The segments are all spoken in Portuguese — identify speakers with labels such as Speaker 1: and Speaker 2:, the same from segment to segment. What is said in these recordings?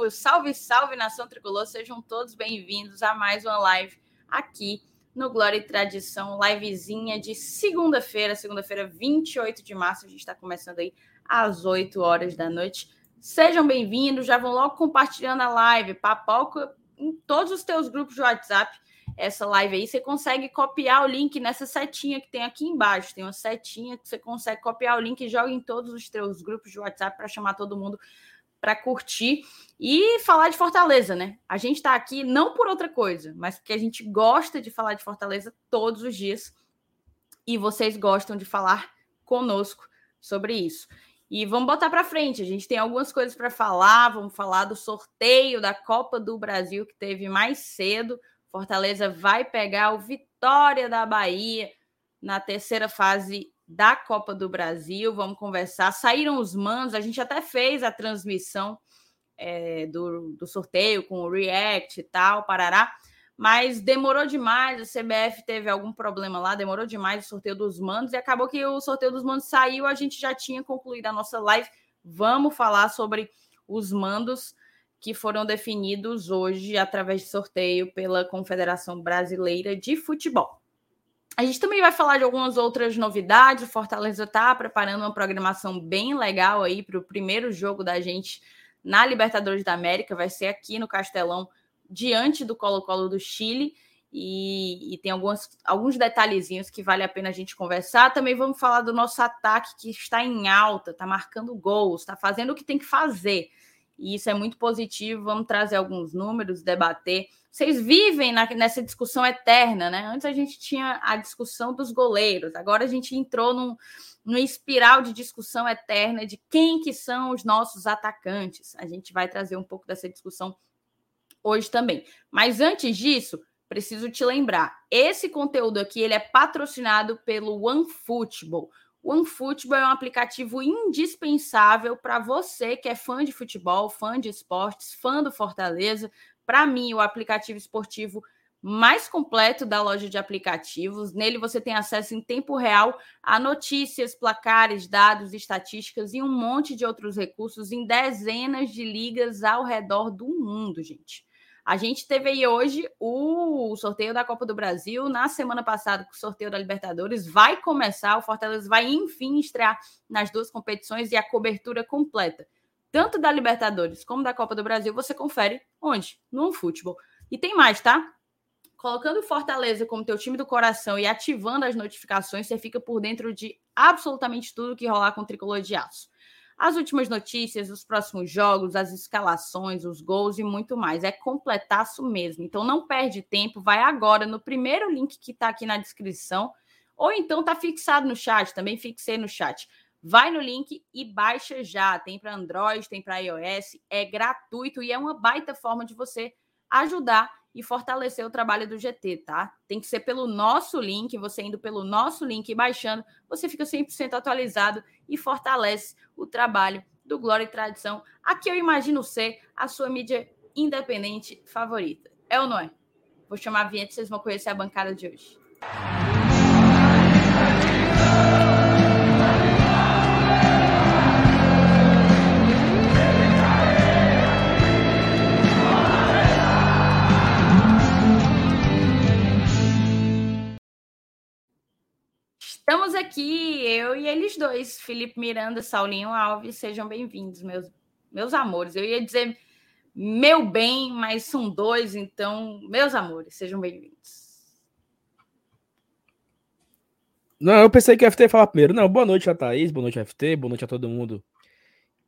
Speaker 1: Brasil! Salve, salve, nação tricolor! Sejam todos bem-vindos a mais uma live aqui no Glória e Tradição, livezinha de segunda-feira, segunda-feira, 28 de março. A gente está começando aí às 8 horas da noite. Sejam bem-vindos, já vão logo compartilhando a live, papoca em todos os teus grupos de WhatsApp essa live aí, você consegue copiar o link nessa setinha que tem aqui embaixo. Tem uma setinha que você consegue copiar o link e joga em todos os teus grupos de WhatsApp para chamar todo mundo para curtir e falar de Fortaleza, né? A gente está aqui não por outra coisa, mas porque a gente gosta de falar de Fortaleza todos os dias e vocês gostam de falar conosco sobre isso. E vamos botar para frente. A gente tem algumas coisas para falar. Vamos falar do sorteio da Copa do Brasil que teve mais cedo. Fortaleza vai pegar o Vitória da Bahia na terceira fase da Copa do Brasil. Vamos conversar. Saíram os mandos, a gente até fez a transmissão é, do, do sorteio com o React e tal, parará. Mas demorou demais, a CBF teve algum problema lá, demorou demais o sorteio dos mandos e acabou que o sorteio dos mandos saiu, a gente já tinha concluído a nossa live. Vamos falar sobre os mandos que foram definidos hoje através de sorteio pela Confederação Brasileira de Futebol. A gente também vai falar de algumas outras novidades. O Fortaleza está preparando uma programação bem legal aí para o primeiro jogo da gente na Libertadores da América. Vai ser aqui no Castelão, diante do Colo-Colo do Chile. E, e, tem alguns, alguns detalhezinhos que vale a pena a gente conversar. Também vamos falar do nosso ataque que está em alta, está marcando gols, está fazendo o que tem que fazer e isso é muito positivo. Vamos trazer alguns números, debater. Vocês vivem na, nessa discussão eterna, né? Antes a gente tinha a discussão dos goleiros, agora a gente entrou num, numa espiral de discussão eterna de quem que são os nossos atacantes. A gente vai trazer um pouco dessa discussão hoje também. Mas antes disso, preciso te lembrar, esse conteúdo aqui ele é patrocinado pelo OneFootball. O OneFootball é um aplicativo indispensável para você que é fã de futebol, fã de esportes, fã do Fortaleza. Para mim, o aplicativo esportivo mais completo da loja de aplicativos. Nele você tem acesso em tempo real a notícias, placares, dados, estatísticas e um monte de outros recursos em dezenas de ligas ao redor do mundo, gente. A gente teve aí hoje o sorteio da Copa do Brasil. Na semana passada, o sorteio da Libertadores vai começar. O Fortaleza vai, enfim, estrear nas duas competições e a cobertura completa, tanto da Libertadores como da Copa do Brasil, você confere onde? No futebol. E tem mais, tá? Colocando o Fortaleza como teu time do coração e ativando as notificações, você fica por dentro de absolutamente tudo que rolar com o tricolor de aço as últimas notícias, os próximos jogos, as escalações, os gols e muito mais. É completaço mesmo. Então não perde tempo, vai agora no primeiro link que está aqui na descrição, ou então está fixado no chat, também fixei no chat. Vai no link e baixa já. Tem para Android, tem para iOS, é gratuito e é uma baita forma de você ajudar e fortalecer o trabalho do GT, tá? Tem que ser pelo nosso link, você indo pelo nosso link e baixando, você fica 100% atualizado e fortalece o trabalho do Glória e Tradição. Aqui eu imagino ser a sua mídia independente favorita. É ou não é? Vou chamar a vinheta vocês vão conhecer a bancada de hoje. Estamos aqui, eu e eles dois, Felipe Miranda, Saulinho Alves, sejam bem-vindos, meus, meus amores. Eu ia dizer meu bem, mas são dois, então, meus amores, sejam bem-vindos.
Speaker 2: Não, eu pensei que o FT ia falar primeiro. Não, boa noite a Thaís, boa noite FT, boa noite a todo mundo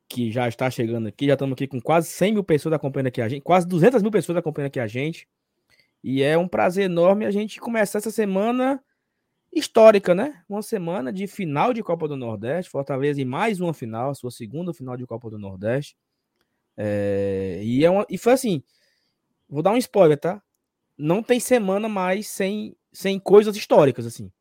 Speaker 2: que já está chegando aqui. Já estamos aqui com quase 100 mil pessoas acompanhando aqui a gente, quase 200 mil pessoas acompanhando aqui a gente. E é um prazer enorme a gente começar essa semana histórica, né? Uma semana de final de Copa do Nordeste, Fortaleza em mais uma final, sua segunda final de Copa do Nordeste. É, e, é uma, e foi assim, vou dar um spoiler, tá? Não tem semana mais sem, sem coisas históricas, assim.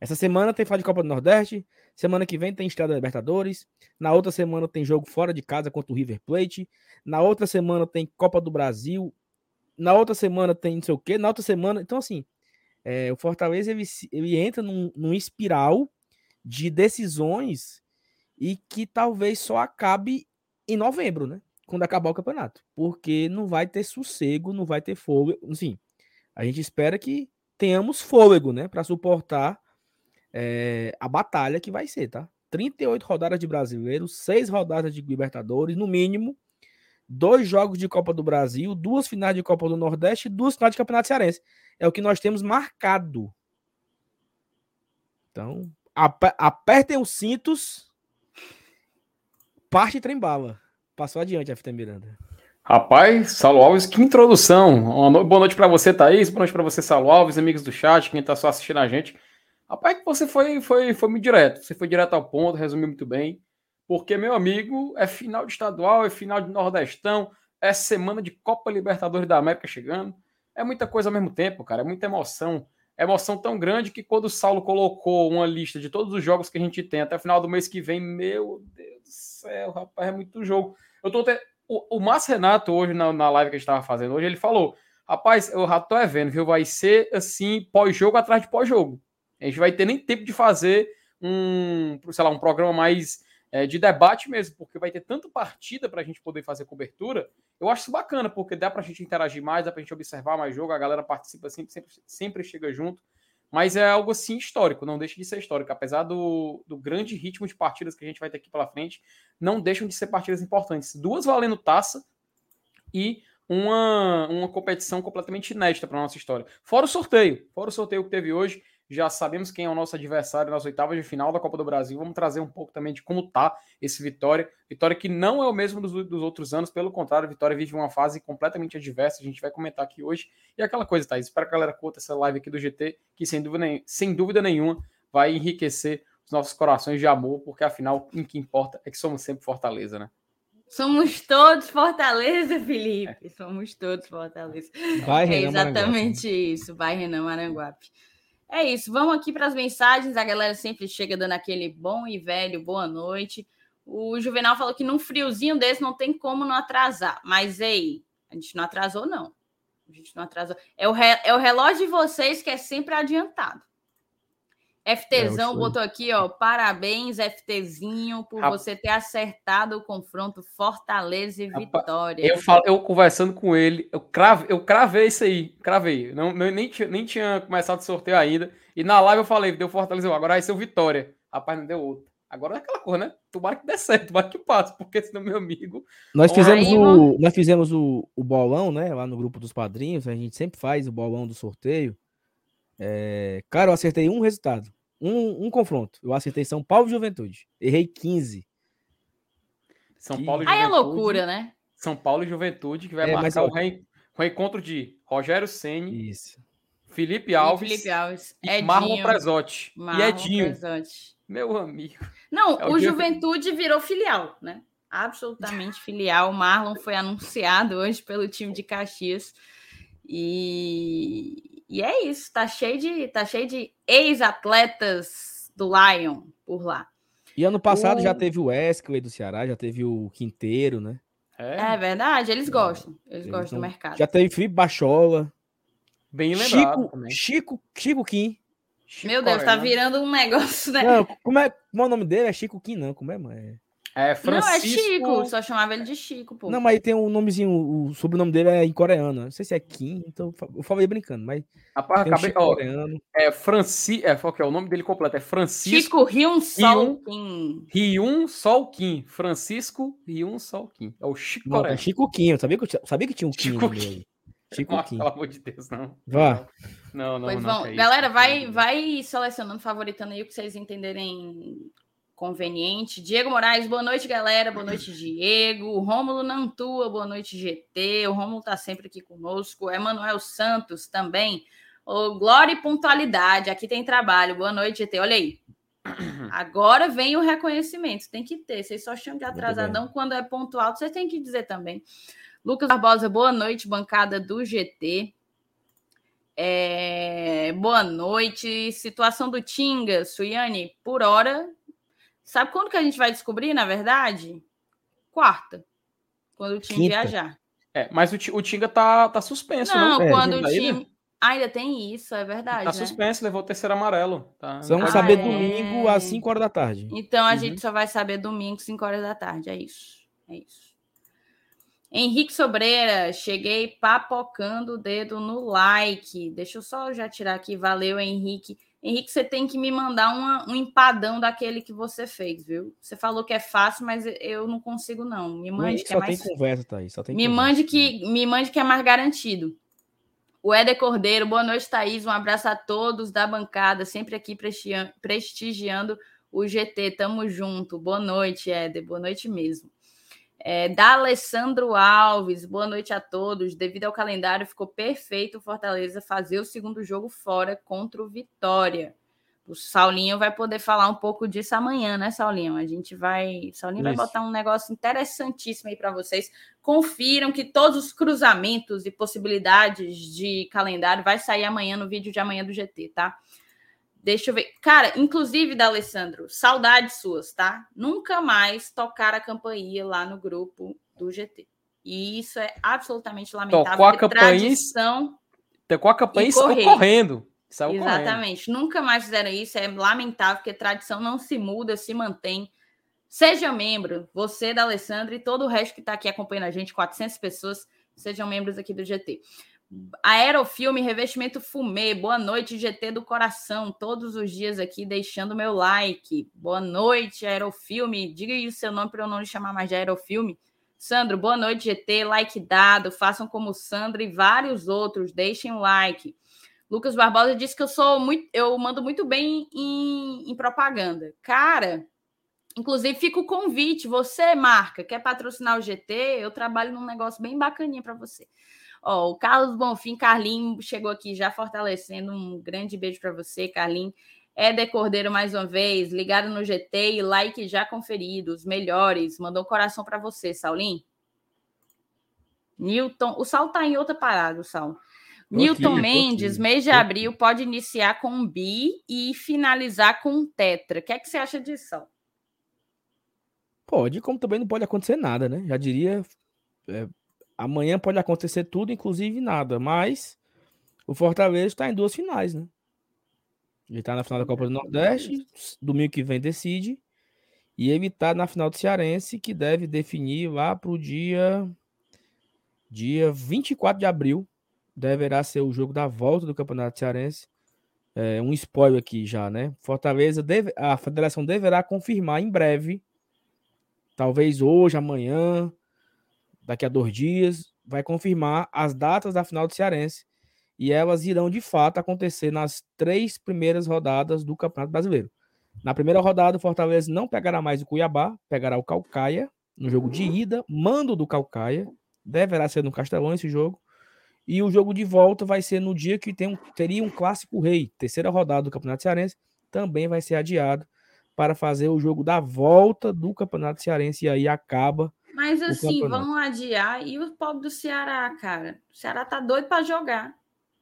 Speaker 2: Essa semana tem final de Copa do Nordeste, semana que vem tem estreia da Libertadores, na outra semana tem jogo fora de casa contra o River Plate, na outra semana tem Copa do Brasil, na outra semana tem não sei o quê, na outra semana, então assim, é, o Fortaleza ele, ele entra num, num espiral de decisões e que talvez só acabe em novembro, né? quando acabar o campeonato, porque não vai ter sossego, não vai ter fôlego. Assim, a gente espera que tenhamos fôlego, né, para suportar é, a batalha que vai ser, tá? 38 rodadas de brasileiro, 6 rodadas de Libertadores, no mínimo, dois jogos de Copa do Brasil, duas finais de Copa do Nordeste e duas finais de Campeonato Cearense. É o que nós temos marcado. Então, ap apertem os cintos, parte trembala. Passou adiante, FT Miranda.
Speaker 3: Rapaz, Saulo Alves, que introdução. boa noite para você, Thaís. Boa noite para você, Saulo Alves, amigos do chat, quem está só assistindo a gente. Rapaz, você foi, foi, foi muito direto. Você foi direto ao ponto, resumiu muito bem. Porque, meu amigo, é final de estadual, é final de Nordestão, é semana de Copa Libertadores da América chegando. É muita coisa ao mesmo tempo, cara. É muita emoção. É emoção tão grande que quando o Saulo colocou uma lista de todos os jogos que a gente tem até o final do mês que vem, meu Deus do céu, rapaz, é muito jogo. Eu tô até. O, o Márcio Renato, hoje, na, na live que a gente tava fazendo, hoje, ele falou: rapaz, eu tô é vendo, viu? Vai ser assim, pós-jogo atrás de pós-jogo. A gente vai ter nem tempo de fazer um, sei lá, um programa mais é, de debate mesmo, porque vai ter tanta partida para a gente poder fazer cobertura. Eu acho isso bacana, porque dá para a gente interagir mais, dá para a gente observar mais jogo, a galera participa sempre, sempre, sempre chega junto. Mas é algo assim histórico, não deixa de ser histórico. Apesar do, do grande ritmo de partidas que a gente vai ter aqui pela frente, não deixam de ser partidas importantes. Duas valendo taça e uma, uma competição completamente inédita para nossa história. Fora o sorteio, fora o sorteio que teve hoje, já sabemos quem é o nosso adversário nas oitavas de final da Copa do Brasil. Vamos trazer um pouco também de como tá esse Vitória. Vitória que não é o mesmo dos, dos outros anos, pelo contrário, Vitória vive uma fase completamente adversa. A gente vai comentar aqui hoje. E aquela coisa, Thaís, espero que a galera curta essa live aqui do GT, que sem dúvida, sem dúvida nenhuma vai enriquecer os nossos corações de amor, porque afinal, o que importa é que somos sempre Fortaleza, né?
Speaker 1: Somos todos Fortaleza, Felipe. É. Somos todos Fortaleza. Vai, é exatamente Maranguape. isso. Vai, Renan Maranguape. É isso, vamos aqui para as mensagens. A galera sempre chega dando aquele bom e velho boa noite. O Juvenal falou que num friozinho desse não tem como não atrasar. Mas ei, a gente não atrasou, não. A gente não atrasou. É o, re... é o relógio de vocês que é sempre adiantado. FTzão é, botou aqui, ó. Parabéns, FTzinho, por você ter acertado o confronto Fortaleza e Vitória.
Speaker 3: Eu, falo, eu conversando com ele, eu, crave, eu cravei isso aí, cravei. Não, nem, tinha, nem tinha começado o sorteio ainda. E na live eu falei, deu Fortaleza, agora vai ser o Vitória. Rapaz, não deu outro. Agora é aquela coisa, né? Tomara que dê certo, tomara que passe, porque senão, meu amigo.
Speaker 2: Nós fizemos, aí, o, nós fizemos o, o bolão, né? Lá no grupo dos padrinhos. A gente sempre faz o bolão do sorteio. É... Cara, eu acertei um resultado um, um confronto. Eu acertei São Paulo e Juventude. Errei 15.
Speaker 3: São Paulo e
Speaker 1: Juventude. Aí é loucura, né?
Speaker 3: São Paulo e Juventude, que vai é, marcar o, re... o reencontro de Rogério Ceni,
Speaker 2: Isso.
Speaker 3: Felipe Alves,
Speaker 1: Felipe Alves
Speaker 3: e Edinho, Marlon Prezotti. Marlon e Edinho. Prezotti. Meu amigo.
Speaker 1: Não, é o, o Juventude virou filial, né? Absolutamente filial. O Marlon foi anunciado hoje pelo time de Caxias. E, e é isso, tá cheio de, tá cheio de ex-atletas do Lion por lá.
Speaker 2: E ano passado o... já teve o Wesley do Ceará, já teve o Quinteiro, né?
Speaker 1: É, é verdade, eles gostam. Eles então, gostam do mercado.
Speaker 2: Já teve Felipe Bachola.
Speaker 3: Bem lembrado
Speaker 2: Chico, também. Chico, Chico Kim.
Speaker 1: Chico Meu Deus, tá virando um negócio, né?
Speaker 2: Não, como é, como é o nome dele? É Chico Kim, não. Como é, mãe?
Speaker 3: É Francisco... Não, é
Speaker 1: Chico, só chamava ele de Chico, pô.
Speaker 2: Não, mas tem um nomezinho, o sobrenome dele é em coreano. Não sei se é Kim, então eu falei brincando, mas.
Speaker 3: Rapaz, acabei. Um ó, coreano. É Francisco. É, qual que é o nome dele completo? É Francisco.
Speaker 1: Chico Ryun Sol Kim.
Speaker 3: Ryun Sol Kim. Francisco Ryun Sol Kim. É o Chico não, É
Speaker 2: Chico Kim. Eu sabia que, eu sabia que tinha um Kim Chico Kim.
Speaker 3: Chico Kim. Pelo amor de Deus, não.
Speaker 2: Vá.
Speaker 3: Não, não,
Speaker 1: pois
Speaker 3: não.
Speaker 1: Vão. Galera, vai, vai selecionando, favoritando aí o que vocês entenderem conveniente. Diego Moraes, boa noite, galera. Boa noite, Diego. O Rômulo Nantua, boa noite, GT. O Rômulo está sempre aqui conosco. Emanuel Santos também. O Glória e Pontualidade, aqui tem trabalho. Boa noite, GT. Olha aí. Agora vem o reconhecimento. Tem que ter. Vocês só chamam de atrasadão quando é pontual. Vocês têm que dizer também. Lucas Barbosa, boa noite, bancada do GT. É... Boa noite. Situação do Tinga, Suiane, por hora Sabe quando que a gente vai descobrir, na verdade? Quarta. Quando o time Quinta. viajar.
Speaker 3: É, mas o, o Tinga tá, tá suspenso,
Speaker 1: não? Não, é, quando o time. ainda tem isso, é verdade. Tá
Speaker 3: né? suspenso, levou o terceiro amarelo. Tá...
Speaker 2: Vamos ah, saber é... domingo às 5 horas da tarde.
Speaker 1: Então a uhum. gente só vai saber domingo, 5 horas da tarde. É isso. É isso. Henrique Sobreira, cheguei papocando o dedo no like. Deixa eu só já tirar aqui. Valeu, Henrique. Henrique, você tem que me mandar uma, um empadão daquele que você fez, viu? Você falou que é fácil, mas eu não consigo, não. Me mande que é mais.
Speaker 2: Conversa, Thaís. Só tem
Speaker 1: me,
Speaker 2: conversa.
Speaker 1: Mande que, me mande que é mais garantido. O Éder Cordeiro, boa noite, Thaís. Um abraço a todos da bancada, sempre aqui prestigiando o GT. Tamo junto. Boa noite, Éder. Boa noite mesmo. É, da Alessandro Alves, boa noite a todos. Devido ao calendário, ficou perfeito o Fortaleza fazer o segundo jogo fora contra o Vitória. O Saulinho vai poder falar um pouco disso amanhã, né, Saulinho? A gente vai. Saulinho Isso. vai botar um negócio interessantíssimo aí para vocês. Confiram que todos os cruzamentos e possibilidades de calendário vai sair amanhã no vídeo de amanhã do GT, tá? Deixa eu ver. Cara, inclusive da Alessandro, saudades suas, tá? Nunca mais tocar a campainha lá no grupo do GT. E isso é absolutamente lamentável.
Speaker 3: Tocou a campainha. Tradição tocou a campainha e saiu correndo. Saiu
Speaker 1: Exatamente. Correndo. Nunca mais fizeram isso. É lamentável, porque tradição não se muda, se mantém. Seja membro, você da Alessandra e todo o resto que está aqui acompanhando a gente, 400 pessoas, sejam membros aqui do GT. Aerofilme, revestimento fumê. Boa noite, GT do coração. Todos os dias aqui deixando meu like. Boa noite, Aerofilme. Diga aí o seu nome para eu não lhe chamar mais de Aerofilme. Sandro, boa noite, GT. Like dado. Façam como Sandro e vários outros. Deixem o like. Lucas Barbosa disse que eu sou muito, eu mando muito bem em, em propaganda. Cara, inclusive fica o convite. Você, marca, quer patrocinar o GT? Eu trabalho num negócio bem bacaninha para você. Ó, o Carlos Bonfim, Carlinho, chegou aqui já fortalecendo. Um grande beijo para você, Carlinho. Éder Cordeiro, mais uma vez, ligado no GT e like já conferido, os melhores. Mandou um coração para você, Saulinho. Newton, o Sal tá em outra parada, o Sal. Newton aqui, Mendes, mês de abril, pode iniciar com um bi e finalizar com um tetra. O que é que você acha disso, Sal?
Speaker 2: Pode, como também não pode acontecer nada, né? Já diria é, Amanhã pode acontecer tudo, inclusive nada. Mas o Fortaleza está em duas finais, né? Ele está na final da Copa do Nordeste, domingo que vem decide. E ele está na final do Cearense, que deve definir lá para o dia, dia 24 de abril. Deverá ser o jogo da volta do Campeonato Cearense. É, um spoiler aqui já, né? Fortaleza, deve, a federação deverá confirmar em breve, talvez hoje, amanhã, daqui a dois dias, vai confirmar as datas da final do Cearense. E elas irão, de fato, acontecer nas três primeiras rodadas do Campeonato Brasileiro. Na primeira rodada, o Fortaleza não pegará mais o Cuiabá, pegará o Calcaia, no jogo de ida, mando do Calcaia. Deverá ser no Castelão esse jogo. E o jogo de volta vai ser no dia que tem um, teria um clássico rei. Terceira rodada do Campeonato Cearense também vai ser adiado para fazer o jogo da volta do Campeonato Cearense. E aí acaba
Speaker 1: mas assim, vão adiar. E o pobre do Ceará, cara? O Ceará tá doido para jogar.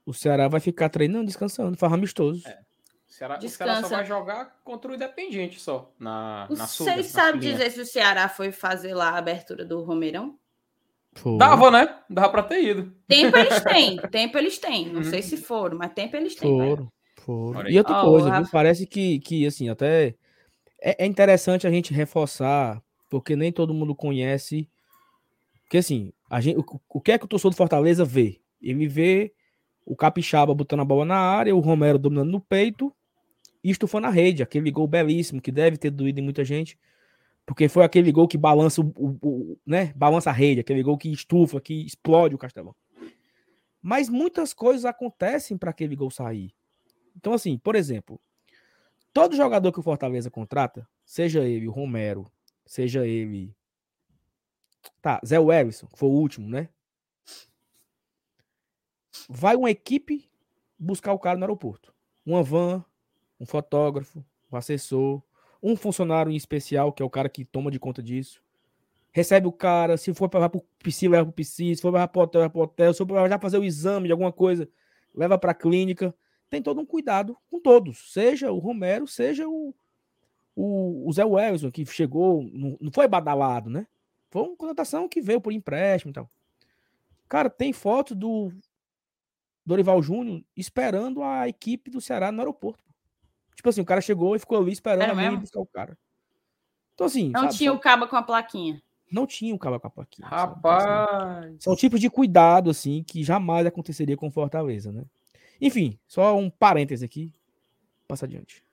Speaker 2: O Ceará vai ficar treinando, descansando, faz amistoso. É.
Speaker 3: O Ceará, o Ceará só vai jogar contra o Independente só, na, na
Speaker 1: Vocês sabem dizer se o Ceará foi fazer lá a abertura do Romeirão?
Speaker 3: Foi. Dava, né? Dava pra ter ido.
Speaker 1: Tempo eles têm, tempo eles têm. Não uhum. sei se foram, mas tempo eles têm.
Speaker 2: Foram, foram. E outra oh, coisa, Rafa... parece que, que, assim, até é, é interessante a gente reforçar porque nem todo mundo conhece. Porque assim, a gente, o, o que é que o torcedor do Fortaleza vê? Ele vê o Capixaba botando a bola na área, o Romero dominando no peito e estufando a rede, aquele gol belíssimo que deve ter doído em muita gente, porque foi aquele gol que balança o, o, o né, balança a rede, aquele gol que estufa, que explode o Castelão. Mas muitas coisas acontecem para aquele gol sair. Então assim, por exemplo, todo jogador que o Fortaleza contrata, seja ele o Romero, seja ele. Tá, Zé Wellison, que foi o último, né? Vai uma equipe buscar o cara no aeroporto. Uma van, um fotógrafo, um assessor, um funcionário em especial, que é o cara que toma de conta disso. Recebe o cara, se for para o PC, leva para o PC, se for para o hotel, leva para o hotel, se for já fazer o exame de alguma coisa, leva para a clínica. Tem todo um cuidado com todos, seja o Romero, seja o, o, o Zé Welson, que chegou, não, não foi badalado, né? Foi uma contratação que veio por empréstimo e tal. Cara, tem foto do Dorival Júnior esperando a equipe do Ceará no aeroporto. Tipo assim, o cara chegou e ficou ali esperando a buscar o cara. Então, assim.
Speaker 1: Não sabe, tinha só... o caba com a plaquinha.
Speaker 2: Não tinha um cabo a aqui.
Speaker 3: Rapaz!
Speaker 2: São tipos de cuidado, assim, que jamais aconteceria com Fortaleza, né? Enfim, só um parêntese aqui. Passa adiante.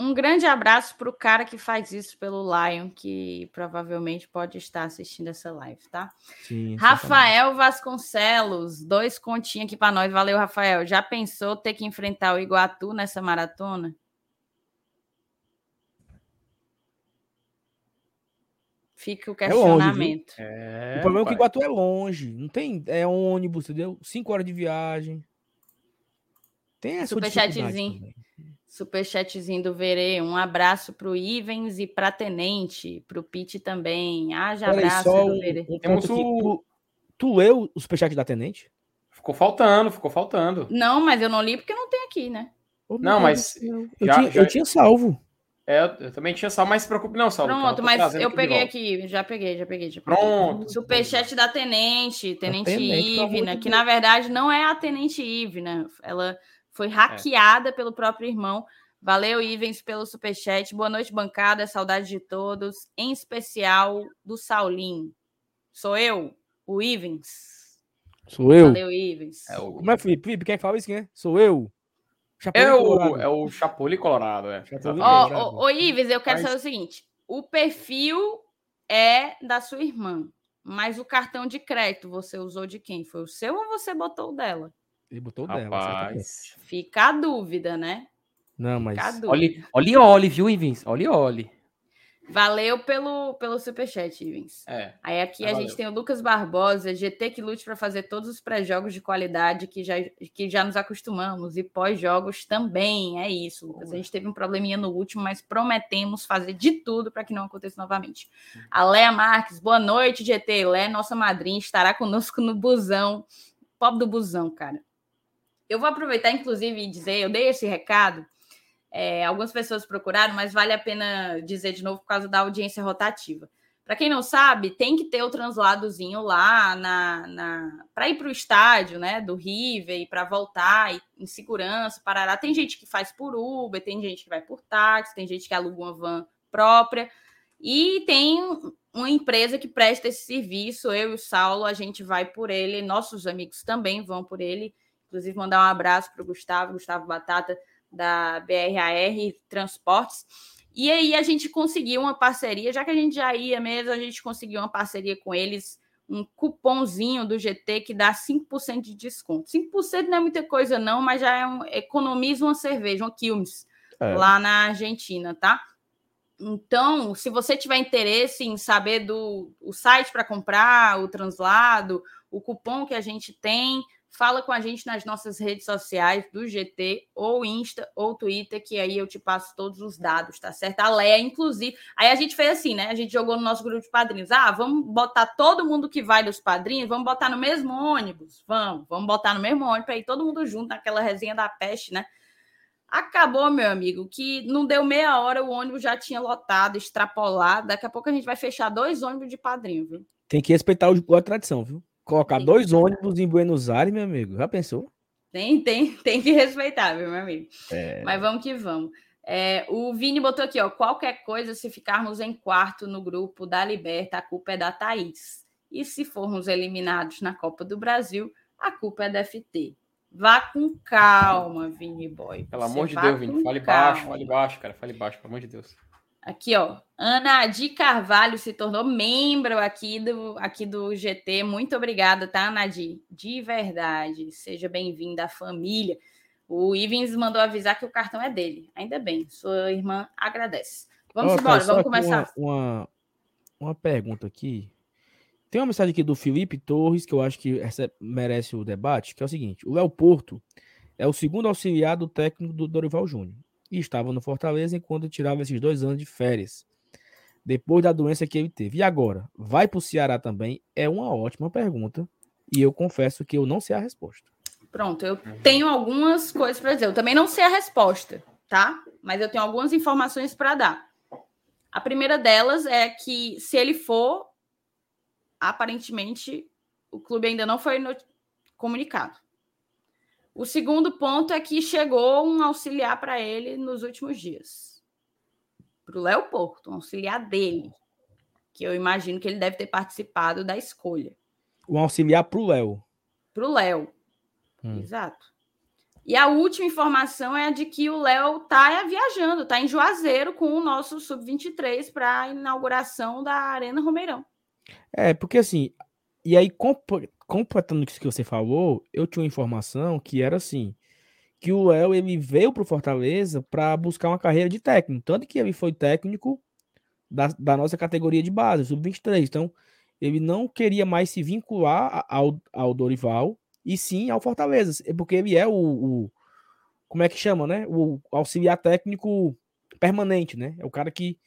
Speaker 1: Um grande abraço para o cara que faz isso pelo Lion, que provavelmente pode estar assistindo essa live, tá? Sim, Rafael Vasconcelos, dois continhos aqui para nós. Valeu, Rafael. Já pensou ter que enfrentar o Iguatu nessa maratona? Fica o questionamento.
Speaker 2: É longe, é, o problema pai. é que o Iguatu é longe. Não tem. É ônibus, entendeu? Cinco horas de viagem.
Speaker 1: Tem essa Superchatzinho. Superchatzinho do Verê. Um abraço para o Ivens e para Tenente, para o Pete também. Haja abraço
Speaker 2: do um, Verê. Um Temos o... tu, tu leu o superchat da Tenente?
Speaker 3: Ficou faltando, ficou faltando.
Speaker 1: Não, mas eu não li porque não tem aqui, né?
Speaker 3: não, mas.
Speaker 2: Eu, já, tinha, já... eu tinha salvo.
Speaker 3: É, eu também tinha salvo, mas se preocupe não, Saulo.
Speaker 1: Pronto, mas eu peguei aqui, já peguei, já peguei. Já peguei.
Speaker 3: Pronto.
Speaker 1: Superchat da Tenente, Tenente, Tenente Ivna, que na verdade não é a Tenente Ivna, ela foi hackeada é. pelo próprio irmão. Valeu, Ivens, pelo superchat. Boa noite, bancada. Saudade de todos. Em especial do Saulinho. Sou eu, o Ivens.
Speaker 2: Sou eu.
Speaker 1: Valeu, Ivens.
Speaker 2: É o... Como é, Felipe? Felipe, quem fala isso? Quem é? Sou eu.
Speaker 3: é o, é o Chapuli Colorado. É.
Speaker 1: Ô, ô, Ives, eu quero Mas... saber o seguinte. O perfil é da sua irmã, mas o cartão de crédito você usou de quem? Foi o seu ou você botou o dela?
Speaker 2: Ele botou dela.
Speaker 1: Fica a dúvida, né?
Speaker 2: Não, mas.
Speaker 3: Olhe, olhe, olhe, viu, Ivens? Olhe, olhe.
Speaker 1: Valeu pelo, pelo superchat, Ivens. É, Aí aqui a valeu. gente tem o Lucas Barbosa, GT que lute para fazer todos os pré-jogos de qualidade que já, que já nos acostumamos e pós-jogos também. É isso, Lucas. A gente teve um probleminha no último, mas prometemos fazer de tudo para que não aconteça novamente. A Léa Marques, boa noite, GT. Léa, nossa madrinha, estará conosco no busão. Pobre do busão, cara. Eu vou aproveitar, inclusive, e dizer, eu dei esse recado. É, algumas pessoas procuraram, mas vale a pena dizer de novo por causa da audiência rotativa. Para quem não sabe, tem que ter o transladozinho lá na, na para ir para o estádio, né? Do River e para voltar e, em segurança, parará. Tem gente que faz por Uber, tem gente que vai por táxi, tem gente que aluga uma van própria e tem uma empresa que presta esse serviço. Eu e o Saulo, a gente vai por ele, nossos amigos também vão por ele. Inclusive, mandar um abraço para o Gustavo, Gustavo Batata, da BRAR Transportes. E aí a gente conseguiu uma parceria, já que a gente já ia mesmo, a gente conseguiu uma parceria com eles, um cupomzinho do GT que dá 5% de desconto. 5% não é muita coisa, não, mas já é um, economiza uma cerveja, uma Quilmes, é. lá na Argentina, tá? Então, se você tiver interesse em saber do o site para comprar, o translado, o cupom que a gente tem, Fala com a gente nas nossas redes sociais do GT, ou Insta, ou Twitter, que aí eu te passo todos os dados, tá certo? A Leia, inclusive. Aí a gente fez assim, né? A gente jogou no nosso grupo de padrinhos. Ah, vamos botar todo mundo que vai dos padrinhos, vamos botar no mesmo ônibus? Vamos, vamos botar no mesmo ônibus ir todo mundo junto naquela resenha da peste, né? Acabou, meu amigo, que não deu meia hora, o ônibus já tinha lotado, extrapolado. Daqui a pouco a gente vai fechar dois ônibus de padrinho, viu?
Speaker 2: Tem que respeitar a tradição, viu? Colocar dois ônibus em Buenos Aires, meu amigo. Já pensou?
Speaker 1: Tem, tem, tem que respeitar, meu amigo. É... Mas vamos que vamos. É, o Vini botou aqui, ó. Qualquer coisa, se ficarmos em quarto no grupo da Liberta, a culpa é da Thaís. E se formos eliminados na Copa do Brasil, a culpa é da FT. Vá com calma, Vini Boy.
Speaker 3: Pelo amor de Deus, Vini. Fale calma. baixo, fale baixo, cara. Fale baixo, pelo amor de Deus.
Speaker 1: Aqui, ó. Ana de Carvalho se tornou membro aqui do, aqui do GT. Muito obrigada, tá, Ana de? De verdade. Seja bem-vinda à família. O Ivens mandou avisar que o cartão é dele. Ainda bem, sua irmã agradece. Vamos embora, vamos começar.
Speaker 2: Uma, uma, uma, pergunta aqui. Tem uma mensagem aqui do Felipe Torres, que eu acho que essa merece o debate, que é o seguinte: o Léo Porto é o segundo auxiliar do técnico do Dorival Júnior e estava no Fortaleza enquanto tirava esses dois anos de férias, depois da doença que ele teve. E agora, vai para o Ceará também? É uma ótima pergunta e eu confesso que eu não sei a resposta.
Speaker 1: Pronto, eu tenho algumas coisas para dizer. Eu também não sei a resposta, tá? Mas eu tenho algumas informações para dar. A primeira delas é que se ele for, aparentemente o clube ainda não foi comunicado. O segundo ponto é que chegou um auxiliar para ele nos últimos dias. Para o Léo Porto, um auxiliar dele. que eu imagino que ele deve ter participado da escolha.
Speaker 2: Um auxiliar para o Léo.
Speaker 1: Para o Léo. Hum. Exato. E a última informação é a de que o Léo está viajando, está em Juazeiro com o nosso Sub-23 para a inauguração da Arena Romeirão.
Speaker 2: É, porque assim, e aí, completando isso que você falou, eu tinha uma informação que era assim, que o Léo ele veio para o Fortaleza para buscar uma carreira de técnico, tanto que ele foi técnico da, da nossa categoria de base, sub-23. Então, ele não queria mais se vincular ao, ao Dorival e sim ao Fortaleza, é porque ele é o, o como é que chama, né? O auxiliar técnico permanente, né? É o cara que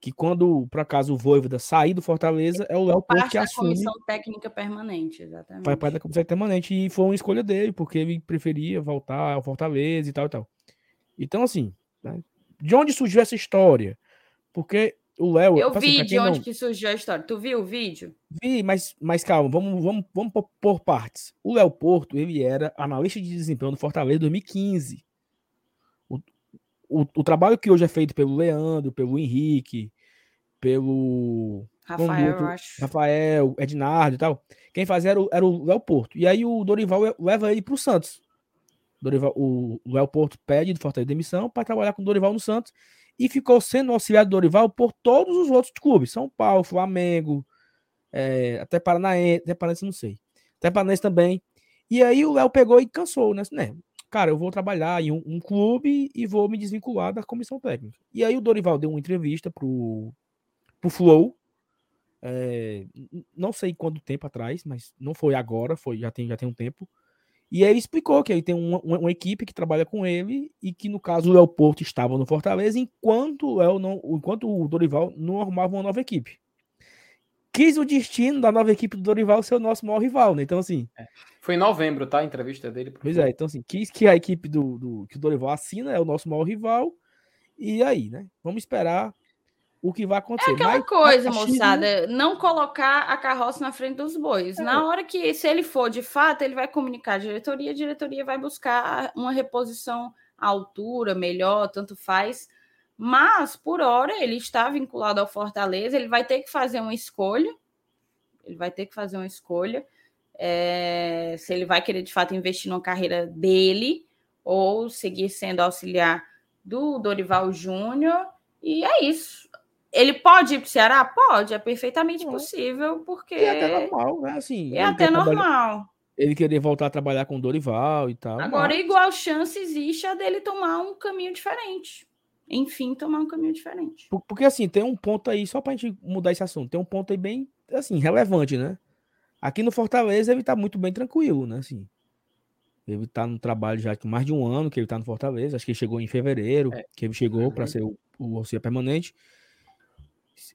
Speaker 2: que quando, por acaso, o Voivoda sair do Fortaleza, é o Léo Porto que assume.
Speaker 1: comissão técnica permanente, exatamente.
Speaker 2: Faz parte da comissão permanente e foi uma escolha dele, porque ele preferia voltar ao Fortaleza e tal e tal. Então, assim, né? de onde surgiu essa história? Porque o Léo.
Speaker 1: Eu tipo assim, vi de onde não... que surgiu a história. Tu viu o vídeo?
Speaker 2: Vi, mas, mas calma, vamos, vamos, vamos por, por partes. O Léo Porto, ele era analista de desempenho do Fortaleza em 2015 o, o trabalho que hoje é feito pelo Leandro, pelo Henrique, pelo
Speaker 1: Rafael, outro,
Speaker 2: Rafael, Ednardo e tal, quem fazia era o, era o Léo Porto. E aí o Dorival leva ele para o Santos. Dorival, o Léo Porto pede de Fortaleza demissão para trabalhar com o Dorival no Santos e ficou sendo auxiliar do Dorival por todos os outros clubes, São Paulo, Flamengo, é, até Paranaense, até Paranaense não sei, até Paranaense também. E aí o Léo pegou e cansou, né? Cara, eu vou trabalhar em um, um, clube e vou me desvincular da comissão técnica. E aí o Dorival deu uma entrevista pro, pro Flow, é, não sei quanto tempo atrás, mas não foi agora, foi já tem, já tem um tempo. E aí ele explicou que ele tem uma, uma, uma, equipe que trabalha com ele e que, no caso, o Léo Porto estava no Fortaleza, enquanto o, Léo não, enquanto o Dorival não arrumava uma nova equipe quis o destino da nova equipe do Dorival ser o nosso maior rival, né? Então, assim.
Speaker 3: É. Foi em novembro, tá? A entrevista dele.
Speaker 2: Pois é, então, assim, quis que a equipe do, do, que o Dorival assina é o nosso maior rival. E aí, né? Vamos esperar o que vai acontecer. É
Speaker 1: aquela Mas, coisa, moçada, não colocar a carroça na frente dos bois. É. Na hora que, se ele for de fato, ele vai comunicar a diretoria, a diretoria vai buscar uma reposição à altura, melhor, tanto faz mas, por hora, ele está vinculado ao Fortaleza, ele vai ter que fazer uma escolha. Ele vai ter que fazer uma escolha. É, se ele vai querer de fato investir na carreira dele ou seguir sendo auxiliar do Dorival Júnior. E é isso. Ele pode ir para o Ceará? Pode, é perfeitamente possível, porque.
Speaker 2: É até normal, né? Assim,
Speaker 1: é até normal.
Speaker 2: Ele querer voltar a trabalhar com o Dorival e tal.
Speaker 1: Agora, mas... igual chance existe a dele tomar um caminho diferente enfim, tomar um caminho diferente.
Speaker 2: Porque assim, tem um ponto aí, só para a gente mudar esse assunto, tem um ponto aí bem, assim, relevante, né? Aqui no Fortaleza ele tá muito bem tranquilo, né? Assim, ele tá no trabalho já com mais de um ano que ele tá no Fortaleza, acho que ele chegou em fevereiro, é. que ele chegou uhum. para ser o, o auxiliar permanente.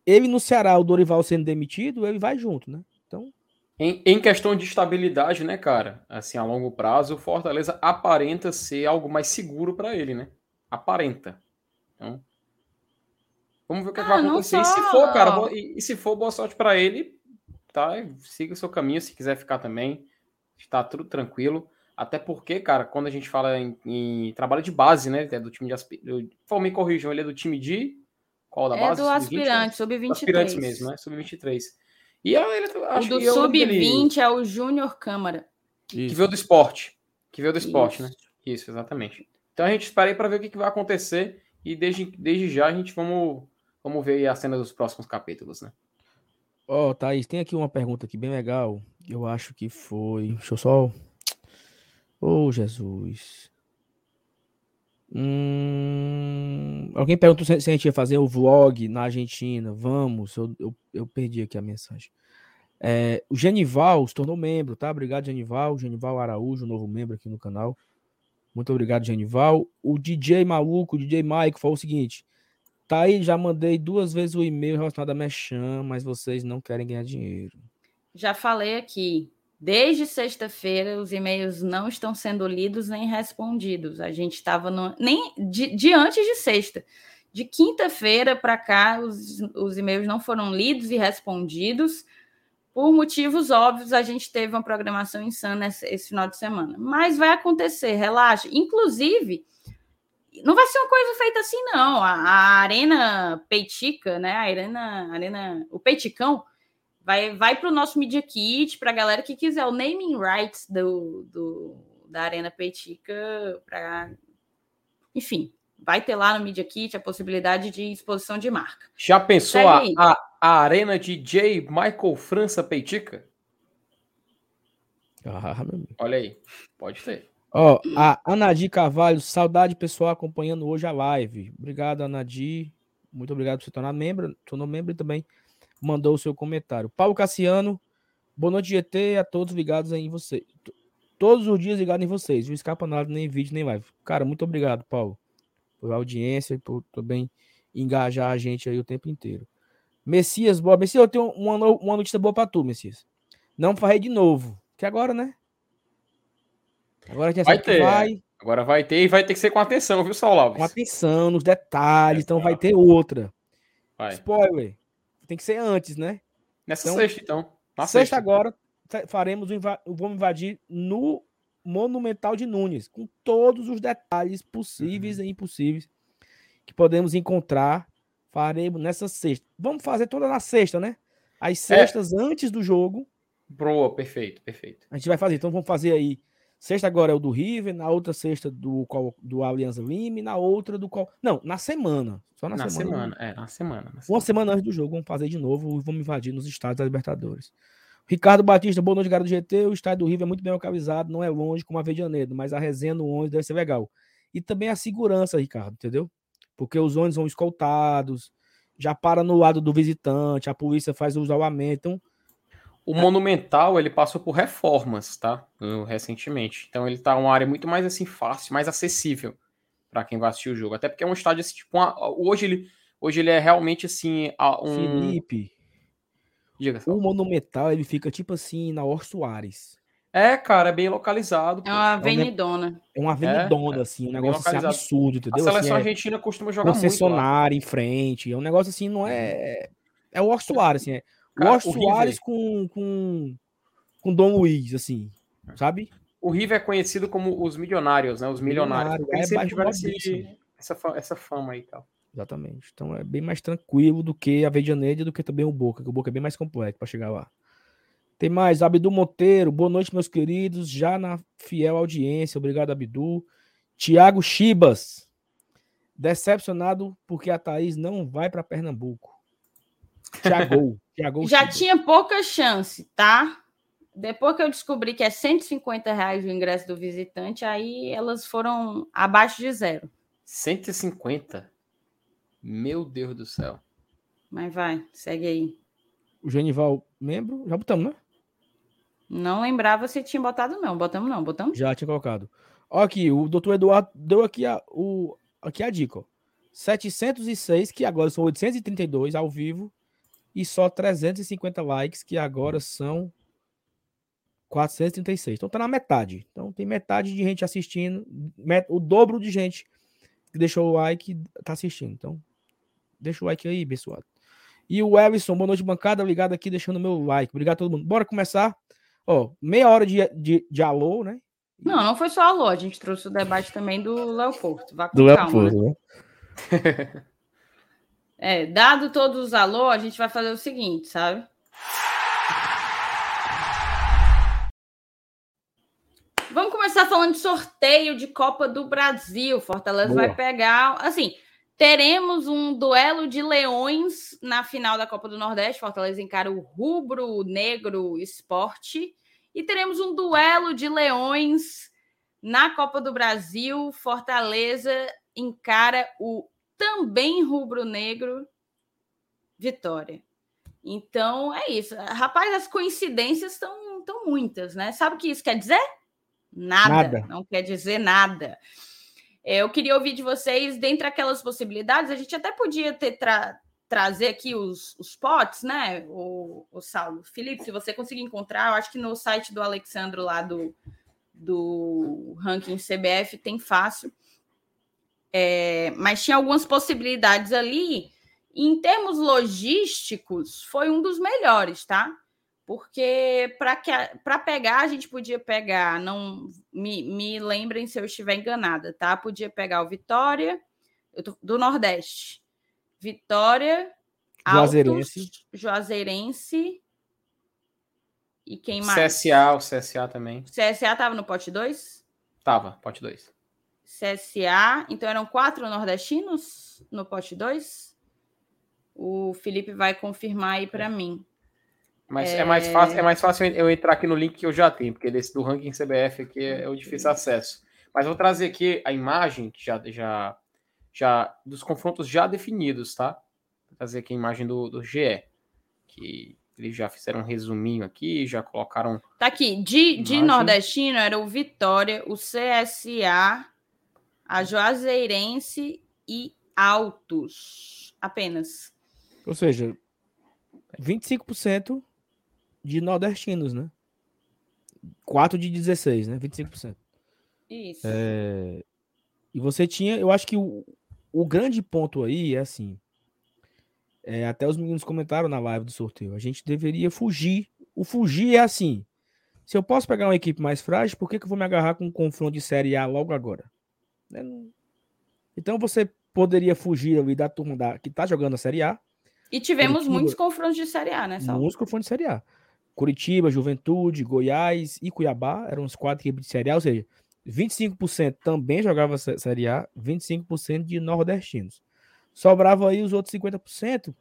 Speaker 2: Ele no Ceará, o Dorival sendo demitido, ele vai junto, né? Então.
Speaker 3: Em, em questão de estabilidade, né, cara? Assim, a longo prazo, o Fortaleza aparenta ser algo mais seguro para ele, né? Aparenta. Então, vamos ver o que, ah, vai acontecer. E se for, cara, boa, e, se for, boa sorte para ele, tá? Siga o seu caminho, se quiser ficar também, está tudo tranquilo. Até porque, cara, quando a gente fala em, em trabalho de base, né? É do time de aspirante. Me corrijam, ele é do time de. Qual da
Speaker 1: é
Speaker 3: base?
Speaker 1: É do aspirante, sub-23. Aspirantes
Speaker 3: mesmo, né? Sub-23. E ele,
Speaker 1: acho o do sub-20 é o Júnior Câmara.
Speaker 3: Que veio do esporte. Que veio do esporte, Isso. né? Isso, exatamente. Então a gente espera aí para ver o que, que vai acontecer. E desde, desde já a gente vamos, vamos ver a cena dos próximos capítulos, né?
Speaker 2: Ó, oh, Thaís, tem aqui uma pergunta aqui bem legal. Eu acho que foi. Deixa eu só. Ô, oh, Jesus. Hum... Alguém perguntou se a gente ia fazer o vlog na Argentina. Vamos, eu, eu, eu perdi aqui a mensagem. É, o Genival se tornou membro, tá? Obrigado, Genival. Genival Araújo, novo membro aqui no canal. Muito obrigado, Genival. O DJ maluco, o DJ Maico, falou o seguinte: tá aí, já mandei duas vezes o e-mail relacionado a Mechan, mas vocês não querem ganhar dinheiro.
Speaker 1: Já falei aqui. Desde sexta-feira, os e-mails não estão sendo lidos nem respondidos. A gente estava nem de, de, antes de sexta. De quinta-feira para cá, os, os e-mails não foram lidos e respondidos. Por motivos óbvios, a gente teve uma programação insana esse, esse final de semana. Mas vai acontecer, relaxa. Inclusive, não vai ser uma coisa feita assim, não. A, a Arena Peitica, né? A Arena, Arena, o Peiticão vai, vai para o nosso Media Kit, para a galera que quiser o naming rights do, do da Arena Peitica, para. Enfim, vai ter lá no Media Kit a possibilidade de exposição de marca.
Speaker 3: Já pensou a, a, a, Arena DJ Michael França Peitica?
Speaker 2: Ah,
Speaker 3: Olha aí, pode ter.
Speaker 2: Ó, a Anadi Carvalho, saudade pessoal acompanhando hoje a live. Obrigado, Anadi. Muito obrigado por se tornar membro, tornou membro e também mandou o seu comentário. Paulo Cassiano, boa noite, GT, a todos ligados aí em você. Todos os dias ligados em vocês. Não escapa nada, nem vídeo, nem live. Cara, muito obrigado, Paulo, por audiência e por também engajar a gente aí o tempo inteiro. Messias, boa. Messias, eu tenho uma, uma notícia boa para tu, Messias. Não farei de novo. Que agora, né?
Speaker 3: Agora a gente vai ter. Vai. Agora vai ter e vai ter que ser com atenção, viu, Saulo Alves?
Speaker 2: Com atenção nos detalhes, é, então vai ter outra. Vai. Spoiler. Tem que ser antes, né?
Speaker 3: Nessa então, sexta, então.
Speaker 2: Na sexta, sexta agora faremos o vamos invadir no Monumental de Nunes, com todos os detalhes possíveis uhum. e impossíveis que podemos encontrar. Faremos nessa sexta. Vamos fazer toda na sexta, né? As sextas é. antes do jogo.
Speaker 3: Boa, perfeito, perfeito.
Speaker 2: A gente vai fazer. Então vamos fazer aí Sexta agora é o do River, na outra sexta do, do Alianza Lima, na outra do qual. Não, na semana. Só na,
Speaker 3: na
Speaker 2: semana.
Speaker 3: semana. É, na semana, na
Speaker 2: semana. Uma semana antes do jogo, vamos fazer de novo e vamos invadir nos estados da Libertadores. Ricardo Batista, boa noite, garoto do GT. O estádio do River é muito bem localizado, não é longe como a de Janeiro, mas a resenha no ônibus deve ser legal. E também a segurança, Ricardo, entendeu? Porque os ônibus vão escoltados, já para no lado do visitante, a polícia faz o isolamento. Então,
Speaker 3: o é. Monumental, ele passou por reformas, tá? Recentemente. Então ele tá uma área muito mais assim fácil, mais acessível para quem vai assistir o jogo. Até porque é um estádio assim, tipo, uma... hoje ele hoje ele é realmente assim, um
Speaker 2: Felipe. Diga, o Monumental, ele fica tipo assim na Or Soares.
Speaker 3: É, cara, é bem localizado.
Speaker 1: É uma avenidona.
Speaker 2: É uma avenidona, é, assim, um negócio assim, absurdo, entendeu?
Speaker 3: A seleção
Speaker 2: assim,
Speaker 3: é argentina costuma jogar
Speaker 2: muito. Concessionário em frente. É um negócio assim, não é. É o Or Soares, assim. É Cara, o Soares com, com, com Dom Luiz, assim, sabe?
Speaker 3: O River é conhecido como os milionários, né? Os milionários. Milionário, é, sempre esse, essa, essa fama aí e tal.
Speaker 2: Exatamente. Então é bem mais tranquilo do que a Vedianeide do que também o Boca, que o Boca é bem mais complexo para chegar lá. Tem mais, Abdu Monteiro, boa noite, meus queridos, já na fiel audiência, obrigado, Abdu. Tiago Chibas, decepcionado porque a Thaís não vai para Pernambuco. Tiago.
Speaker 1: Já tinha pouca chance, tá? Depois que eu descobri que é 150 reais o ingresso do visitante, aí elas foram abaixo de zero.
Speaker 3: 150? Meu Deus do céu.
Speaker 1: Mas vai, segue aí.
Speaker 2: O Genival, membro? Já botamos, né?
Speaker 1: Não lembrava se tinha botado, não. Botamos, não. Botamos?
Speaker 2: Já tinha colocado. Ó, aqui, o doutor Eduardo deu aqui a, o, aqui a dica, ó. 706, que agora são 832 ao vivo e só 350 likes, que agora são 436. Então tá na metade. Então tem metade de gente assistindo, o dobro de gente que deixou o like tá assistindo. Então, deixa o like aí, pessoal. E o Everson, boa noite, bancada, ligado aqui, deixando meu like. Obrigado a todo mundo. Bora começar. Ó, meia hora de, de, de alô, né?
Speaker 1: Não, não foi só alô, a gente trouxe o debate também do Leopoldo. Vá com
Speaker 2: do calma, Leopoldo, né?
Speaker 1: né? É, dado todos os alô, a gente vai fazer o seguinte, sabe? Vamos começar falando de sorteio de Copa do Brasil. Fortaleza Boa. vai pegar, assim, teremos um duelo de leões na final da Copa do Nordeste. Fortaleza encara o rubro negro esporte e teremos um duelo de leões na Copa do Brasil. Fortaleza encara o também rubro-negro, vitória. Então é isso. Rapaz, as coincidências estão tão muitas, né? Sabe o que isso quer dizer? Nada. nada. Não quer dizer nada. É, eu queria ouvir de vocês, dentre aquelas possibilidades, a gente até podia ter tra trazer aqui os, os potes, né? O, o Saulo. Felipe, se você conseguir encontrar, eu acho que no site do Alexandro lá do, do ranking CBF tem fácil. É, mas tinha algumas possibilidades ali. em termos logísticos, foi um dos melhores, tá? Porque para pegar, a gente podia pegar, não me, me lembrem se eu estiver enganada, tá? Podia pegar o Vitória tô, do Nordeste. Vitória,
Speaker 2: Juazeirense.
Speaker 1: Altos, Juazeirense. E quem mais?
Speaker 3: CSA, o CSA também.
Speaker 1: CSA tava no pote 2?
Speaker 3: Tava, pote 2.
Speaker 1: CSA, então eram quatro nordestinos no pote 2? O Felipe vai confirmar aí para mim.
Speaker 3: Mas é... é... mais fácil, é mais fácil eu entrar aqui no link que eu já tenho, porque desse do ranking CBF aqui é o difícil acesso. Mas vou trazer aqui a imagem que já, já, já dos confrontos já definidos, tá? Vou trazer aqui a imagem do, do GE, que eles já fizeram um resuminho aqui, já colocaram.
Speaker 1: Tá aqui, de, de nordestino era o Vitória, o CSA, a Juazeirense e Altos, apenas.
Speaker 2: Ou seja, 25% de nordestinos, né? 4 de 16, né? 25%.
Speaker 1: Isso.
Speaker 2: É... E você tinha, eu acho que o, o grande ponto aí é assim. É, até os meninos comentaram na live do sorteio. A gente deveria fugir. O fugir é assim. Se eu posso pegar uma equipe mais frágil, por que, que eu vou me agarrar com um confronto de Série A logo agora? Né? Então você poderia fugir ali da turma da, que tá jogando a Série A.
Speaker 1: E tivemos muitos confrontos de Série A, né, Sal?
Speaker 2: Muitos confrontos de Série A. Curitiba, Juventude, Goiás e Cuiabá eram os quatro equipes de Série A, ou seja, 25% também jogava Série A, 25% de nordestinos. Sobrava aí os outros 50%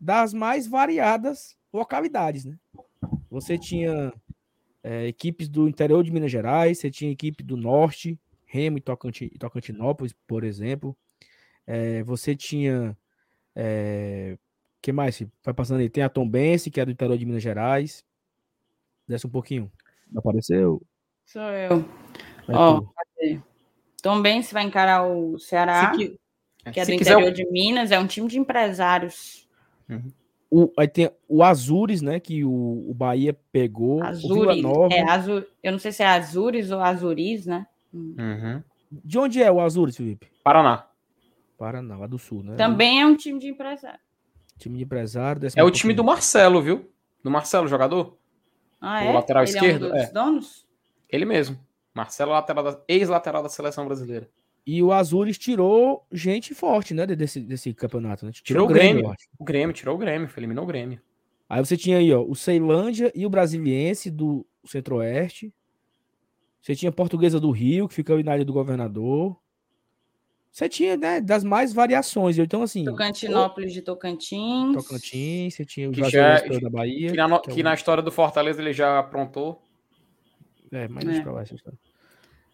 Speaker 2: das mais variadas localidades, né? Você tinha é, equipes do interior de Minas Gerais, você tinha equipe do norte, Remo e Tocantinópolis, por exemplo. É, você tinha. É, que mais? Vai passando aí. Tem a Tombense, que é do interior de Minas Gerais. Desce um pouquinho. Apareceu?
Speaker 1: Sou eu. Ó, Tombense vai encarar o Ceará, que, que, é do interior de Minas. É um time de empresários.
Speaker 2: Uhum. O, aí tem o Azures, né? Que o, o Bahia pegou.
Speaker 1: Azures. É, Azul, eu não sei se é Azures ou Azuris, né?
Speaker 3: Uhum.
Speaker 2: De onde é o Azures, Felipe?
Speaker 3: Paraná.
Speaker 2: Paraná, lá do sul, né?
Speaker 1: Também é um time de empresário.
Speaker 2: Time de empresário.
Speaker 3: É o time do Marcelo, viu? Do Marcelo, jogador.
Speaker 1: Ah, é?
Speaker 3: O lateral Ele esquerdo.
Speaker 1: É um dos é. donos?
Speaker 3: Ele mesmo. Marcelo, lateral ex-lateral da seleção brasileira.
Speaker 2: E o Azures tirou gente forte, né, desse, desse campeonato. Né?
Speaker 3: Tirou, tirou o Grêmio. Grêmio o Grêmio, tirou o Grêmio, eliminou o Grêmio.
Speaker 2: Aí você tinha aí, ó, o Ceilândia e o Brasiliense do Centro-Oeste. Você tinha a Portuguesa do Rio, que fica ali na área do governador. Você tinha, né, das mais variações. Então, assim.
Speaker 1: Tocantinópolis de Tocantins.
Speaker 2: Tocantins, você tinha o
Speaker 3: que já, da Bahia. Que, na, que, é que na história do Fortaleza ele já aprontou.
Speaker 2: É, mas é. deixa pra lá essa história.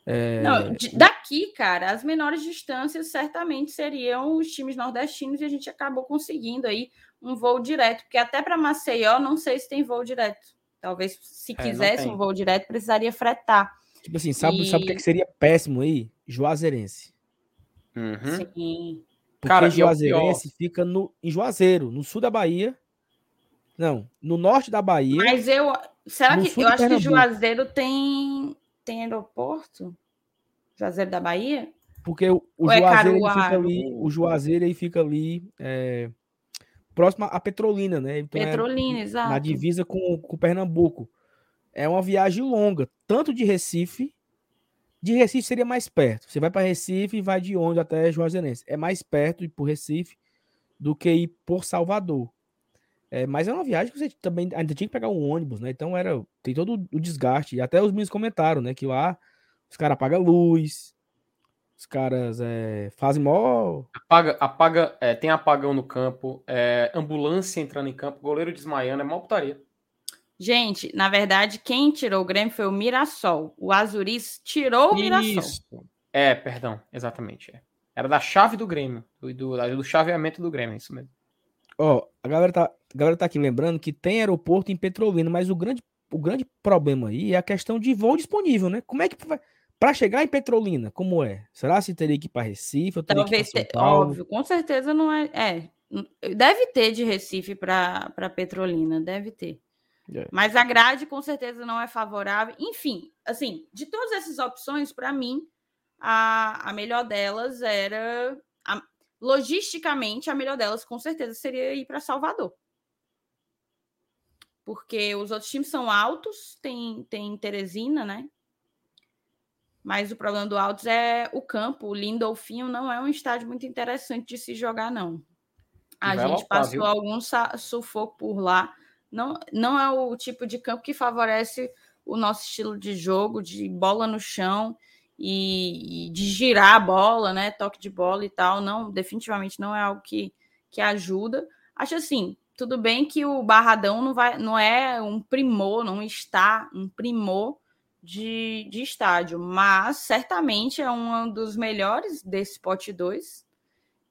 Speaker 1: É... Não, daqui, cara, as menores distâncias certamente seriam os times nordestinos e a gente acabou conseguindo aí um voo direto, porque até para Maceió não sei se tem voo direto. Talvez se é, quisesse um voo direto precisaria fretar.
Speaker 2: Tipo assim, sabe, e... sabe o que, é que seria péssimo aí? Juazeirense.
Speaker 3: Uhum.
Speaker 1: Sim.
Speaker 2: Porque Cara, Juazeirense fica no, em Juazeiro, no sul da Bahia. Não, no norte da Bahia.
Speaker 1: Mas eu. Será que. Eu acho que Juazeiro tem tem aeroporto? Juazeiro da Bahia?
Speaker 2: Porque o, o é Juazeiro é fica ali, o Juazeiro aí fica ali é, próximo à Petrolina, né?
Speaker 1: Então é Petrolina, é, exato.
Speaker 2: Na divisa com, com Pernambuco. É uma viagem longa, tanto de Recife. De Recife seria mais perto. Você vai para Recife e vai de onde até Juazeirense. É mais perto ir por Recife do que ir por Salvador. É, mas é uma viagem que você também ainda tinha que pegar um ônibus, né? Então era tem todo o desgaste. E até os meninos comentaram, né? Que lá os caras apagam luz, os caras é, fazem mó.
Speaker 3: Apaga, apaga é, tem apagão no campo, é, ambulância entrando em campo, goleiro desmaiando, é mó putaria.
Speaker 1: Gente, na verdade, quem tirou o Grêmio foi o Mirassol. O Azuris tirou o Mirassol. Isso.
Speaker 3: É, perdão, exatamente. É. Era da chave do Grêmio, do, do, do chaveamento do Grêmio, é isso mesmo.
Speaker 2: Ó, a galera tá, a galera tá aqui lembrando que tem aeroporto em Petrolina, mas o grande, o grande problema aí é a questão de voo disponível, né? Como é que vai. Para chegar em Petrolina, como é? Será se teria que ir para Recife? Ou teria
Speaker 1: Talvez, ter, óbvio, com certeza não é. É, deve ter de Recife para Petrolina, deve ter. É. Mas a grade com certeza não é favorável. Enfim, assim, de todas essas opções, para mim, a, a melhor delas era a, logisticamente, a melhor delas, com certeza, seria ir para Salvador. porque os outros times são altos, tem, tem Teresina, né? Mas o problema do Altos é o campo. O Lindolfinho não é um estádio muito interessante de se jogar, não. A gente lotar, passou viu? algum sufoco por lá. Não, não é o tipo de campo que favorece o nosso estilo de jogo, de bola no chão e, e de girar a bola, né? Toque de bola e tal. Não, definitivamente não é algo que, que ajuda. Acho assim, tudo bem que o Barradão não, vai, não é um primor, não está um primor de, de estádio, mas certamente é um dos melhores desse pote 2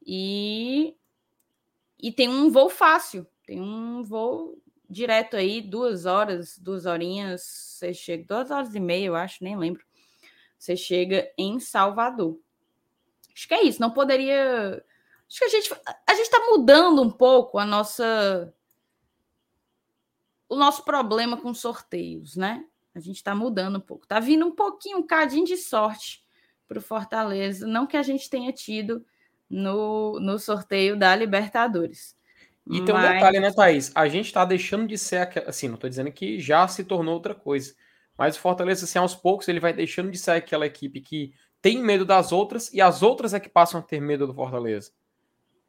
Speaker 1: e, e tem um voo fácil, tem um voo direto aí, duas horas, duas horinhas, você chega, duas horas e meia, eu acho, nem lembro. Você chega em Salvador. Acho que é isso, não poderia. Acho que a gente a gente está mudando um pouco a nossa o nosso problema com sorteios, né? A gente está mudando um pouco. Está vindo um pouquinho, um cadinho de sorte para o Fortaleza. Não que a gente tenha tido no, no sorteio da Libertadores.
Speaker 3: E Mas... tem um detalhe, né, Thaís? A gente está deixando de ser, assim, não estou dizendo que já se tornou outra coisa. Mas o Fortaleza, assim, aos poucos, ele vai deixando de ser aquela equipe que tem medo das outras e as outras é que passam a ter medo do Fortaleza.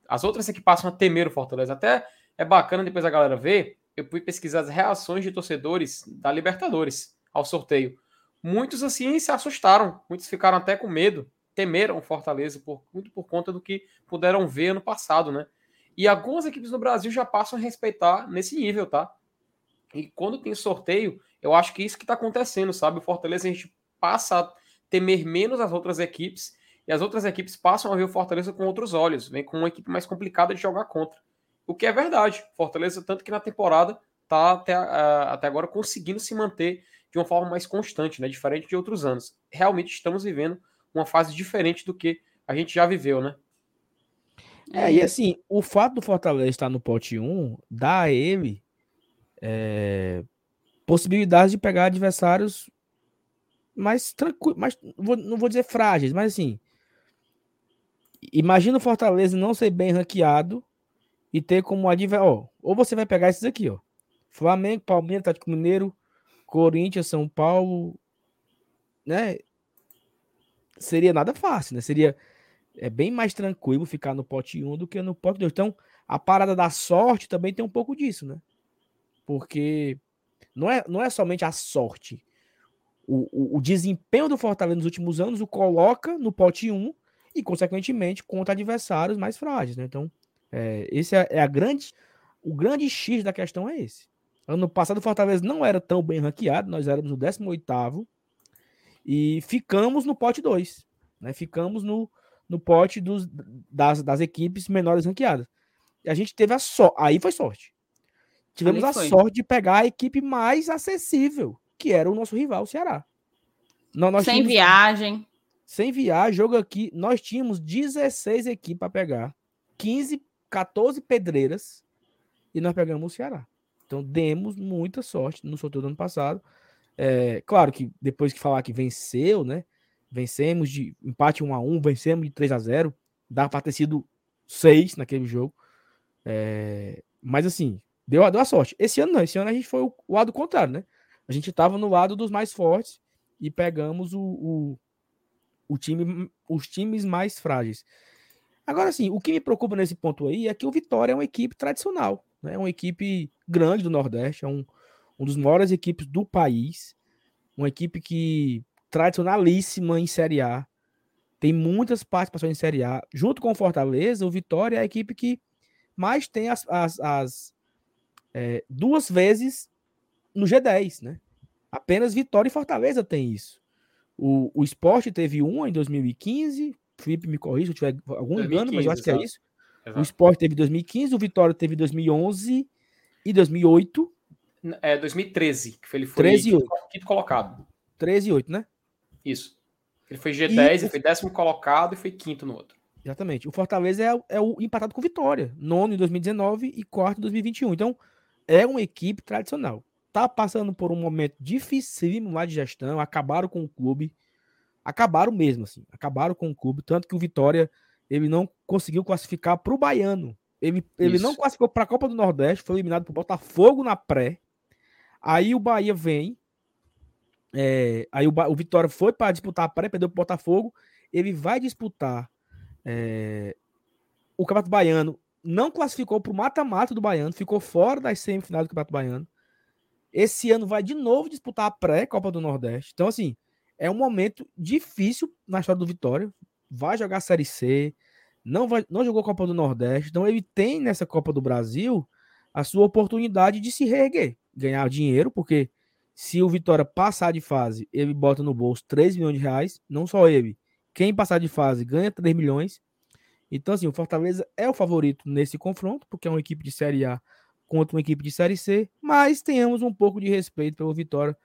Speaker 3: As outras é que passam a temer o Fortaleza. Até é bacana depois a galera ver eu fui pesquisar as reações de torcedores da Libertadores ao sorteio. Muitos assim se assustaram, muitos ficaram até com medo, temeram o Fortaleza por, muito por conta do que puderam ver ano passado, né? E algumas equipes no Brasil já passam a respeitar nesse nível, tá? E quando tem sorteio, eu acho que isso que está acontecendo, sabe? O Fortaleza a gente passa a temer menos as outras equipes e as outras equipes passam a ver o Fortaleza com outros olhos, vem com uma equipe mais complicada de jogar contra. O que é verdade. Fortaleza, tanto que na temporada, tá até, uh, até agora conseguindo se manter de uma forma mais constante, né? Diferente de outros anos. Realmente estamos vivendo uma fase diferente do que a gente já viveu, né?
Speaker 2: É, e assim, o fato do Fortaleza estar no pote 1 dá a ele é, possibilidades de pegar adversários mais tranquilos, mais, não vou dizer frágeis, mas assim, imagina o Fortaleza não ser bem ranqueado e ter como adversário. Ou você vai pegar esses aqui, ó. Flamengo, Palmeiras, Tático Mineiro, Corinthians, São Paulo, né? Seria nada fácil, né? Seria é bem mais tranquilo ficar no pote 1 do que no pote 2. Então, a parada da sorte também tem um pouco disso, né? Porque não é, não é somente a sorte. O, o, o desempenho do Fortaleza nos últimos anos o coloca no pote 1 e, consequentemente, contra adversários mais frágeis, né? Então, é, esse é, é, a grande, o grande X da questão é esse. Ano passado o Fortaleza não era tão bem ranqueado, nós éramos o 18 e ficamos no pote 2, né? Ficamos no, no pote dos, das, das equipes menores ranqueadas. E a gente teve a sorte, aí foi sorte. Tivemos a sorte de pegar a equipe mais acessível, que era o nosso rival, o Ceará.
Speaker 1: nós sem tínhamos, viagem.
Speaker 2: Sem viagem, jogo aqui, nós tínhamos 16 equipes para pegar, 15 14 pedreiras e nós pegamos o Ceará. Então demos muita sorte no sorteio do ano passado. É, claro que depois que falar que venceu, né? Vencemos de empate 1 a 1 vencemos de 3 a 0 Dá para ter sido 6 naquele jogo. É, mas assim, deu, deu a sorte. Esse ano não, esse ano a gente foi o, o lado contrário, né? A gente estava no lado dos mais fortes e pegamos o, o, o time, os times mais frágeis. Agora, sim, o que me preocupa nesse ponto aí é que o Vitória é uma equipe tradicional, né? É uma equipe grande do Nordeste, é um, um dos maiores equipes do país, uma equipe que tradicionalíssima em Série A, tem muitas participações em Série A. Junto com o Fortaleza, o Vitória é a equipe que mais tem as, as, as é, duas vezes no G10, né? Apenas Vitória e Fortaleza tem isso. O, o esporte teve uma em 2015, Felipe me corrija se eu tiver algum 2015, engano, mas eu acho que é isso. Exato. O Sport teve 2015, o Vitória teve 2011 e 2008.
Speaker 3: É, 2013, que ele foi 13 quinto, quinto colocado.
Speaker 2: 13 e 8, né?
Speaker 3: Isso. Ele foi G10, e ele foi décimo colocado e foi quinto no outro.
Speaker 2: Exatamente. O Fortaleza é, é o empatado com Vitória. Nono em 2019 e quarto em 2021. Então, é uma equipe tradicional. Tá passando por um momento dificílimo lá de gestão, acabaram com o clube acabaram mesmo, assim, acabaram com o clube, tanto que o Vitória ele não conseguiu classificar para o Baiano. Ele, ele não classificou para a Copa do Nordeste, foi eliminado por Botafogo na pré. Aí o Bahia vem. É, aí o, o Vitória foi para disputar a pré, perdeu o Botafogo. Ele vai disputar é, o Campeonato Baiano. Não classificou para o mata-mata do Baiano, ficou fora das semifinais do Campeonato Baiano. Esse ano vai de novo disputar a pré-Copa do Nordeste. Então, assim, é um momento difícil na história do Vitória. Vai jogar a Série C, não, vai, não jogou a Copa do Nordeste. Então, ele tem nessa Copa do Brasil a sua oportunidade de se reerguer, ganhar dinheiro, porque se o Vitória passar de fase, ele bota no bolso 3 milhões de reais, não só ele. Quem passar de fase ganha 3 milhões. Então, assim, o Fortaleza é o favorito nesse confronto, porque é uma equipe de Série A contra uma equipe de Série C, mas tenhamos um pouco de respeito pelo Vitória.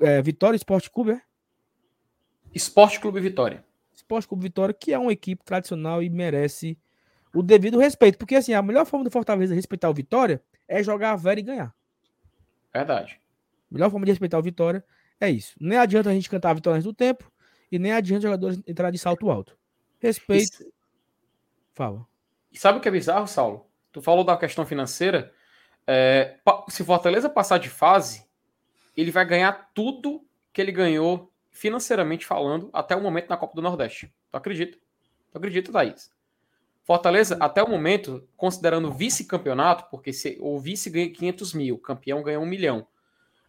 Speaker 2: É, Vitória Esporte Clube, é?
Speaker 3: Esporte Clube Vitória.
Speaker 2: Esporte Clube Vitória, que é uma equipe tradicional e merece o devido respeito. Porque, assim, a melhor forma do Fortaleza respeitar o Vitória é jogar a vera e ganhar.
Speaker 3: Verdade.
Speaker 2: A melhor forma de respeitar o Vitória é isso. Nem adianta a gente cantar a vitória antes do tempo e nem adianta jogadores entrar de salto alto. Respeito. Fala.
Speaker 3: E sabe o que é bizarro, Saulo? Tu falou da questão financeira. É, se Fortaleza passar de fase, ele vai ganhar tudo que ele ganhou financeiramente falando até o momento na Copa do Nordeste. Tu acredita? Tu acredita, Thaís? Fortaleza, até o momento, considerando vice-campeonato, porque se, o vice ganha 500 mil, o campeão ganha 1 milhão.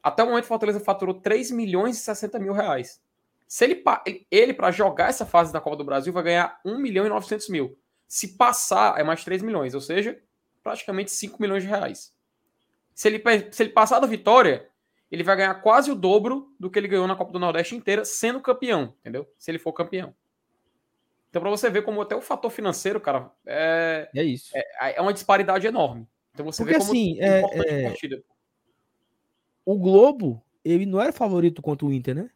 Speaker 3: Até o momento, Fortaleza faturou 3 milhões e 60 mil reais. Se ele, ele para jogar essa fase da Copa do Brasil, vai ganhar 1 milhão e 900 mil. Se passar, é mais 3 milhões, ou seja, praticamente 5 milhões de reais. Se ele, se ele passar da vitória, ele vai ganhar quase o dobro do que ele ganhou na Copa do Nordeste inteira, sendo campeão, entendeu? Se ele for campeão. Então, para você ver como até o fator financeiro, cara, é,
Speaker 2: é isso.
Speaker 3: É, é uma disparidade enorme. Então você
Speaker 2: Porque,
Speaker 3: vê como
Speaker 2: assim, é, é... O Globo, ele não era favorito contra o Inter, né?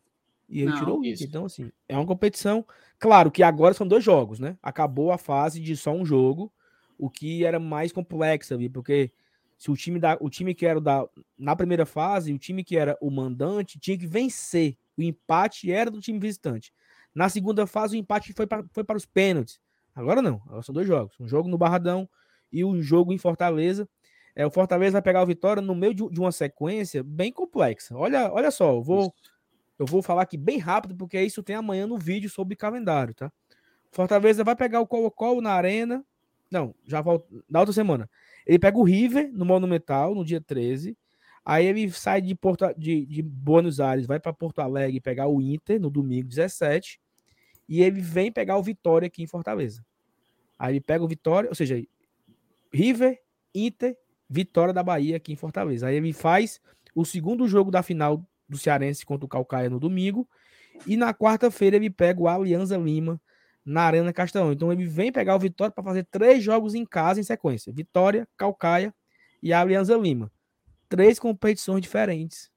Speaker 2: E ele não, tirou o Inter. Então, assim, é uma competição. Claro que agora são dois jogos, né? Acabou a fase de só um jogo, o que era mais complexo, viu? Porque se o time da, o time que era da na primeira fase, o time que era o mandante tinha que vencer. O empate era do time visitante. Na segunda fase, o empate foi para, foi para os pênaltis. Agora não, agora são dois jogos. Um jogo no Barradão e um jogo em Fortaleza. É, o Fortaleza vai pegar o Vitória no meio de, de uma sequência bem complexa. Olha, olha só, eu vou, eu vou falar aqui bem rápido, porque isso tem amanhã no vídeo sobre calendário, tá? Fortaleza vai pegar o Colo-Colo na Arena. Não, já volta. Na outra semana. Ele pega o River no Monumental, no dia 13. Aí ele sai de, Porto, de, de Buenos Aires, vai para Porto Alegre pegar o Inter no domingo 17. E ele vem pegar o Vitória aqui em Fortaleza. Aí ele pega o Vitória, ou seja, River, Inter, Vitória da Bahia aqui em Fortaleza. Aí ele faz o segundo jogo da final do Cearense contra o Calcaia no domingo. E na quarta-feira ele pega o Alianza Lima na Arena Castelão. Então ele vem pegar o Vitória para fazer três jogos em casa em sequência: Vitória, Calcaia e Alianza Lima três competições diferentes.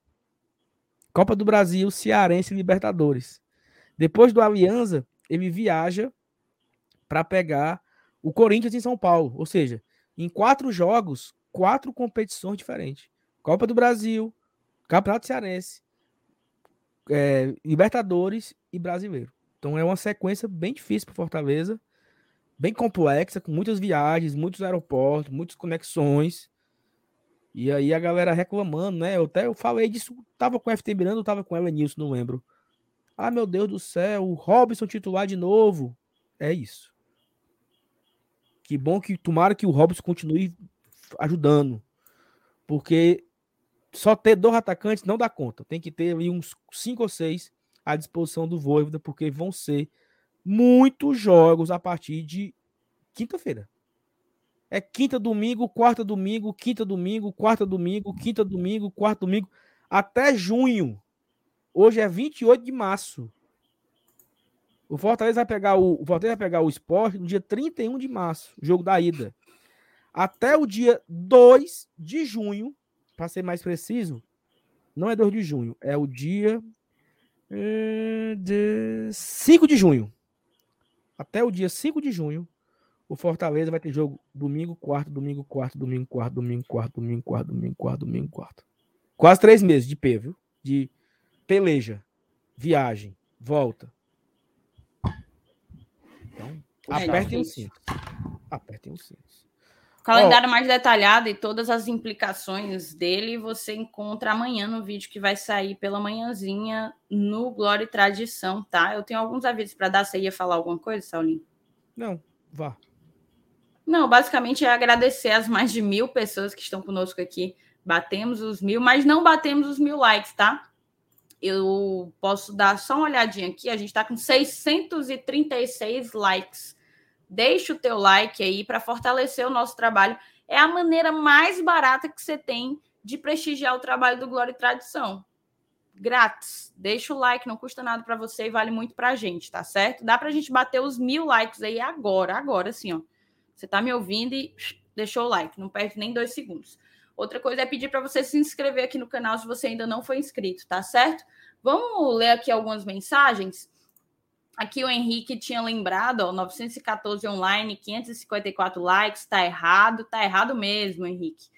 Speaker 2: Copa do Brasil, Cearense e Libertadores. Depois do Aliança, ele viaja para pegar o Corinthians em São Paulo. Ou seja, em quatro jogos, quatro competições diferentes. Copa do Brasil, Campeonato Cearense, é, Libertadores e Brasileiro. Então é uma sequência bem difícil para Fortaleza, bem complexa, com muitas viagens, muitos aeroportos, muitas conexões. E aí a galera reclamando, né? Eu até eu falei disso, tava com o FT Miranda, tava com o Elenilson, não lembro. Ah, meu Deus do céu, o Robson titular de novo. É isso. Que bom que tomara que o Robson continue ajudando. Porque só ter dois atacantes não dá conta. Tem que ter ali uns cinco ou seis à disposição do Voivoda, porque vão ser muitos jogos a partir de quinta-feira. É quinta, domingo, quarta, domingo, quinta, domingo, quarta, domingo, quinta, domingo, quarta, domingo, até junho. Hoje é 28 de março. O Fortaleza vai pegar o, o Fortaleza vai pegar o esporte no dia 31 de março, jogo da ida. Até o dia 2 de junho, para ser mais preciso, não é 2 de junho, é o dia é, de 5 de junho. Até o dia 5 de junho, o Fortaleza vai ter jogo domingo, quarto, domingo, quarto, domingo, quarto, domingo, quarto, domingo, quarto, domingo, quarto, domingo, quarto. Quase três meses de P, viu? De peleja, viagem, volta. Então, é apertem o cinto. Apertem o cinto.
Speaker 1: O calendário oh. mais detalhado e todas as implicações dele você encontra amanhã no vídeo que vai sair pela manhãzinha no Glória e Tradição, tá? Eu tenho alguns avisos para dar. Você ia falar alguma coisa, Saulinho?
Speaker 2: Não, vá.
Speaker 1: Não, basicamente é agradecer as mais de mil pessoas que estão conosco aqui. Batemos os mil, mas não batemos os mil likes, tá? Eu posso dar só uma olhadinha aqui. A gente está com 636 likes Deixa o teu like aí para fortalecer o nosso trabalho. É a maneira mais barata que você tem de prestigiar o trabalho do Glória e Tradição. Grátis. Deixa o like, não custa nada para você e vale muito para a gente, tá certo? Dá para a gente bater os mil likes aí agora, agora, assim, ó. Você tá me ouvindo e deixou o like, não perde nem dois segundos. Outra coisa é pedir para você se inscrever aqui no canal se você ainda não foi inscrito, tá certo? Vamos ler aqui algumas mensagens. Aqui o Henrique tinha lembrado, ó, 914 online, 554 likes, tá errado, tá errado mesmo, Henrique.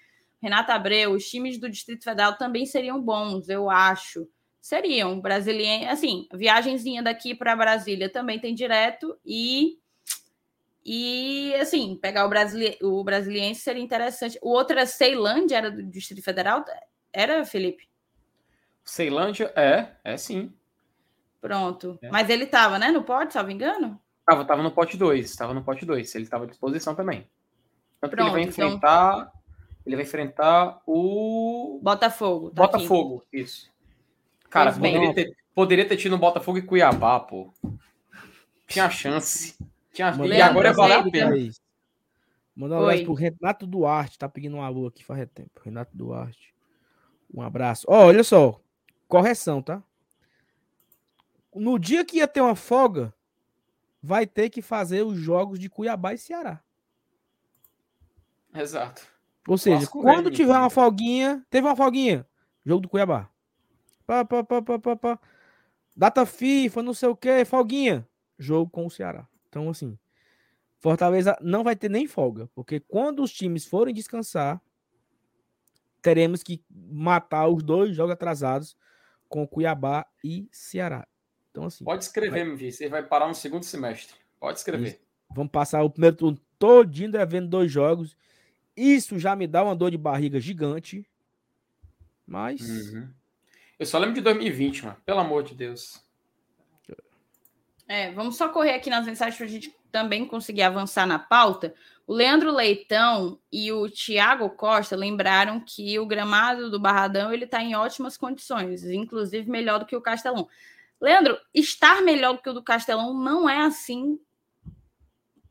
Speaker 1: Renata Abreu, os times do Distrito Federal também seriam bons, eu acho. Seriam, brasileiro, assim, viagemzinha daqui para Brasília também tem direto e e assim, pegar o, brasile... o brasiliense seria interessante. O outro era Ceilândia, era do Distrito Federal? Era, Felipe?
Speaker 3: Ceilândia, é, é sim.
Speaker 1: Pronto. É. Mas ele estava, né, no pote, salvo engano?
Speaker 3: Tava, tava no pote 2, estava no pote 2. Ele estava à disposição também. Tanto Pronto, ele vai então enfrentar. Então... Ele vai enfrentar o.
Speaker 1: Botafogo.
Speaker 3: Tá Botafogo, aqui. isso. Cara, poderia ter, poderia ter tido Botafogo e Cuiabá, pô. Tinha chance. Tinha... E agora é valer a pena.
Speaker 2: Manda um abraço pro Renato Duarte, tá pedindo um alô aqui faz tempo. Renato Duarte. Um abraço. Ó, oh, olha só. Correção, tá? No dia que ia ter uma folga, vai ter que fazer os jogos de Cuiabá e Ceará.
Speaker 3: Exato.
Speaker 2: Ou seja, quando tiver uma folguinha, teve uma folguinha, jogo do Cuiabá. Pá, pá, pá, pá, pá, pá. Data FIFA, não sei o que, folguinha, jogo com o Ceará. Então, assim, Fortaleza não vai ter nem folga, porque quando os times forem descansar, teremos que matar os dois jogos atrasados com Cuiabá e Ceará. Então, assim.
Speaker 3: Pode escrever, vai... meu filho. Você vai parar no segundo semestre. Pode escrever. Isso.
Speaker 2: Vamos passar o primeiro turno todinho devendo dois jogos. Isso já me dá uma dor de barriga gigante. Mas. Uhum.
Speaker 3: Eu só lembro de 2020, mano. Pelo amor de Deus.
Speaker 1: É, vamos só correr aqui nas mensagens para a gente também conseguir avançar na pauta. O Leandro Leitão e o Tiago Costa lembraram que o gramado do Barradão ele está em ótimas condições, inclusive melhor do que o Castelão. Leandro, estar melhor do que o do Castelão não é assim.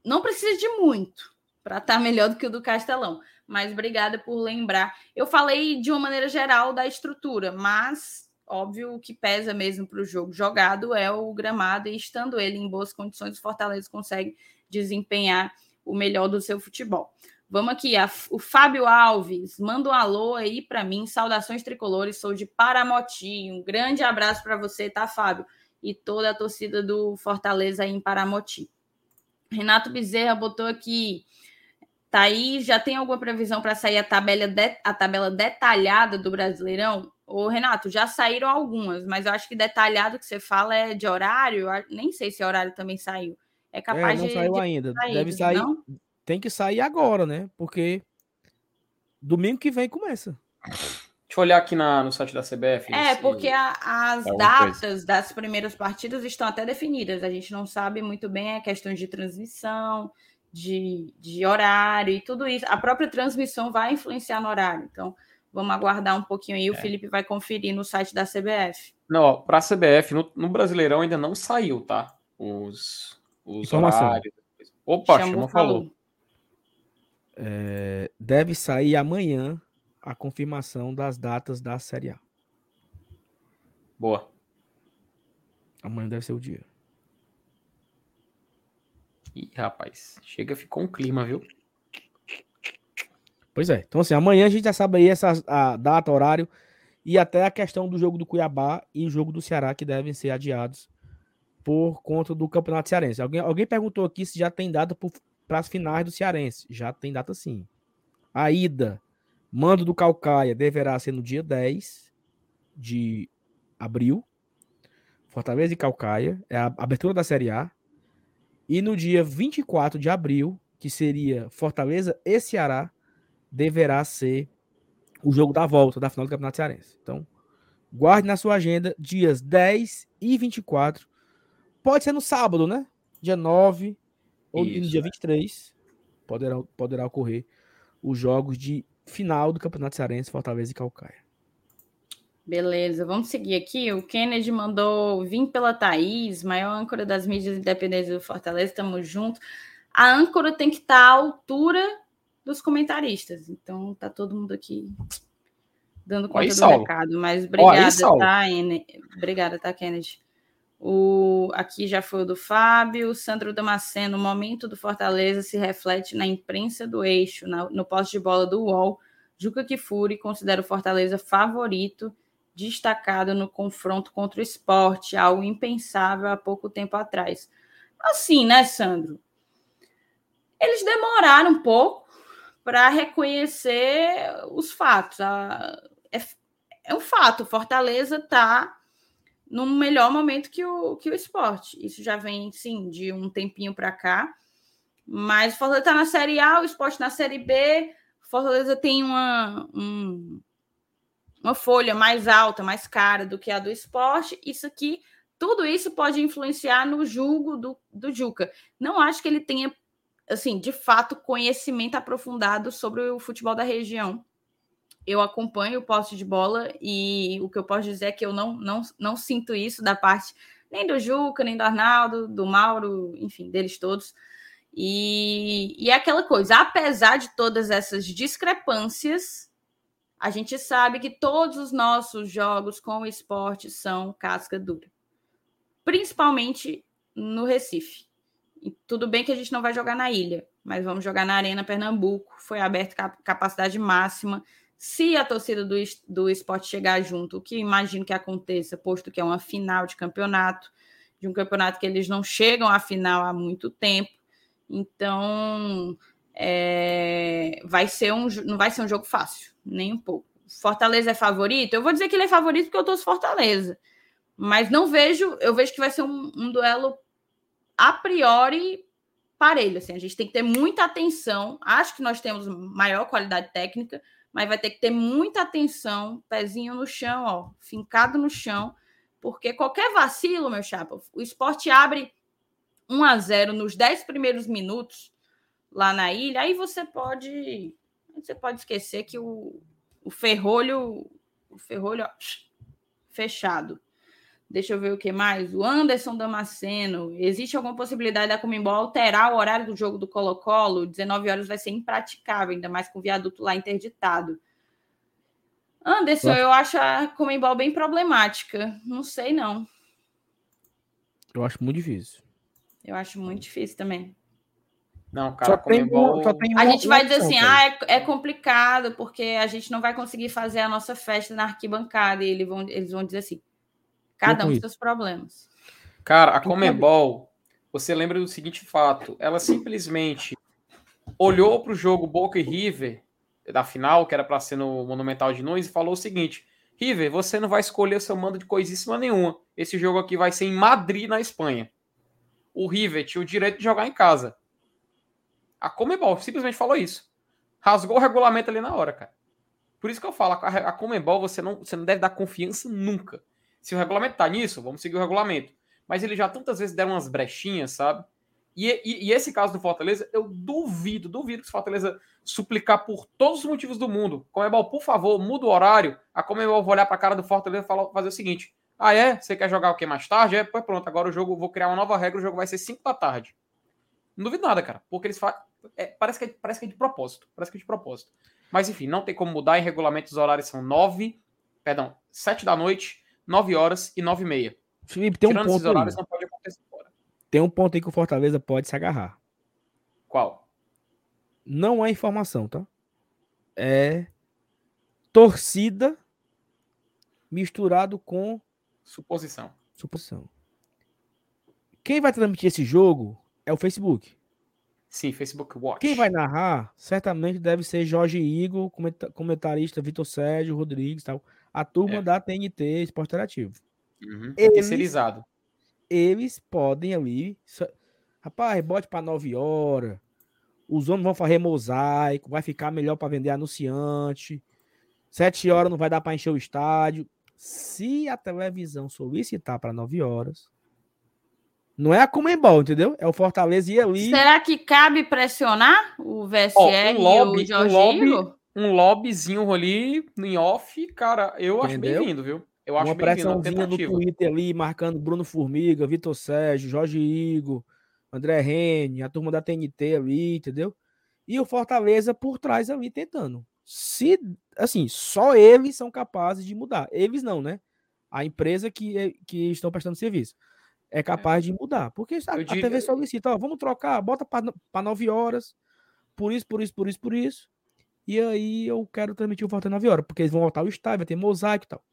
Speaker 1: Não precisa de muito para estar melhor do que o do Castelão. Mas obrigada por lembrar. Eu falei de uma maneira geral da estrutura, mas óbvio o que pesa mesmo para o jogo jogado é o gramado, e estando ele em boas condições, o Fortaleza consegue desempenhar o melhor do seu futebol. Vamos aqui, a, o Fábio Alves, manda um alô aí para mim, saudações tricolores, sou de Paramoti, um grande abraço para você, tá, Fábio? E toda a torcida do Fortaleza aí em Paramoti. Renato Bezerra botou aqui, tá aí, já tem alguma previsão para sair a tabela, de, a tabela detalhada do Brasileirão? Ô, Renato, já saíram algumas, mas eu acho que detalhado que você fala é de horário, nem sei se horário também saiu. É capaz
Speaker 2: é, não
Speaker 1: de.
Speaker 2: Não saiu
Speaker 1: de
Speaker 2: ainda. Deve sair. Não? Tem que sair agora, né? Porque domingo que vem começa.
Speaker 3: Deixa eu olhar aqui na, no site da CBF.
Speaker 1: É, porque a, as datas coisa. das primeiras partidas estão até definidas. A gente não sabe muito bem a questão de transmissão, de, de horário e tudo isso. A própria transmissão vai influenciar no horário. Então, vamos aguardar um pouquinho aí. O é. Felipe vai conferir no site da CBF.
Speaker 3: Não, para a CBF, no, no, Brasileirão ainda não saiu, tá? Os, os horários. Opa, Chama falou. falou.
Speaker 2: É, deve sair amanhã a confirmação das datas da Série A.
Speaker 3: Boa.
Speaker 2: Amanhã deve ser o dia.
Speaker 3: Ih, rapaz, chega, ficou um clima, viu?
Speaker 2: Pois é. Então, assim, amanhã a gente já sabe aí essa a data, horário e até a questão do jogo do Cuiabá e o jogo do Ceará que devem ser adiados por conta do Campeonato Cearense. Alguém, alguém perguntou aqui se já tem data para as finais do Cearense. Já tem data sim. A ida, mando do Calcaia, deverá ser no dia 10 de abril. Fortaleza e Calcaia. É a abertura da Série A. E no dia 24 de abril, que seria Fortaleza e Ceará, deverá ser o jogo da volta da final do Campeonato Cearense. Então, guarde na sua agenda dias 10 e 24. Pode ser no sábado, né? Dia 9 ou Isso, no dia 23. Poderá, poderá ocorrer os jogos de final do Campeonato Cearense, Fortaleza e Calcaia.
Speaker 1: Beleza, vamos seguir aqui. O Kennedy mandou vir pela Thaís, maior âncora das mídias independentes do Fortaleza, estamos juntos. A âncora tem que estar à altura dos comentaristas. Então tá todo mundo aqui dando conta Oi, do Saulo. recado. Mas obrigada, Oi, tá, N... Obrigada, tá, Kennedy. O... Aqui já foi o do Fábio. Sandro Damasceno, o momento do Fortaleza se reflete na imprensa do eixo, na... no poste de bola do UOL. Juca Kifuri considera o Fortaleza favorito destacado no confronto contra o esporte, algo impensável há pouco tempo atrás. Assim, né, Sandro? Eles demoraram um pouco para reconhecer os fatos. É, é um fato, Fortaleza está no melhor momento que o, que o esporte. Isso já vem, sim, de um tempinho para cá. Mas o Fortaleza está na Série A, o esporte na Série B. Fortaleza tem uma, um, uma folha mais alta, mais cara do que a do esporte. Isso aqui, tudo isso pode influenciar no julgo do, do Juca. Não acho que ele tenha, assim, de fato, conhecimento aprofundado sobre o futebol da região. Eu acompanho o poste de bola e o que eu posso dizer é que eu não, não, não sinto isso da parte nem do Juca, nem do Arnaldo, do Mauro, enfim, deles todos. E, e é aquela coisa, apesar de todas essas discrepâncias, a gente sabe que todos os nossos jogos com o esporte são casca dura, principalmente no Recife. E tudo bem que a gente não vai jogar na ilha, mas vamos jogar na Arena Pernambuco. Foi aberta capacidade máxima. Se a torcida do, do esporte chegar junto, o que imagino que aconteça, posto que é uma final de campeonato, de um campeonato que eles não chegam à final há muito tempo. Então, é, vai ser um, não vai ser um jogo fácil nem um pouco. Fortaleza é favorito? Eu vou dizer que ele é favorito porque eu torço Fortaleza. Mas não vejo, eu vejo que vai ser um, um duelo a priori parelho. Assim, a gente tem que ter muita atenção. Acho que nós temos maior qualidade técnica, mas vai ter que ter muita atenção, pezinho no chão, ó, fincado no chão, porque qualquer vacilo, meu chapa, o esporte abre 1 a 0 nos 10 primeiros minutos lá na ilha, aí você pode você pode esquecer que o, o ferrolho, o ferrolho ó, fechado. Deixa eu ver o que mais. O Anderson Damasceno. Existe alguma possibilidade da Comembol alterar o horário do jogo do Colo-Colo? 19 horas vai ser impraticável, ainda mais com o viaduto lá interditado. Anderson, eu acho a Comembol bem problemática. Não sei, não.
Speaker 2: Eu acho muito difícil.
Speaker 1: Eu acho muito difícil também.
Speaker 3: Não, cara, só tem,
Speaker 1: só tem a gente vai dizer assim, ah, é, é, complicado, porque a gente não vai conseguir fazer a nossa festa na arquibancada. E eles vão, eles vão dizer assim, cada um com seus problemas.
Speaker 3: Cara, a Comembol, você lembra do seguinte fato, ela simplesmente olhou para o jogo Boca e River, da final, que era para ser no Monumental de Nunes, e falou o seguinte, River, você não vai escolher seu mando de coisíssima nenhuma. Esse jogo aqui vai ser em Madrid, na Espanha. O River tinha o direito de jogar em casa a Comebol simplesmente falou isso. Rasgou o regulamento ali na hora, cara. Por isso que eu falo, a Comebol você não, você não deve dar confiança nunca. Se o regulamento tá nisso, vamos seguir o regulamento. Mas ele já tantas vezes deram umas brechinhas, sabe? E, e, e, esse caso do Fortaleza, eu duvido, duvido que o Fortaleza suplicar por todos os motivos do mundo. Comebol, por favor, muda o horário. A Comebol vai olhar para a cara do Fortaleza e falar, fazer o seguinte: Ah, é? Você quer jogar o que mais tarde? É, pois pronto, agora o jogo, vou criar uma nova regra, o jogo vai ser 5 da tarde. Não duvido nada, cara. Porque eles fazem. É, parece, que é, parece que é de propósito. Parece que é de propósito. Mas enfim, não tem como mudar. Em regulamento, os horários são 9, perdão, 7 da noite, 9 horas e 9 e meia.
Speaker 2: Felipe, tem Tirando um ponto. horários. Tem um ponto aí que o Fortaleza pode se agarrar.
Speaker 3: Qual?
Speaker 2: Não é informação, tá? É torcida misturado com
Speaker 3: suposição.
Speaker 2: Suposição. Quem vai transmitir esse jogo é o Facebook.
Speaker 3: Sim, Facebook Watch.
Speaker 2: Quem vai narrar certamente deve ser Jorge Igor, comentarista Vitor Sérgio Rodrigues tal. A turma é. da TNT Esporte Interativo.
Speaker 3: Uhum. Eles, Terceirizado.
Speaker 2: Eles podem ali. Rapaz, bote para 9 horas. Os homens vão fazer mosaico, vai ficar melhor para vender anunciante. Sete horas não vai dar para encher o estádio. Se a televisão solicitar para nove horas, não é a Comembol, entendeu? É o Fortaleza e ali.
Speaker 1: Será que cabe pressionar o VSR oh, um lobby, e o Jorge
Speaker 3: um lobby, um lobbyzinho ali em off, cara, eu acho bem-vindo, viu? Eu acho
Speaker 2: uma pressãozinha no Twitter ali, marcando Bruno Formiga, Vitor Sérgio, Jorge Igor, André Rene, a turma da TNT ali, entendeu? E o Fortaleza por trás ali tentando. Se, assim, só eles são capazes de mudar. Eles não, né? A empresa que, que estão prestando serviço é capaz é. de mudar. Porque a, a TV solicita, ó, vamos trocar, bota para 9 horas, por isso, por isso, por isso, por isso. E aí eu quero transmitir o Fortaleza 9 horas, porque eles vão voltar ao estádio, vai ter mosaico e tal.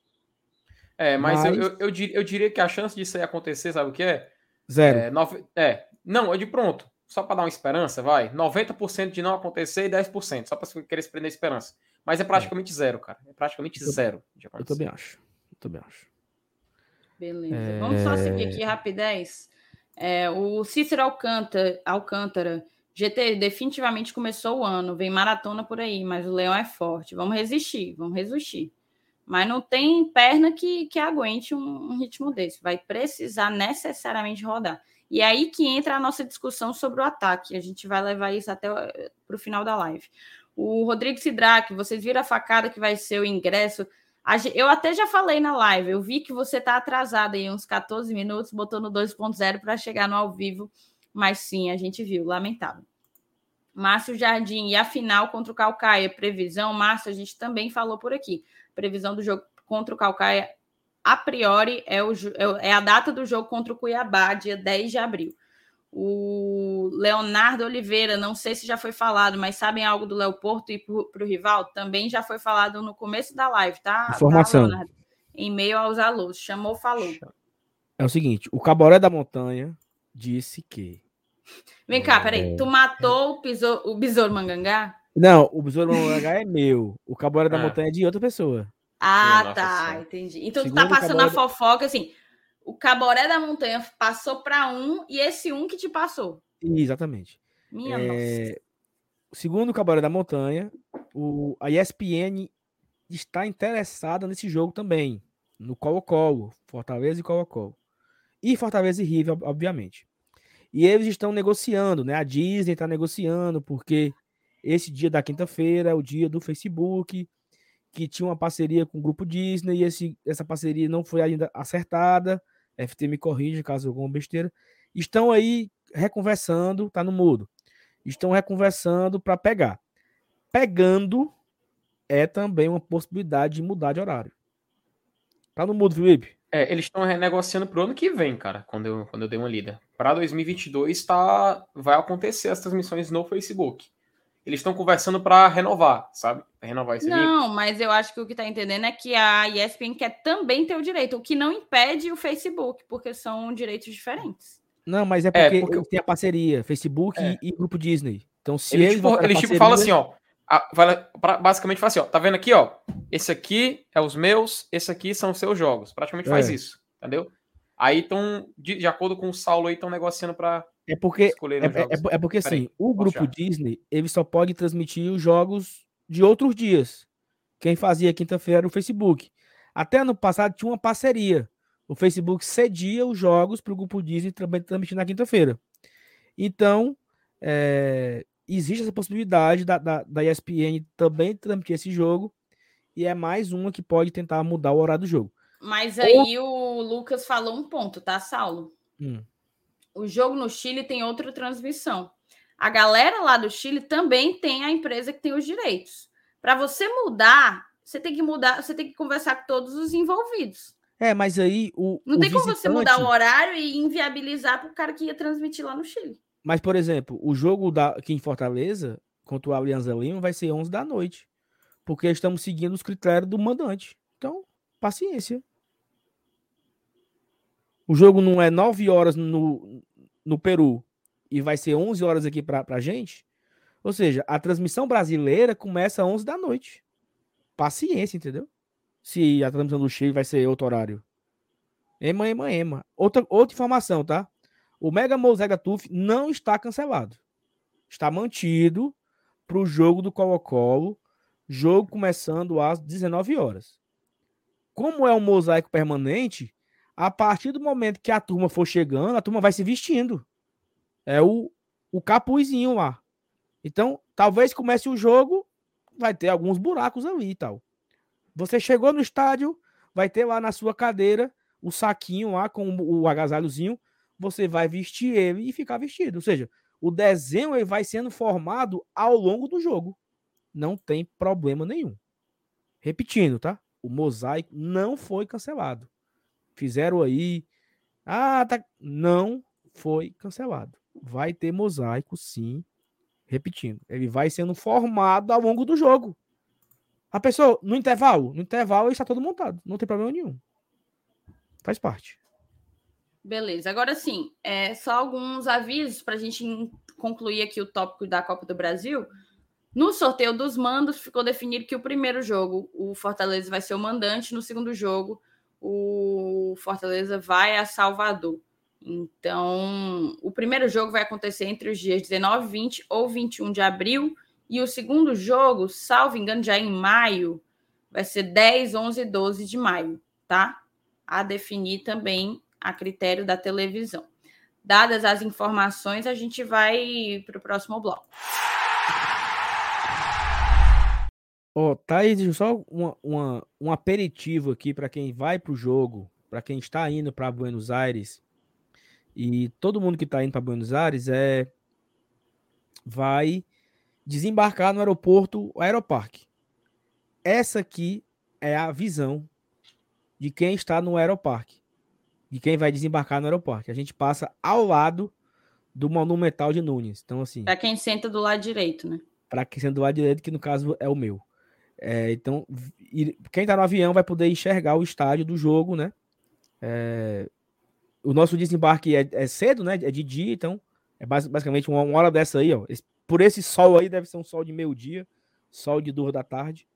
Speaker 3: É, mas, mas... Eu, eu, eu, diria, eu, diria, que a chance disso aí acontecer, sabe o que é?
Speaker 2: Zero.
Speaker 3: É, nove, é não, é de pronto. Só para dar uma esperança, vai. 90% de não acontecer e 10%. Só para querer se prender esperança. Mas é, é. praticamente é. zero, cara. É praticamente eu, zero.
Speaker 2: eu também acho. Eu também acho.
Speaker 1: Beleza. É... Vamos só seguir aqui rapidez. É, o Cícero Alcântara, Alcântara, GT, definitivamente começou o ano. Vem maratona por aí, mas o Leão é forte. Vamos resistir, vamos resistir. Mas não tem perna que, que aguente um, um ritmo desse. Vai precisar necessariamente rodar. E é aí que entra a nossa discussão sobre o ataque. A gente vai levar isso até para o final da live. O Rodrigo Sidraque, vocês viram a facada que vai ser o ingresso. Eu até já falei na live, eu vi que você está atrasado aí uns 14 minutos, botou no 2.0 para chegar no ao vivo, mas sim, a gente viu, lamentável. Márcio Jardim, e a final contra o Calcaia, previsão, Márcio, a gente também falou por aqui previsão do jogo contra o Calcaia, a priori, é, o, é, é a data do jogo contra o Cuiabá, dia 10 de abril. O Leonardo Oliveira, não sei se já foi falado, mas sabem algo do Léo Porto e para o rival? Também já foi falado no começo da live, tá?
Speaker 2: tá Informação.
Speaker 1: Tá, em meio aos alunos. Chamou, falou.
Speaker 2: É o seguinte: o Caboré da Montanha disse que.
Speaker 1: Vem cá, peraí. É... Tu matou o, besouro, o besouro mangangá?
Speaker 2: Não, o Besouro Mangá é meu. O Caboeira da ah. Montanha é de outra pessoa.
Speaker 1: Ah, tá, entendi. Então Segundo tu tá passando Caboré... a fofoca assim. O Caboré da Montanha passou para um e esse um que te passou.
Speaker 2: Exatamente. Minha é... nossa. Segundo o Caboré da Montanha, o... a ESPN está interessada nesse jogo também. No Colo-Colo, Fortaleza e Colo-Colo. E Fortaleza e River, obviamente. E eles estão negociando, né? A Disney está negociando, porque esse dia da quinta-feira é o dia do Facebook, que tinha uma parceria com o grupo Disney, e esse, essa parceria não foi ainda acertada. FT me corrige caso alguma besteira. Estão aí reconversando, tá no mudo. Estão reconversando para pegar. Pegando é também uma possibilidade de mudar de horário. Tá no mudo, Felipe?
Speaker 3: É, eles estão renegociando pro ano que vem, cara, quando eu, quando eu dei uma lida. Para 2022 tá, vai acontecer as transmissões no Facebook eles estão conversando para renovar, sabe? Pra renovar esse
Speaker 1: Não, vínculo. mas eu acho que o que está entendendo é que a ESPN quer também ter o direito, o que não impede o Facebook, porque são direitos diferentes.
Speaker 2: Não, mas é porque, é porque... tem a parceria, Facebook é. e, e, Grupo Disney. Então, se eles.
Speaker 3: Eles, tipo, eles tipo, falam assim, ó. Basicamente fala assim, ó. Tá vendo aqui, ó? Esse aqui é os meus, esse aqui são os seus jogos. Praticamente faz é. isso, entendeu? Aí estão, de, de, acordo com o Saulo aí, estão negociando para
Speaker 2: é porque, é, é, é, porque assim, o grupo Disney, ele só pode transmitir os jogos de outros dias. Quem fazia quinta-feira era o Facebook. Até ano passado tinha uma parceria. O Facebook cedia os jogos para o grupo Disney também transmitir na quinta-feira. Então, é, existe essa possibilidade da, da, da ESPN também transmitir esse jogo. E é mais uma que pode tentar mudar o horário do jogo.
Speaker 1: Mas aí Ou... o Lucas falou um ponto, tá, Saulo?
Speaker 2: Hum
Speaker 1: o jogo no Chile tem outra transmissão. A galera lá do Chile também tem a empresa que tem os direitos. Para você mudar, você tem que mudar, você tem que conversar com todos os envolvidos.
Speaker 2: É, mas aí o.
Speaker 1: Não
Speaker 2: o
Speaker 1: tem visitante... como você mudar o horário e inviabilizar para o cara que ia transmitir lá no Chile.
Speaker 2: Mas, por exemplo, o jogo da, aqui em Fortaleza, contra o Alianza Lima, vai ser 11 da noite. Porque estamos seguindo os critérios do mandante. Então, paciência. O jogo não é 9 horas no, no Peru e vai ser 11 horas aqui para a gente. Ou seja, a transmissão brasileira começa às 11 da noite. Paciência, entendeu? Se a transmissão do Chile vai ser outro horário. Ema, ema, ema. Outra, outra informação, tá? O Mega Mosaic Tuf não está cancelado. está mantido para o jogo do Colo-Colo, jogo começando às 19 horas. Como é um mosaico permanente, a partir do momento que a turma for chegando, a turma vai se vestindo. É o, o capuzinho lá. Então, talvez comece o jogo, vai ter alguns buracos ali e tal. Você chegou no estádio, vai ter lá na sua cadeira o saquinho lá com o agasalhozinho, você vai vestir ele e ficar vestido. Ou seja, o desenho ele vai sendo formado ao longo do jogo. Não tem problema nenhum. Repetindo, tá? O mosaico não foi cancelado. Fizeram aí. Ah, tá. Não foi cancelado. Vai ter mosaico, sim. Repetindo, ele vai sendo formado ao longo do jogo. A pessoa, no intervalo, no intervalo está todo montado. Não tem problema nenhum. Faz parte.
Speaker 1: Beleza. Agora sim, é, só alguns avisos para a gente concluir aqui o tópico da Copa do Brasil. No sorteio dos mandos, ficou definido que o primeiro jogo, o Fortaleza vai ser o mandante, no segundo jogo, o Fortaleza vai a Salvador. Então, o primeiro jogo vai acontecer entre os dias 19, 20 ou 21 de abril, e o segundo jogo, salvo engano, já em maio, vai ser 10, 11 e 12 de maio, tá? A definir também a critério da televisão. Dadas as informações, a gente vai para o próximo bloco.
Speaker 2: Ó, oh, Thaís, só uma, uma, um aperitivo aqui para quem vai para o jogo, para quem está indo para Buenos Aires. E todo mundo que está indo para Buenos Aires é vai desembarcar no aeroporto Aeroparque. Essa aqui é a visão de quem está no aeroparque, de quem vai desembarcar no aeroporto. A gente passa ao lado do Monumental de Nunes. Então assim,
Speaker 1: para quem senta do lado direito, né?
Speaker 2: Para quem senta do lado direito, que no caso é o meu. É, então, quem está no avião vai poder enxergar o estádio do jogo, né? É, o nosso desembarque é, é, cedo, né? É de dia, então é basicamente uma, uma hora dessa aí, ó. Esse, por esse sol aí, deve ser um sol de meio-dia, sol de duas da tarde,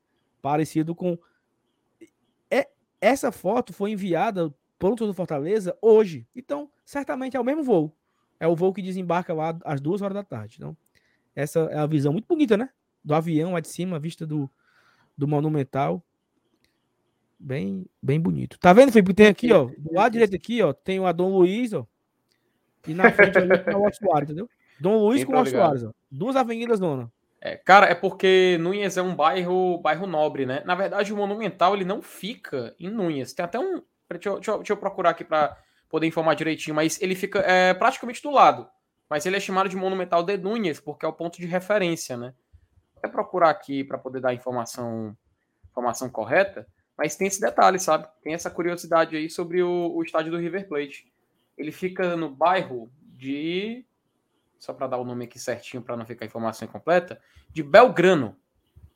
Speaker 2: parecido com. É, essa foto foi enviada por do Fortaleza hoje, então certamente é o mesmo voo. É o voo que desembarca lá às duas horas da tarde. Então, essa é a visão muito bonita, né? Do avião lá de cima, a vista do, do Monumental. Bem, bem bonito. Tá vendo, Felipe? Tem aqui, ó. Do lado direito aqui, ó, tem o Dom Luiz, ó. E na frente ali tem o Ossuário, entendeu? Dom Luiz com o Ossuário, ó. Duas avenidas, dona.
Speaker 3: É, cara, é porque Núñez é um bairro, bairro nobre, né? Na verdade, o Monumental ele não fica em Núñez. Tem até um. Deixa eu, deixa eu, deixa eu procurar aqui para poder informar direitinho, mas ele fica é, praticamente do lado. Mas ele é chamado de Monumental de Núñez, porque é o ponto de referência, né? até procurar aqui para poder dar a informação, informação correta, mas tem esse detalhe, sabe? Tem essa curiosidade aí sobre o, o estádio do River Plate. Ele fica no bairro de. Só para dar o nome aqui certinho, para não ficar a informação incompleta, de Belgrano.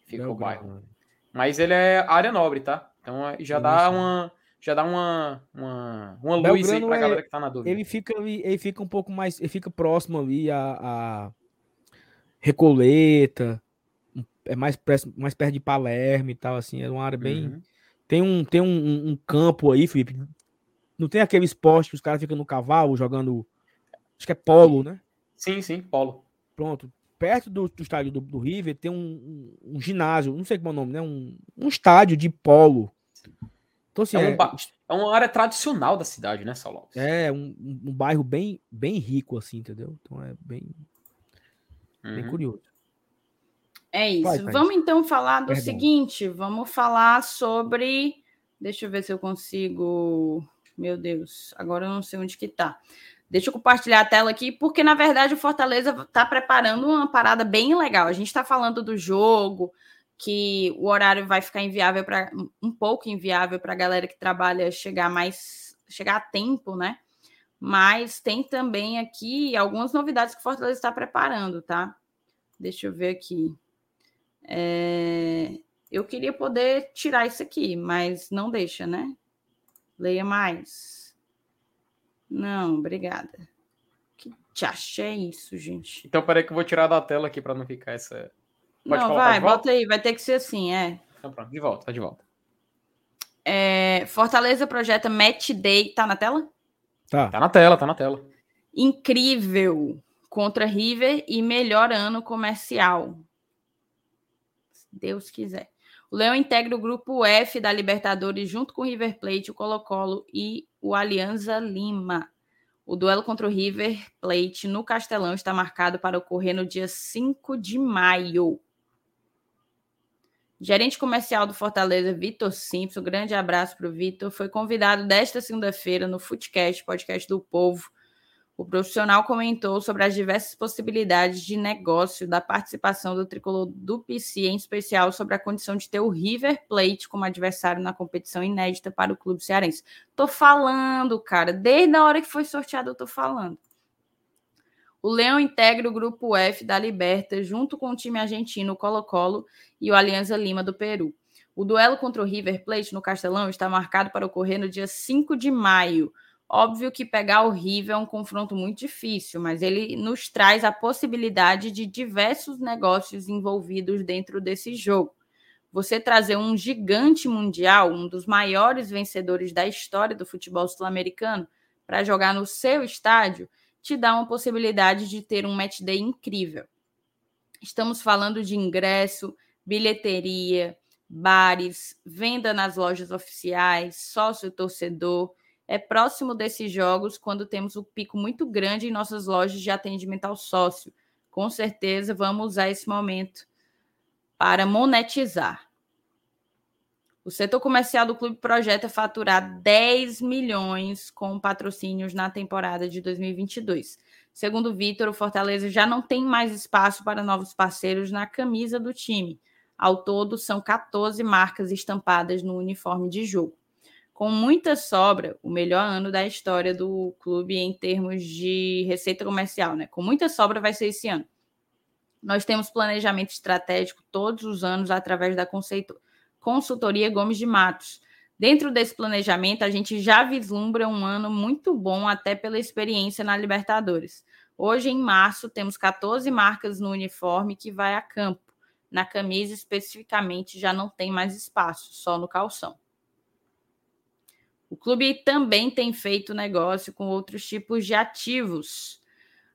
Speaker 3: Fica Belgrano. o bairro. Mas ele é área nobre, tá? Então já dá uma. Já dá uma, uma, uma luz aí pra é, galera que tá na dúvida.
Speaker 2: Ele fica, ele fica um pouco mais. Ele fica próximo ali a, a Recoleta, é mais, mais perto de Palermo e tal, assim, é uma área bem. Uhum. Tem, um, tem um, um, campo aí, Felipe. Não tem aquele esporte que os caras ficam no cavalo jogando. Acho que é polo, né?
Speaker 3: Sim, sim, polo.
Speaker 2: Pronto. Perto do, do estádio do, do, River tem um, um, um, ginásio, não sei como é o nome, né? Um, um estádio de polo.
Speaker 3: Então, assim, é, um é, é uma área tradicional da cidade, né, Saulo?
Speaker 2: É, um, um, bairro bem, bem rico, assim, entendeu? Então é bem, uhum. bem curioso.
Speaker 1: É isso. Vai, vamos então falar do Perdão. seguinte: vamos falar sobre. Deixa eu ver se eu consigo. Meu Deus, agora eu não sei onde que tá. Deixa eu compartilhar a tela aqui, porque na verdade o Fortaleza está preparando uma parada bem legal. A gente está falando do jogo, que o horário vai ficar inviável para um pouco inviável para a galera que trabalha chegar mais chegar a tempo, né? Mas tem também aqui algumas novidades que o Fortaleza está preparando, tá? Deixa eu ver aqui. É, eu queria poder tirar isso aqui, mas não deixa, né? Leia mais. Não, obrigada. Que chacha é isso, gente?
Speaker 3: Então, peraí que eu vou tirar da tela aqui para não ficar essa.
Speaker 1: Pode não, vai, volta aí, vai ter que ser assim, é.
Speaker 3: Então, pronto, de volta, tá de volta.
Speaker 1: É, Fortaleza projeta Match Day. Tá na tela?
Speaker 3: Tá. Tá na tela, tá na tela.
Speaker 1: Incrível contra River e melhor ano comercial. Se Deus quiser. O Leão integra o grupo F da Libertadores junto com o River Plate, o Colo-Colo e o Alianza Lima. O duelo contra o River Plate no Castelão está marcado para ocorrer no dia 5 de maio. Gerente comercial do Fortaleza, Vitor Simpson, grande abraço para o Vitor, foi convidado desta segunda-feira no Footcast, podcast do Povo, o profissional comentou sobre as diversas possibilidades de negócio da participação do tricolor do PC, em especial sobre a condição de ter o River Plate como adversário na competição inédita para o clube cearense. Tô falando, cara, desde a hora que foi sorteado eu tô falando. O Leão integra o grupo F da Liberta junto com o time argentino Colo-Colo e o Alianza Lima do Peru. O duelo contra o River Plate no Castelão está marcado para ocorrer no dia 5 de maio. Óbvio que pegar o River é um confronto muito difícil, mas ele nos traz a possibilidade de diversos negócios envolvidos dentro desse jogo. Você trazer um gigante mundial, um dos maiores vencedores da história do futebol sul-americano, para jogar no seu estádio, te dá uma possibilidade de ter um match day incrível. Estamos falando de ingresso, bilheteria, bares, venda nas lojas oficiais, sócio torcedor é próximo desses jogos quando temos um pico muito grande em nossas lojas de atendimento ao sócio. Com certeza vamos usar esse momento para monetizar. O setor comercial do clube projeta faturar 10 milhões com patrocínios na temporada de 2022. Segundo Vitor, o Fortaleza já não tem mais espaço para novos parceiros na camisa do time. Ao todo, são 14 marcas estampadas no uniforme de jogo com muita sobra, o melhor ano da história do clube em termos de receita comercial, né? Com muita sobra vai ser esse ano. Nós temos planejamento estratégico todos os anos através da consultoria Gomes de Matos. Dentro desse planejamento, a gente já vislumbra um ano muito bom, até pela experiência na Libertadores. Hoje, em março, temos 14 marcas no uniforme que vai a campo. Na camisa, especificamente, já não tem mais espaço, só no calção. O clube também tem feito negócio com outros tipos de ativos.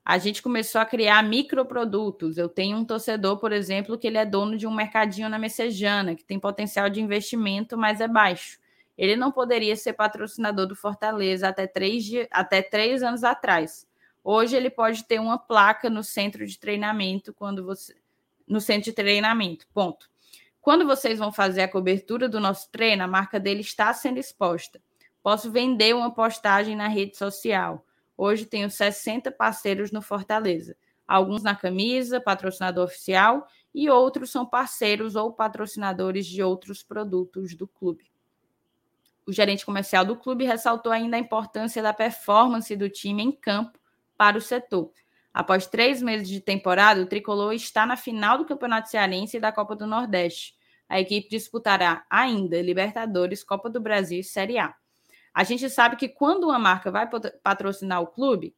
Speaker 1: A gente começou a criar microprodutos. Eu tenho um torcedor, por exemplo, que ele é dono de um mercadinho na Messejana, que tem potencial de investimento, mas é baixo. Ele não poderia ser patrocinador do Fortaleza até três, até três anos atrás. Hoje ele pode ter uma placa no centro de treinamento quando você. No centro de treinamento. Ponto. Quando vocês vão fazer a cobertura do nosso treino, a marca dele está sendo exposta. Posso vender uma postagem na rede social. Hoje tenho 60 parceiros no Fortaleza. Alguns na camisa, patrocinador oficial, e outros são parceiros ou patrocinadores de outros produtos do clube. O gerente comercial do clube ressaltou ainda a importância da performance do time em campo para o setor. Após três meses de temporada, o tricolor está na final do Campeonato Cearense e da Copa do Nordeste. A equipe disputará ainda Libertadores, Copa do Brasil e Série A. A gente sabe que quando uma marca vai patrocinar o clube,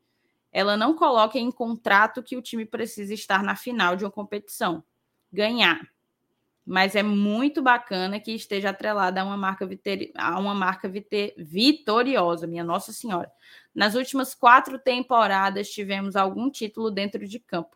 Speaker 1: ela não coloca em contrato que o time precisa estar na final de uma competição, ganhar. Mas é muito bacana que esteja atrelada a uma marca, a uma marca vitoriosa, minha Nossa Senhora. Nas últimas quatro temporadas, tivemos algum título dentro de campo.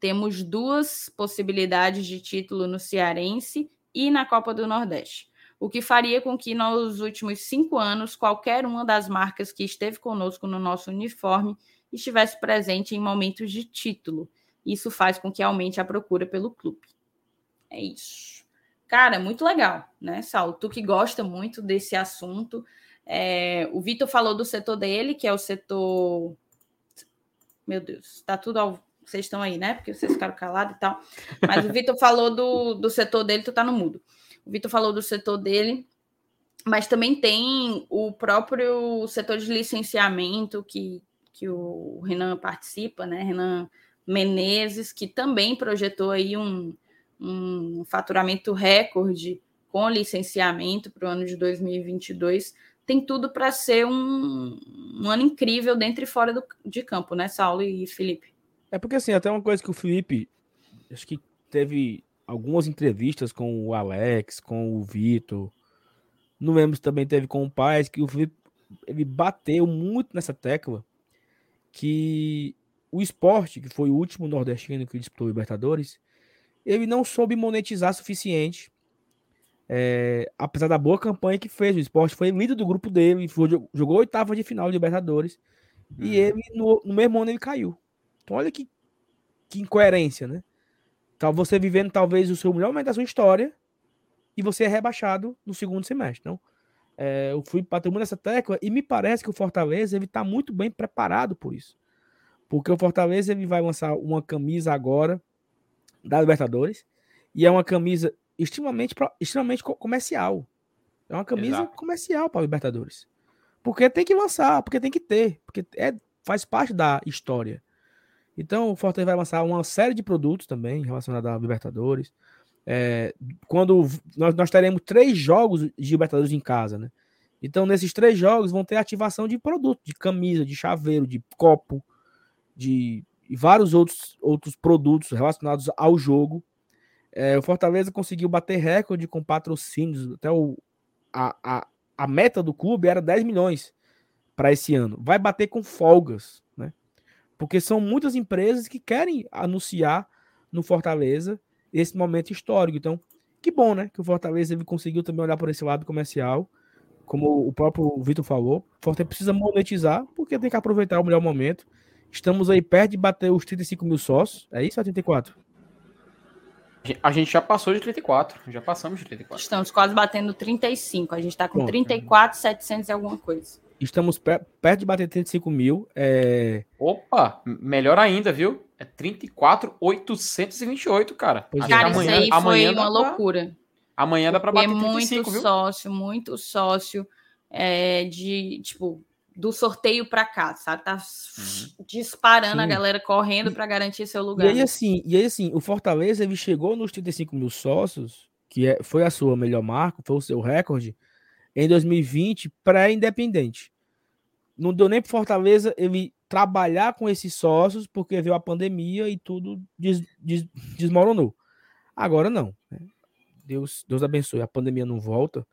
Speaker 1: Temos duas possibilidades de título no Cearense e na Copa do Nordeste o que faria com que nos últimos cinco anos qualquer uma das marcas que esteve conosco no nosso uniforme estivesse presente em momentos de título. Isso faz com que aumente a procura pelo clube. É isso. Cara, muito legal, né, Saulo? Tu que gosta muito desse assunto. É, o Vitor falou do setor dele, que é o setor. Meu Deus, tá tudo ao. Vocês estão aí, né? Porque vocês ficaram calados e tal. Mas o Vitor falou do, do setor dele, tu tá no mudo. O Vitor falou do setor dele, mas também tem o próprio setor de licenciamento que, que o Renan participa, né? Renan Menezes, que também projetou aí um, um faturamento recorde com licenciamento para o ano de 2022. Tem tudo para ser um, um, ano incrível dentro e fora do, de campo, né, Saulo e Felipe?
Speaker 2: É porque assim, até uma coisa que o Felipe acho que teve algumas entrevistas com o Alex, com o Vitor. Não lembro se também teve com o Paz, que o Felipe ele bateu muito nessa tecla que o esporte, que foi o último nordestino que disputou o Libertadores, ele não soube monetizar suficiente. É, apesar da boa campanha que fez, o esporte foi líder do grupo dele, foi, jogou oitava de final de Libertadores, uhum. e ele, no, no, mesmo ano, ele caiu. Então, olha que, que incoerência, né? Tá você vivendo talvez o seu melhor momento da sua história e você é rebaixado no segundo semestre. Então, é, eu fui bater muito nessa tecla e me parece que o Fortaleza ele está muito bem preparado por isso. Porque o Fortaleza ele vai lançar uma camisa agora da Libertadores e é uma camisa extremamente, extremamente comercial. É uma camisa Exato. comercial para Libertadores. Porque tem que lançar, porque tem que ter, porque é, faz parte da história. Então o Fortaleza vai lançar uma série de produtos também relacionados à Libertadores. É, quando nós, nós teremos três jogos de Libertadores em casa, né? Então, nesses três jogos vão ter ativação de produto, de camisa, de chaveiro, de copo, de vários outros, outros produtos relacionados ao jogo. É, o Fortaleza conseguiu bater recorde com patrocínios. Até o, a, a, a meta do clube era 10 milhões para esse ano. Vai bater com folgas? Porque são muitas empresas que querem anunciar no Fortaleza esse momento histórico. Então, que bom, né? Que o Fortaleza ele conseguiu também olhar por esse lado comercial. Como o próprio Vitor falou, o Fortaleza precisa monetizar, porque tem que aproveitar o melhor momento. Estamos aí perto de bater os 35 mil sócios. É isso ou 34?
Speaker 3: A gente já passou de 34. Já passamos de 34.
Speaker 1: Estamos quase batendo 35. A gente está com Bom, 34, 700 e alguma coisa.
Speaker 2: Estamos perto de bater 35 mil. É...
Speaker 3: Opa, melhor ainda, viu? É 34,828, cara.
Speaker 1: Pois cara, amanhã, isso aí amanhã foi uma pra... loucura.
Speaker 3: Amanhã dá para bater 35,
Speaker 1: muito sócio, muito sócio é, de, tipo, do sorteio para cá, sabe? Tá uhum. disparando Sim. a galera correndo para garantir seu lugar.
Speaker 2: E aí, assim, e aí, assim, o Fortaleza ele chegou nos 35 mil sócios, que é, foi a sua melhor marca, foi o seu recorde, em 2020, pré-independente. Não deu nem para Fortaleza ele trabalhar com esses sócios, porque veio a pandemia e tudo des, des, desmoronou. Agora não. Né? Deus, Deus abençoe. A pandemia não volta.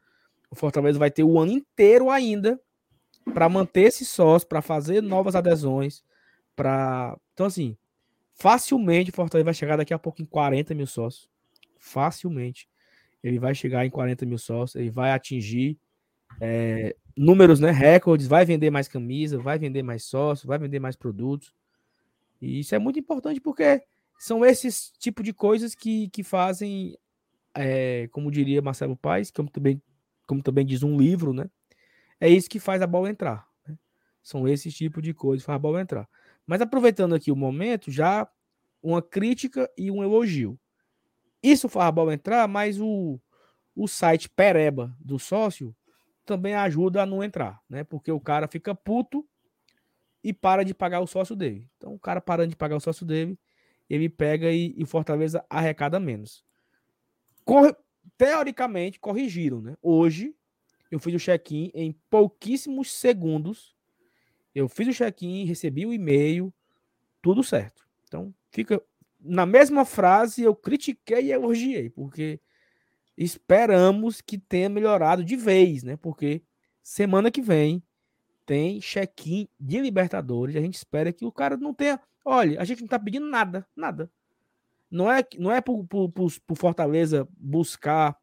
Speaker 2: O Fortaleza vai ter o ano inteiro ainda para manter esse sócio, para fazer novas adesões, para então assim, facilmente o Fortaleza vai chegar daqui a pouco em 40 mil sócios, facilmente ele vai chegar em 40 mil sócios, ele vai atingir é, números, né, recordes, vai vender mais camisa, vai vender mais sócios, vai vender mais produtos. E isso é muito importante porque são esses tipo de coisas que, que fazem, é, como diria Marcelo Paes, como também, como também diz um livro, né, é isso que faz a bola entrar. Né? São esses tipos de coisas que faz a bola entrar. Mas aproveitando aqui o momento, já uma crítica e um elogio. Isso faz a bola entrar, mas o, o site Pereba do sócio também ajuda a não entrar, né? Porque o cara fica puto e para de pagar o sócio dele. Então, o cara parando de pagar o sócio dele, ele pega e, e Fortaleza arrecada menos. Cor teoricamente, corrigiram, né? Hoje, eu fiz o check-in em pouquíssimos segundos. Eu fiz o check-in, recebi o e-mail, tudo certo. Então, fica na mesma frase, eu critiquei e elogiei, porque esperamos que tenha melhorado de vez, né? Porque semana que vem tem check-in de Libertadores. A gente espera que o cara não tenha. Olha, a gente não tá pedindo nada, nada. Não é, não é por, por, por, por Fortaleza buscar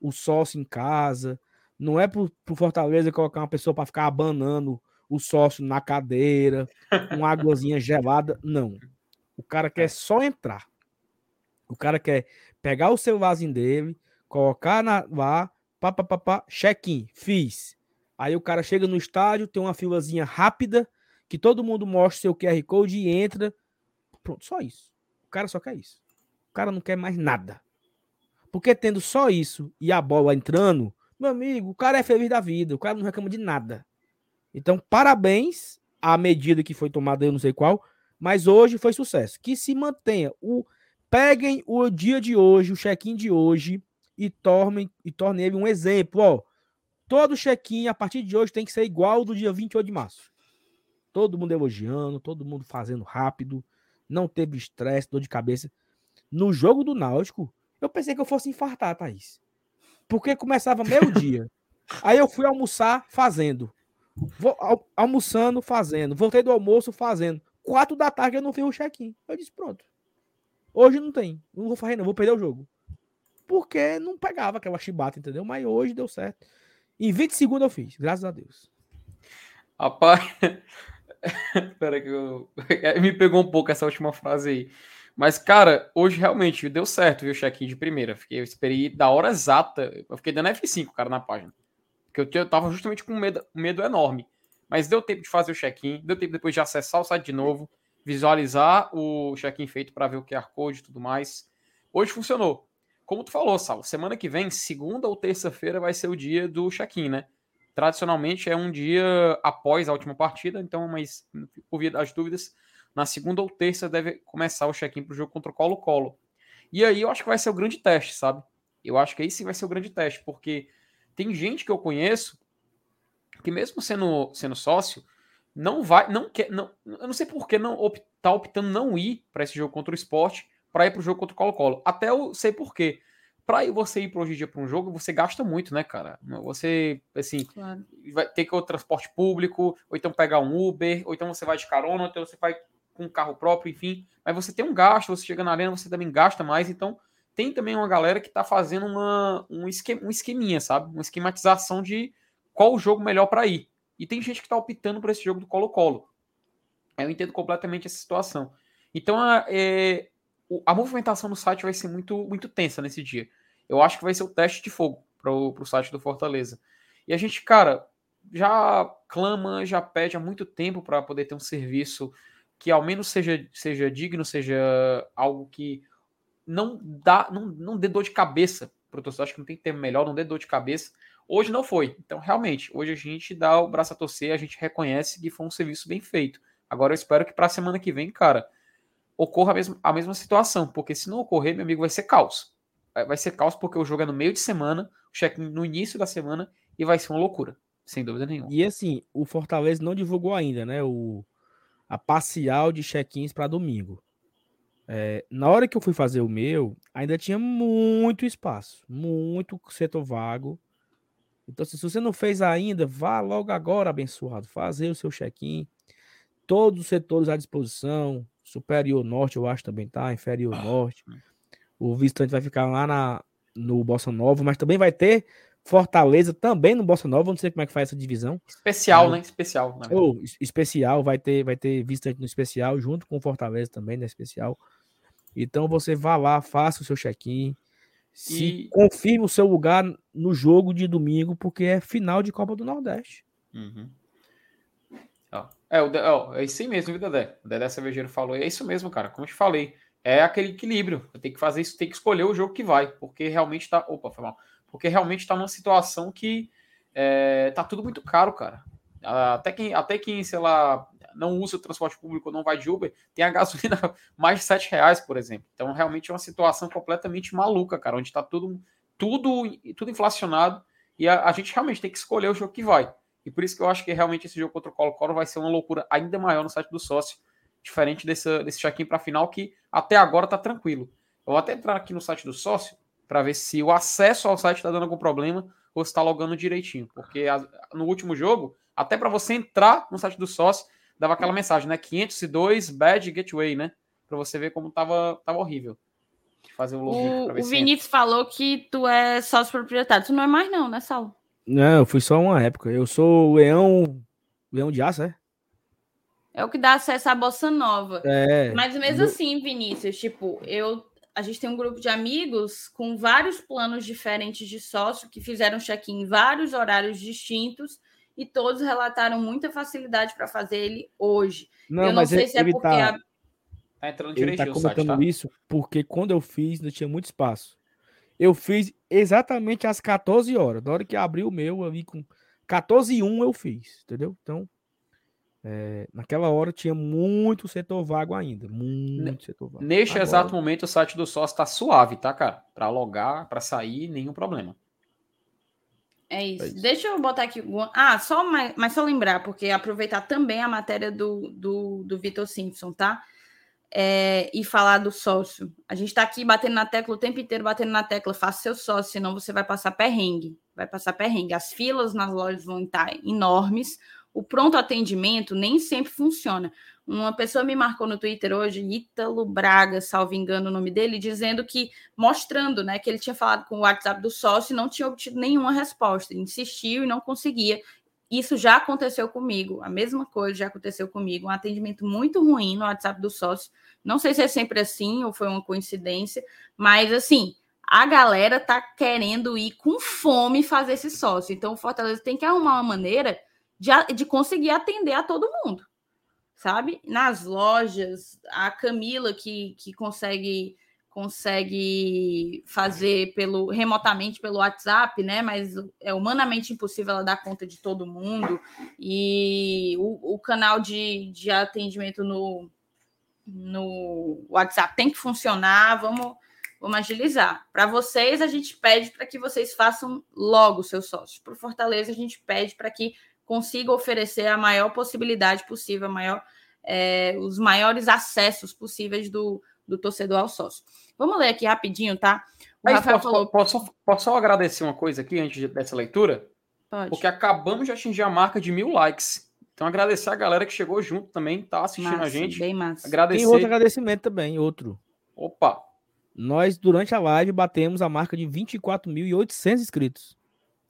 Speaker 2: o sócio em casa, não é pro, pro Fortaleza colocar uma pessoa para ficar abanando o sócio na cadeira, com águazinha gelada. Não. O cara quer é. só entrar. O cara quer pegar o celularzinho dele, colocar na, lá, pá, pá, pá, pá, check-in, fiz. Aí o cara chega no estádio, tem uma filazinha rápida, que todo mundo mostra seu QR Code e entra. Pronto, só isso. O cara só quer isso. O cara não quer mais nada. Porque tendo só isso e a bola entrando, meu amigo, o cara é feliz da vida, o cara não reclama de nada. Então, parabéns à medida que foi tomada, eu não sei qual, mas hoje foi sucesso. Que se mantenha. O, peguem o dia de hoje, o check-in de hoje, e tornem, e tornem ele um exemplo. Ó, todo check-in a partir de hoje tem que ser igual ao do dia 28 de março. Todo mundo elogiando, todo mundo fazendo rápido, não teve estresse, dor de cabeça. No jogo do Náutico, eu pensei que eu fosse infartar, Thaís porque começava meio-dia. Aí eu fui almoçar fazendo. Vou, al, almoçando, fazendo. Voltei do almoço fazendo. quatro da tarde eu não fiz o check-in. Eu disse, pronto. Hoje não tem. Não vou fazer, não, vou perder o jogo. Porque não pegava aquela chibata, entendeu? Mas hoje deu certo. Em 20 segundos eu fiz, graças a Deus.
Speaker 3: Rapaz, Espera que eu. Me pegou um pouco essa última frase aí. Mas, cara, hoje realmente deu certo, viu, o check-in de primeira. Fiquei, eu esperei da hora exata. Eu fiquei dando F5, cara, na página. Porque eu, eu tava justamente com medo, medo enorme. Mas deu tempo de fazer o check-in, deu tempo depois de acessar o site de novo, visualizar o check-in feito para ver o QR Code e tudo mais. Hoje funcionou. Como tu falou, Sal, semana que vem, segunda ou terça-feira, vai ser o dia do check-in, né? tradicionalmente é um dia após a última partida, então, mas por via das dúvidas, na segunda ou terça deve começar o check-in para o jogo contra o Colo-Colo. E aí eu acho que vai ser o grande teste, sabe? Eu acho que aí sim vai ser o grande teste, porque tem gente que eu conheço que mesmo sendo, sendo sócio, não vai, não quer, não, eu não sei por que não opt, tá optando não ir para esse jogo contra o esporte, para ir para o jogo contra o Colo-Colo. Até eu sei por quê para você ir para hoje em dia para um jogo, você gasta muito, né, cara? Você, assim, claro. vai ter que ir ao transporte público, ou então pegar um Uber, ou então você vai de carona, ou então você vai com um carro próprio, enfim. Mas você tem um gasto, você chega na arena, você também gasta mais, então tem também uma galera que está fazendo uma, um, esquema, um esqueminha, sabe? Uma esquematização de qual o jogo melhor para ir. E tem gente que está optando por esse jogo do Colo-Colo. Eu entendo completamente essa situação. Então, a, é, a movimentação no site vai ser muito, muito tensa nesse dia eu acho que vai ser o teste de fogo para o site do Fortaleza. E a gente, cara, já clama, já pede há muito tempo para poder ter um serviço que ao menos seja, seja digno, seja algo que não dá, não, não dê dor de cabeça para o torcedor. Acho que não tem termo melhor, não dê dor de cabeça. Hoje não foi. Então, realmente, hoje a gente dá o braço a torcer, a gente reconhece que foi um serviço bem feito. Agora eu espero que para a semana que vem, cara, ocorra a mesma, a mesma situação, porque se não ocorrer, meu amigo, vai ser caos vai ser caos porque o jogo é no meio de semana, o check no início da semana e vai ser uma loucura, sem dúvida nenhuma.
Speaker 2: E assim, o Fortaleza não divulgou ainda, né, o a parcial de check-ins para domingo. É, na hora que eu fui fazer o meu, ainda tinha muito espaço, muito setor vago. Então, se você não fez ainda, vá logo agora, abençoado, fazer o seu check-in. Todos os setores à disposição. Superior Norte, eu acho também tá. Inferior Norte. O visitante vai ficar lá na, no Bossa Nova, mas também vai ter Fortaleza também no Bossa Nova. Não sei como é que faz essa divisão.
Speaker 3: Especial, né? Especial.
Speaker 2: Né? Ou especial, vai ter, vai ter visitante no especial, junto com Fortaleza também, no especial. Então você vá lá, faça o seu check-in. Se e... confirme o seu lugar no jogo de domingo, porque é final de Copa do Nordeste.
Speaker 3: Uhum. É, o, ó, é isso mesmo, viu, Dedé? O Dedé Cervejeiro falou. É isso mesmo, cara. Como eu te falei é aquele equilíbrio. Tem que fazer isso, tem que escolher o jogo que vai, porque realmente tá. Opa, foi mal. Porque realmente tá numa situação que é, tá tudo muito caro, cara. Até quem, até quem, sei lá, não usa o transporte público, não vai de Uber, tem a gasolina mais de 7 reais, por exemplo. Então, realmente é uma situação completamente maluca, cara, onde tá tudo, tudo, tudo inflacionado e a, a gente realmente tem que escolher o jogo que vai. E por isso que eu acho que realmente esse jogo contra o Colo-Colo vai ser uma loucura ainda maior no site do sócio diferente desse, desse check-in para final que até agora está tranquilo. Eu vou até entrar aqui no site do sócio para ver se o acesso ao site está dando algum problema ou se está logando direitinho. Porque a, no último jogo, até para você entrar no site do sócio, dava aquela mensagem, né? 502 bad gateway, né? Para você ver como tava, tava horrível.
Speaker 1: Fazer o login. O, o Vinícius entra. falou que tu é sócio proprietário. Tu não é mais, não, né, Saulo?
Speaker 2: Não, eu fui só uma época. Eu sou o leão. Leão de aço, é?
Speaker 1: É o que dá acesso à bossa nova.
Speaker 2: É.
Speaker 1: Mas mesmo assim, Vinícius, tipo, eu a gente tem um grupo de amigos com vários planos diferentes de sócio que fizeram check-in em vários horários distintos e todos relataram muita facilidade para fazer ele hoje.
Speaker 2: Não, eu não sei se é porque tá, a... tá entrando direito ele tá comentando site, tá? isso porque quando eu fiz não tinha muito espaço. Eu fiz exatamente às 14 horas. Na hora que abriu o meu, eu vi com 14 e 1 eu fiz, entendeu? Então, é, naquela hora tinha muito setor vago ainda. Muito setor vago.
Speaker 3: Neste Agora... exato momento, o site do sócio está suave, tá, cara? Para logar, para sair, nenhum problema.
Speaker 1: É isso. é isso. Deixa eu botar aqui. Ah, só mais, mas só lembrar, porque aproveitar também a matéria do, do, do Vitor Simpson, tá? É, e falar do sócio. A gente está aqui batendo na tecla o tempo inteiro, batendo na tecla, faça seu sócio, senão você vai passar perrengue. Vai passar perrengue. As filas nas lojas vão estar enormes o pronto atendimento nem sempre funciona. Uma pessoa me marcou no Twitter hoje, Ítalo Braga, salvo engano o nome dele, dizendo que, mostrando né, que ele tinha falado com o WhatsApp do sócio e não tinha obtido nenhuma resposta. insistiu e não conseguia. Isso já aconteceu comigo, a mesma coisa já aconteceu comigo. Um atendimento muito ruim no WhatsApp do sócio. Não sei se é sempre assim ou foi uma coincidência, mas assim, a galera tá querendo ir com fome fazer esse sócio. Então o Fortaleza tem que arrumar uma maneira de, de conseguir atender a todo mundo sabe? Nas lojas, a Camila que, que consegue consegue fazer pelo remotamente pelo WhatsApp, né? Mas é humanamente impossível ela dar conta de todo mundo. E o, o canal de, de atendimento no, no WhatsApp tem que funcionar. Vamos, vamos agilizar. Para vocês, a gente pede para que vocês façam logo seus sócios. Para o Fortaleza, a gente pede para que consiga oferecer a maior possibilidade possível, a maior, é, os maiores acessos possíveis do, do torcedor ao sócio. Vamos ler aqui rapidinho, tá?
Speaker 3: O Mas Rafael posso, falou... posso, posso só agradecer uma coisa aqui antes dessa leitura?
Speaker 1: Pode.
Speaker 3: Porque acabamos de atingir a marca de mil likes. Então, agradecer a galera que chegou junto também, tá assistindo massa, a gente.
Speaker 1: Bem massa.
Speaker 2: Agradecer. Tem outro agradecimento também, outro.
Speaker 3: Opa!
Speaker 2: Nós, durante a live, batemos a marca de 24.800 inscritos.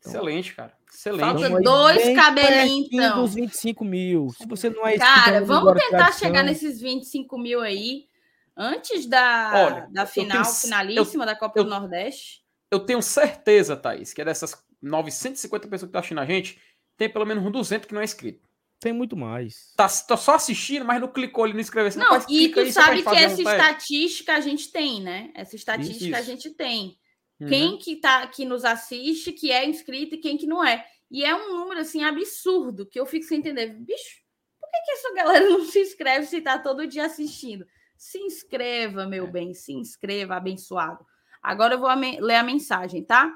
Speaker 3: Então, Excelente, cara. Excelente.
Speaker 1: Falta dois cabelinhos, então.
Speaker 2: dos 25 mil. Se você não é
Speaker 1: Cara, vamos tentar chegar nesses 25 mil aí antes da, Olha, da final, tenho, finalíssima eu, da Copa eu, do Nordeste.
Speaker 3: Eu tenho certeza, Thaís, que é dessas 950 pessoas que estão tá assistindo a gente, tem pelo menos um 200 que não é inscrito.
Speaker 2: Tem muito mais.
Speaker 3: Tá, tá só assistindo, mas não clicou ali, não inscreveu.
Speaker 1: Não, não e tu sabe que essa estatística a gente tem, né? Essa estatística isso, isso. a gente tem. Uhum. Quem que tá que nos assiste, que é inscrito e quem que não é. E é um número assim absurdo que eu fico sem entender. Bicho, por que, que essa galera não se inscreve se tá todo dia assistindo? Se inscreva, meu é. bem, se inscreva, abençoado. Agora eu vou ler a mensagem, tá?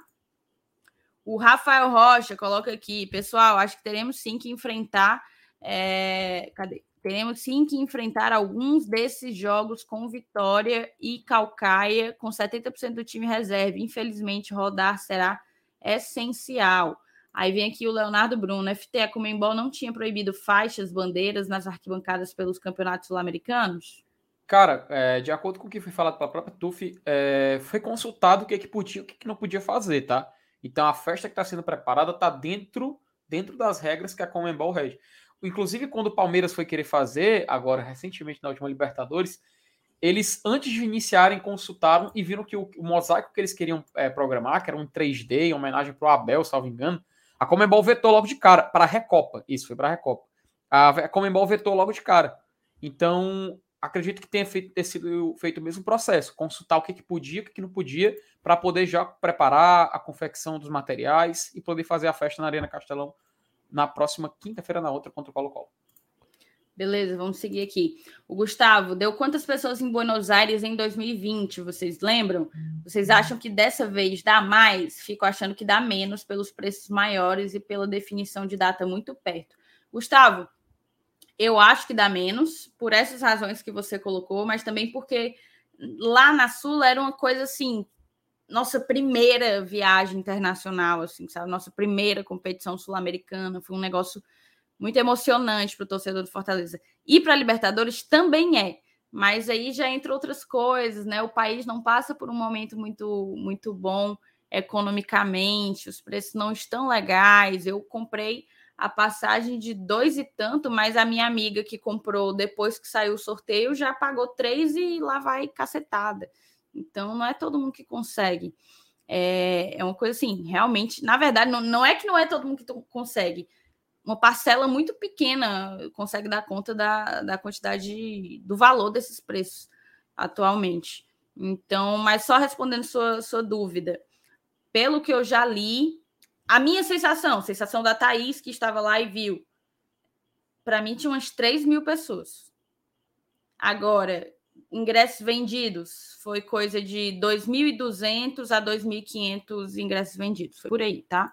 Speaker 1: O Rafael Rocha coloca aqui, pessoal, acho que teremos sim que enfrentar. É... Cadê? Teremos sim que enfrentar alguns desses jogos com Vitória e Calcaia, com 70% do time reserva. Infelizmente, rodar será essencial. Aí vem aqui o Leonardo Bruno. FT, a Comembol não tinha proibido faixas, bandeiras nas arquibancadas pelos campeonatos sul-americanos?
Speaker 3: Cara, é, de acordo com o que foi falado pela própria TUF, é, foi consultado o que, é que podia o que, é que não podia fazer, tá? Então a festa que está sendo preparada está dentro, dentro das regras que a Comembol rege. Inclusive, quando o Palmeiras foi querer fazer, agora recentemente na última Libertadores, eles, antes de iniciarem, consultaram e viram que o, o mosaico que eles queriam é, programar, que era um 3D, em homenagem para o Abel, salvo engano, a Comembol vetou logo de cara, para a Recopa. Isso, foi para a Recopa. A Comembol vetou logo de cara. Então, acredito que tenha feito, ter sido feito o mesmo processo, consultar o que, que podia, o que, que não podia, para poder já preparar a confecção dos materiais e poder fazer a festa na Arena Castelão na próxima quinta-feira, na outra, contra o Colo-Colo.
Speaker 1: Beleza, vamos seguir aqui. O Gustavo, deu quantas pessoas em Buenos Aires em 2020? Vocês lembram? Vocês acham que dessa vez dá mais? Fico achando que dá menos pelos preços maiores e pela definição de data muito perto. Gustavo, eu acho que dá menos, por essas razões que você colocou, mas também porque lá na Sul era uma coisa assim nossa primeira viagem internacional, assim, sabe? Nossa primeira competição sul-americana. Foi um negócio muito emocionante para o torcedor do Fortaleza. E para a Libertadores também é. Mas aí já entra outras coisas, né? O país não passa por um momento muito, muito bom economicamente, os preços não estão legais. Eu comprei a passagem de dois e tanto, mas a minha amiga que comprou depois que saiu o sorteio já pagou três e lá vai cacetada. Então, não é todo mundo que consegue. É, é uma coisa assim, realmente, na verdade, não, não é que não é todo mundo que consegue. Uma parcela muito pequena consegue dar conta da, da quantidade, do valor desses preços atualmente. Então, mas só respondendo sua, sua dúvida, pelo que eu já li, a minha sensação, sensação da Thaís, que estava lá e viu, para mim tinha umas 3 mil pessoas. Agora, ingressos vendidos foi coisa de 2.200 a 2.500 ingressos vendidos. Foi por aí, tá?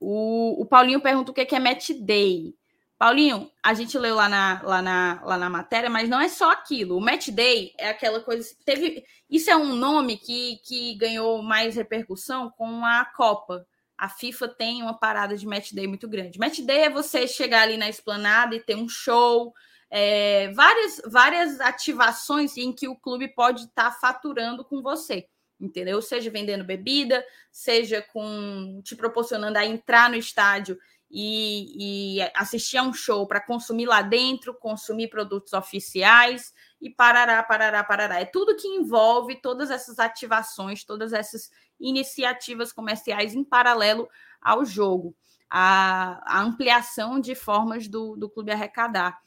Speaker 1: O, o Paulinho pergunta o que é Match Day. Paulinho, a gente leu lá na, lá, na, lá na matéria, mas não é só aquilo. O Match Day é aquela coisa. Teve, isso é um nome que, que ganhou mais repercussão com a Copa. a FIFA tem uma parada de match day muito grande. Match day é você chegar ali na esplanada e ter um show, é, várias, várias ativações em que o clube pode estar tá faturando com você, entendeu? Seja vendendo bebida, seja com te proporcionando a entrar no estádio e, e assistir a um show para consumir lá dentro, consumir produtos oficiais e parará, parará, parará. É tudo que envolve todas essas ativações, todas essas iniciativas comerciais em paralelo ao jogo. A, a ampliação de formas do, do clube arrecadar,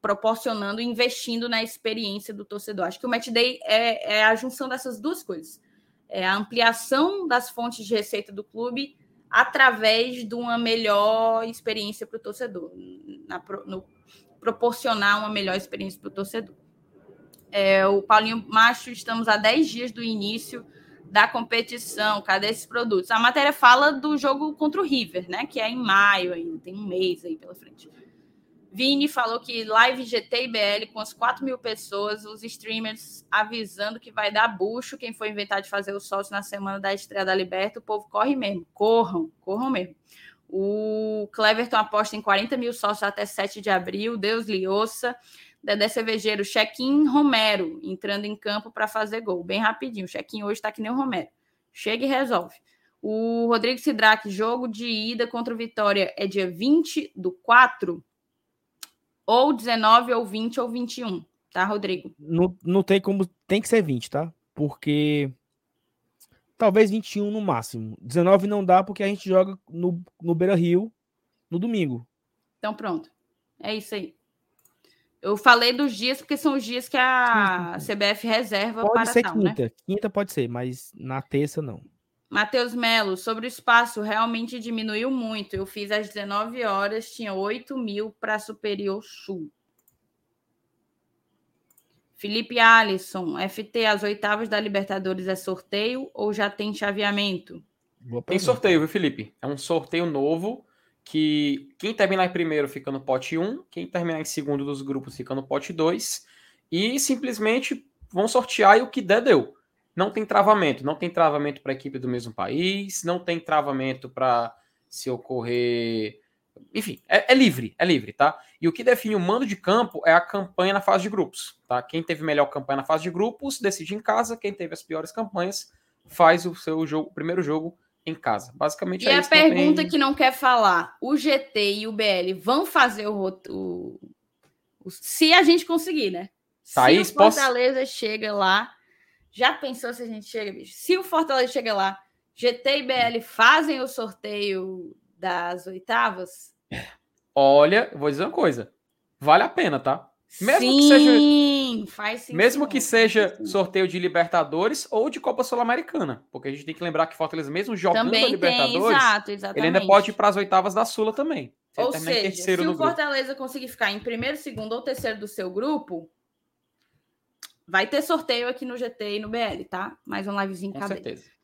Speaker 1: proporcionando, investindo na experiência do torcedor. Acho que o Match Day é, é a junção dessas duas coisas. É a ampliação das fontes de receita do clube através de uma melhor experiência para o torcedor, na, no, proporcionar uma melhor experiência para o torcedor. É, o Paulinho Macho, estamos a 10 dias do início da competição, cadê esses produtos? A matéria fala do jogo contra o River, né? Que é em maio ainda, tem um mês aí pela frente. Vini falou que live GT e BL com as 4 mil pessoas, os streamers avisando que vai dar bucho. Quem for inventar de fazer o sócio na semana da estreia da Liberta, o povo corre mesmo. Corram, corram mesmo. O Cleverton aposta em 40 mil sócios até 7 de abril. Deus lhe ouça. Dedé Cervejeiro, check-in Romero, entrando em campo para fazer gol. Bem rapidinho. Check-in hoje está que nem o Romero. Chega e resolve. O Rodrigo Sidraque, jogo de ida contra o Vitória é dia 20 do 4 ou 19, ou 20, ou 21, tá, Rodrigo?
Speaker 2: Não, não tem como. Tem que ser 20, tá? Porque. Talvez 21 no máximo. 19 não dá porque a gente joga no, no Beira Rio no domingo.
Speaker 1: Então pronto. É isso aí. Eu falei dos dias porque são os dias que a CBF reserva
Speaker 2: pode
Speaker 1: para
Speaker 2: ser
Speaker 1: tal,
Speaker 2: quinta.
Speaker 1: né?
Speaker 2: Quinta pode ser, mas na terça não.
Speaker 1: Matheus Melo, sobre o espaço, realmente diminuiu muito. Eu fiz às 19 horas, tinha 8 mil para Superior Sul. Felipe Alisson, FT, as oitavas da Libertadores é sorteio ou já tem chaveamento?
Speaker 3: Tem sorteio, viu, Felipe? É um sorteio novo que quem terminar em primeiro fica no pote 1, quem terminar em segundo dos grupos fica no pote 2 e simplesmente vão sortear e o que der deu não tem travamento, não tem travamento para a equipe do mesmo país, não tem travamento para se ocorrer. Enfim, é, é, livre, é livre, tá? E o que define o mando de campo é a campanha na fase de grupos, tá? Quem teve melhor campanha na fase de grupos decide em casa, quem teve as piores campanhas faz o seu jogo, o primeiro jogo em casa. Basicamente
Speaker 1: e
Speaker 3: é
Speaker 1: a
Speaker 3: isso.
Speaker 1: pergunta também... que não quer falar: o GT e o BL vão fazer o, o, o se a gente conseguir, né?
Speaker 3: Thaís,
Speaker 1: se o Fortaleza posso... chega lá já pensou se a gente chega, bicho? Se o Fortaleza chega lá, GT e BL fazem o sorteio das oitavas?
Speaker 3: Olha, vou dizer uma coisa. Vale a pena, tá?
Speaker 1: Mesmo Sim, que seja, faz sentido.
Speaker 3: Mesmo que seja sorteio de Libertadores ou de Copa Sul-Americana. Porque a gente tem que lembrar que Fortaleza, mesmo jogando também a Libertadores, tem, exato, ele ainda pode ir para as oitavas da Sula também.
Speaker 1: ou seja, se o Fortaleza grupo. conseguir ficar em primeiro, segundo ou terceiro do seu grupo, Vai ter sorteio aqui no GT e no BL, tá? Mais um livezinho
Speaker 3: Com cadeia. certeza.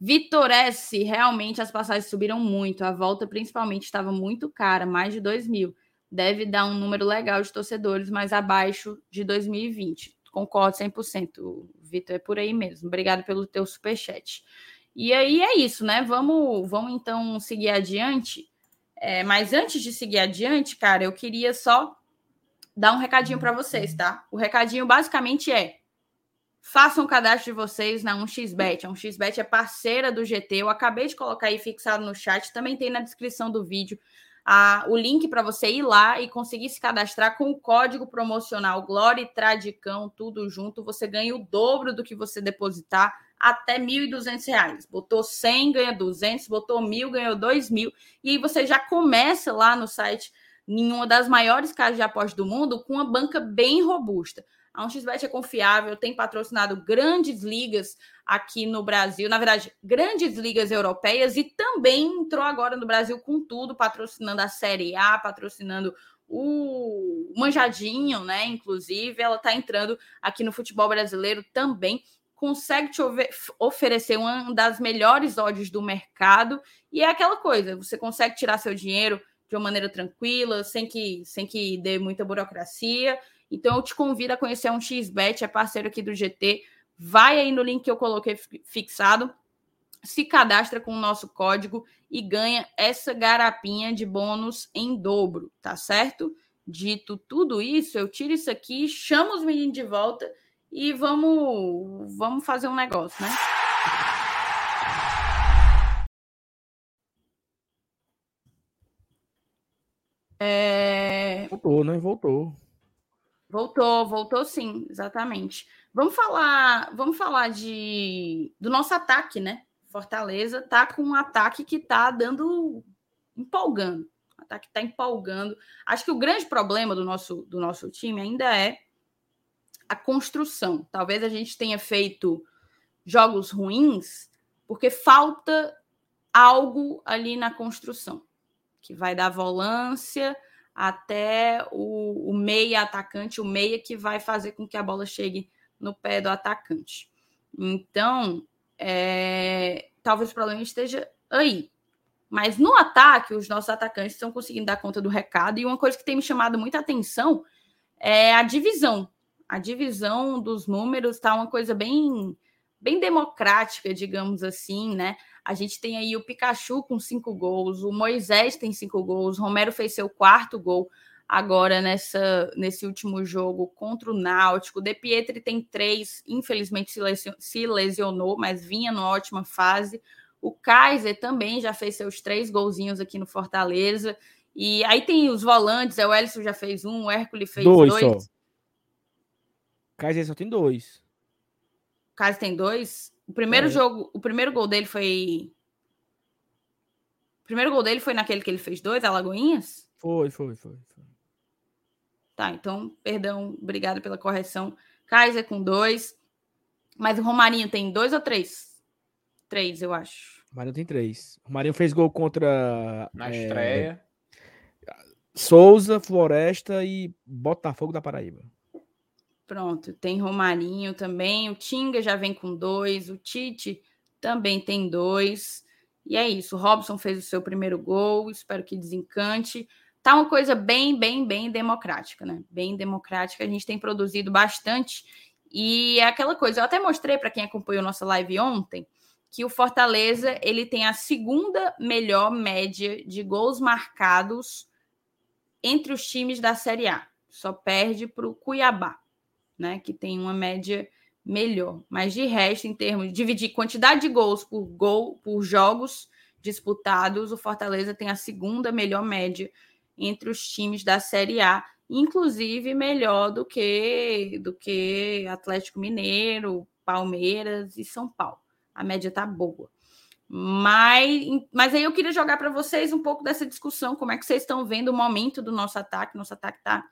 Speaker 1: Vitor S, realmente as passagens subiram muito. A volta, principalmente, estava muito cara, mais de 2 mil. Deve dar um número legal de torcedores, mas abaixo de 2020. Concordo 100%, Vitor, é por aí mesmo. Obrigado pelo teu superchat. E aí é isso, né? Vamos, vamos então seguir adiante. É, mas antes de seguir adiante, cara, eu queria só dar um recadinho para vocês, tá? O recadinho basicamente é: façam o cadastro de vocês na 1xBet. A 1xBet é parceira do GT. Eu acabei de colocar aí fixado no chat, também tem na descrição do vídeo a, o link para você ir lá e conseguir se cadastrar com o código promocional Glória e Tradicão, tudo junto. Você ganha o dobro do que você depositar até R$ 1.200. Botou 100, ganha 200, botou 1.000, ganhou 2.000. E aí você já começa lá no site em uma das maiores casas de aposta do mundo, com uma banca bem robusta. A 1xBet é confiável, tem patrocinado grandes ligas aqui no Brasil, na verdade, grandes ligas europeias e também entrou agora no Brasil com tudo, patrocinando a Série A, patrocinando o Manjadinho, né? Inclusive, ela está entrando aqui no futebol brasileiro também. Consegue te oferecer uma das melhores odds do mercado e é aquela coisa: você consegue tirar seu dinheiro de uma maneira tranquila, sem que, sem que dê muita burocracia. Então, eu te convido a conhecer um XBet, é parceiro aqui do GT. Vai aí no link que eu coloquei fixado. se cadastra com o nosso código e ganha essa garapinha de bônus em dobro, tá certo? Dito tudo isso, eu tiro isso aqui, chamo os meninos de volta e vamos, vamos fazer um negócio, né?
Speaker 2: É... Voltou, né? Voltou.
Speaker 1: Voltou, voltou sim, exatamente. Vamos falar, vamos falar de do nosso ataque, né? Fortaleza tá com um ataque que tá dando empolgando. O ataque tá empolgando. Acho que o grande problema do nosso do nosso time ainda é a construção. Talvez a gente tenha feito jogos ruins porque falta algo ali na construção que vai da volância até o, o meia atacante, o meia que vai fazer com que a bola chegue no pé do atacante. Então, é, talvez o problema esteja aí. Mas no ataque, os nossos atacantes estão conseguindo dar conta do recado. E uma coisa que tem me chamado muita atenção é a divisão. A divisão dos números está uma coisa bem, bem democrática, digamos assim, né? A gente tem aí o Pikachu com cinco gols, o Moisés tem cinco gols, o Romero fez seu quarto gol agora nessa, nesse último jogo contra o Náutico. O De Pietri tem três, infelizmente se lesionou, mas vinha numa ótima fase. O Kaiser também já fez seus três golzinhos aqui no Fortaleza. E aí tem os volantes, o Elson já fez um, o Hércules fez dois. dois. Só.
Speaker 2: Kaiser só tem dois.
Speaker 1: O Kaiser tem dois? O primeiro é. jogo, o primeiro gol dele foi. O primeiro gol dele foi naquele que ele fez dois, Alagoinhas?
Speaker 2: Foi, foi, foi, foi.
Speaker 1: Tá, então, perdão, obrigado pela correção. Kaiser com dois. Mas o Romarinho tem dois ou três? Três, eu acho.
Speaker 2: O Romarinho tem três. O Romarinho fez gol contra.
Speaker 3: Na é... estreia.
Speaker 2: Souza, Floresta e Botafogo da Paraíba.
Speaker 1: Pronto, tem Romarinho também, o Tinga já vem com dois, o Tite também tem dois. E é isso, o Robson fez o seu primeiro gol, espero que desencante. Tá uma coisa bem, bem, bem democrática, né? Bem democrática, a gente tem produzido bastante. E é aquela coisa, eu até mostrei para quem acompanhou nossa live ontem, que o Fortaleza, ele tem a segunda melhor média de gols marcados entre os times da Série A. Só perde para o Cuiabá né? Que tem uma média melhor. Mas de resto, em termos de dividir quantidade de gols por gol por jogos disputados, o Fortaleza tem a segunda melhor média entre os times da Série A, inclusive melhor do que do que Atlético Mineiro, Palmeiras e São Paulo. A média tá boa. Mas, mas aí eu queria jogar para vocês um pouco dessa discussão, como é que vocês estão vendo o momento do nosso ataque. Nosso ataque está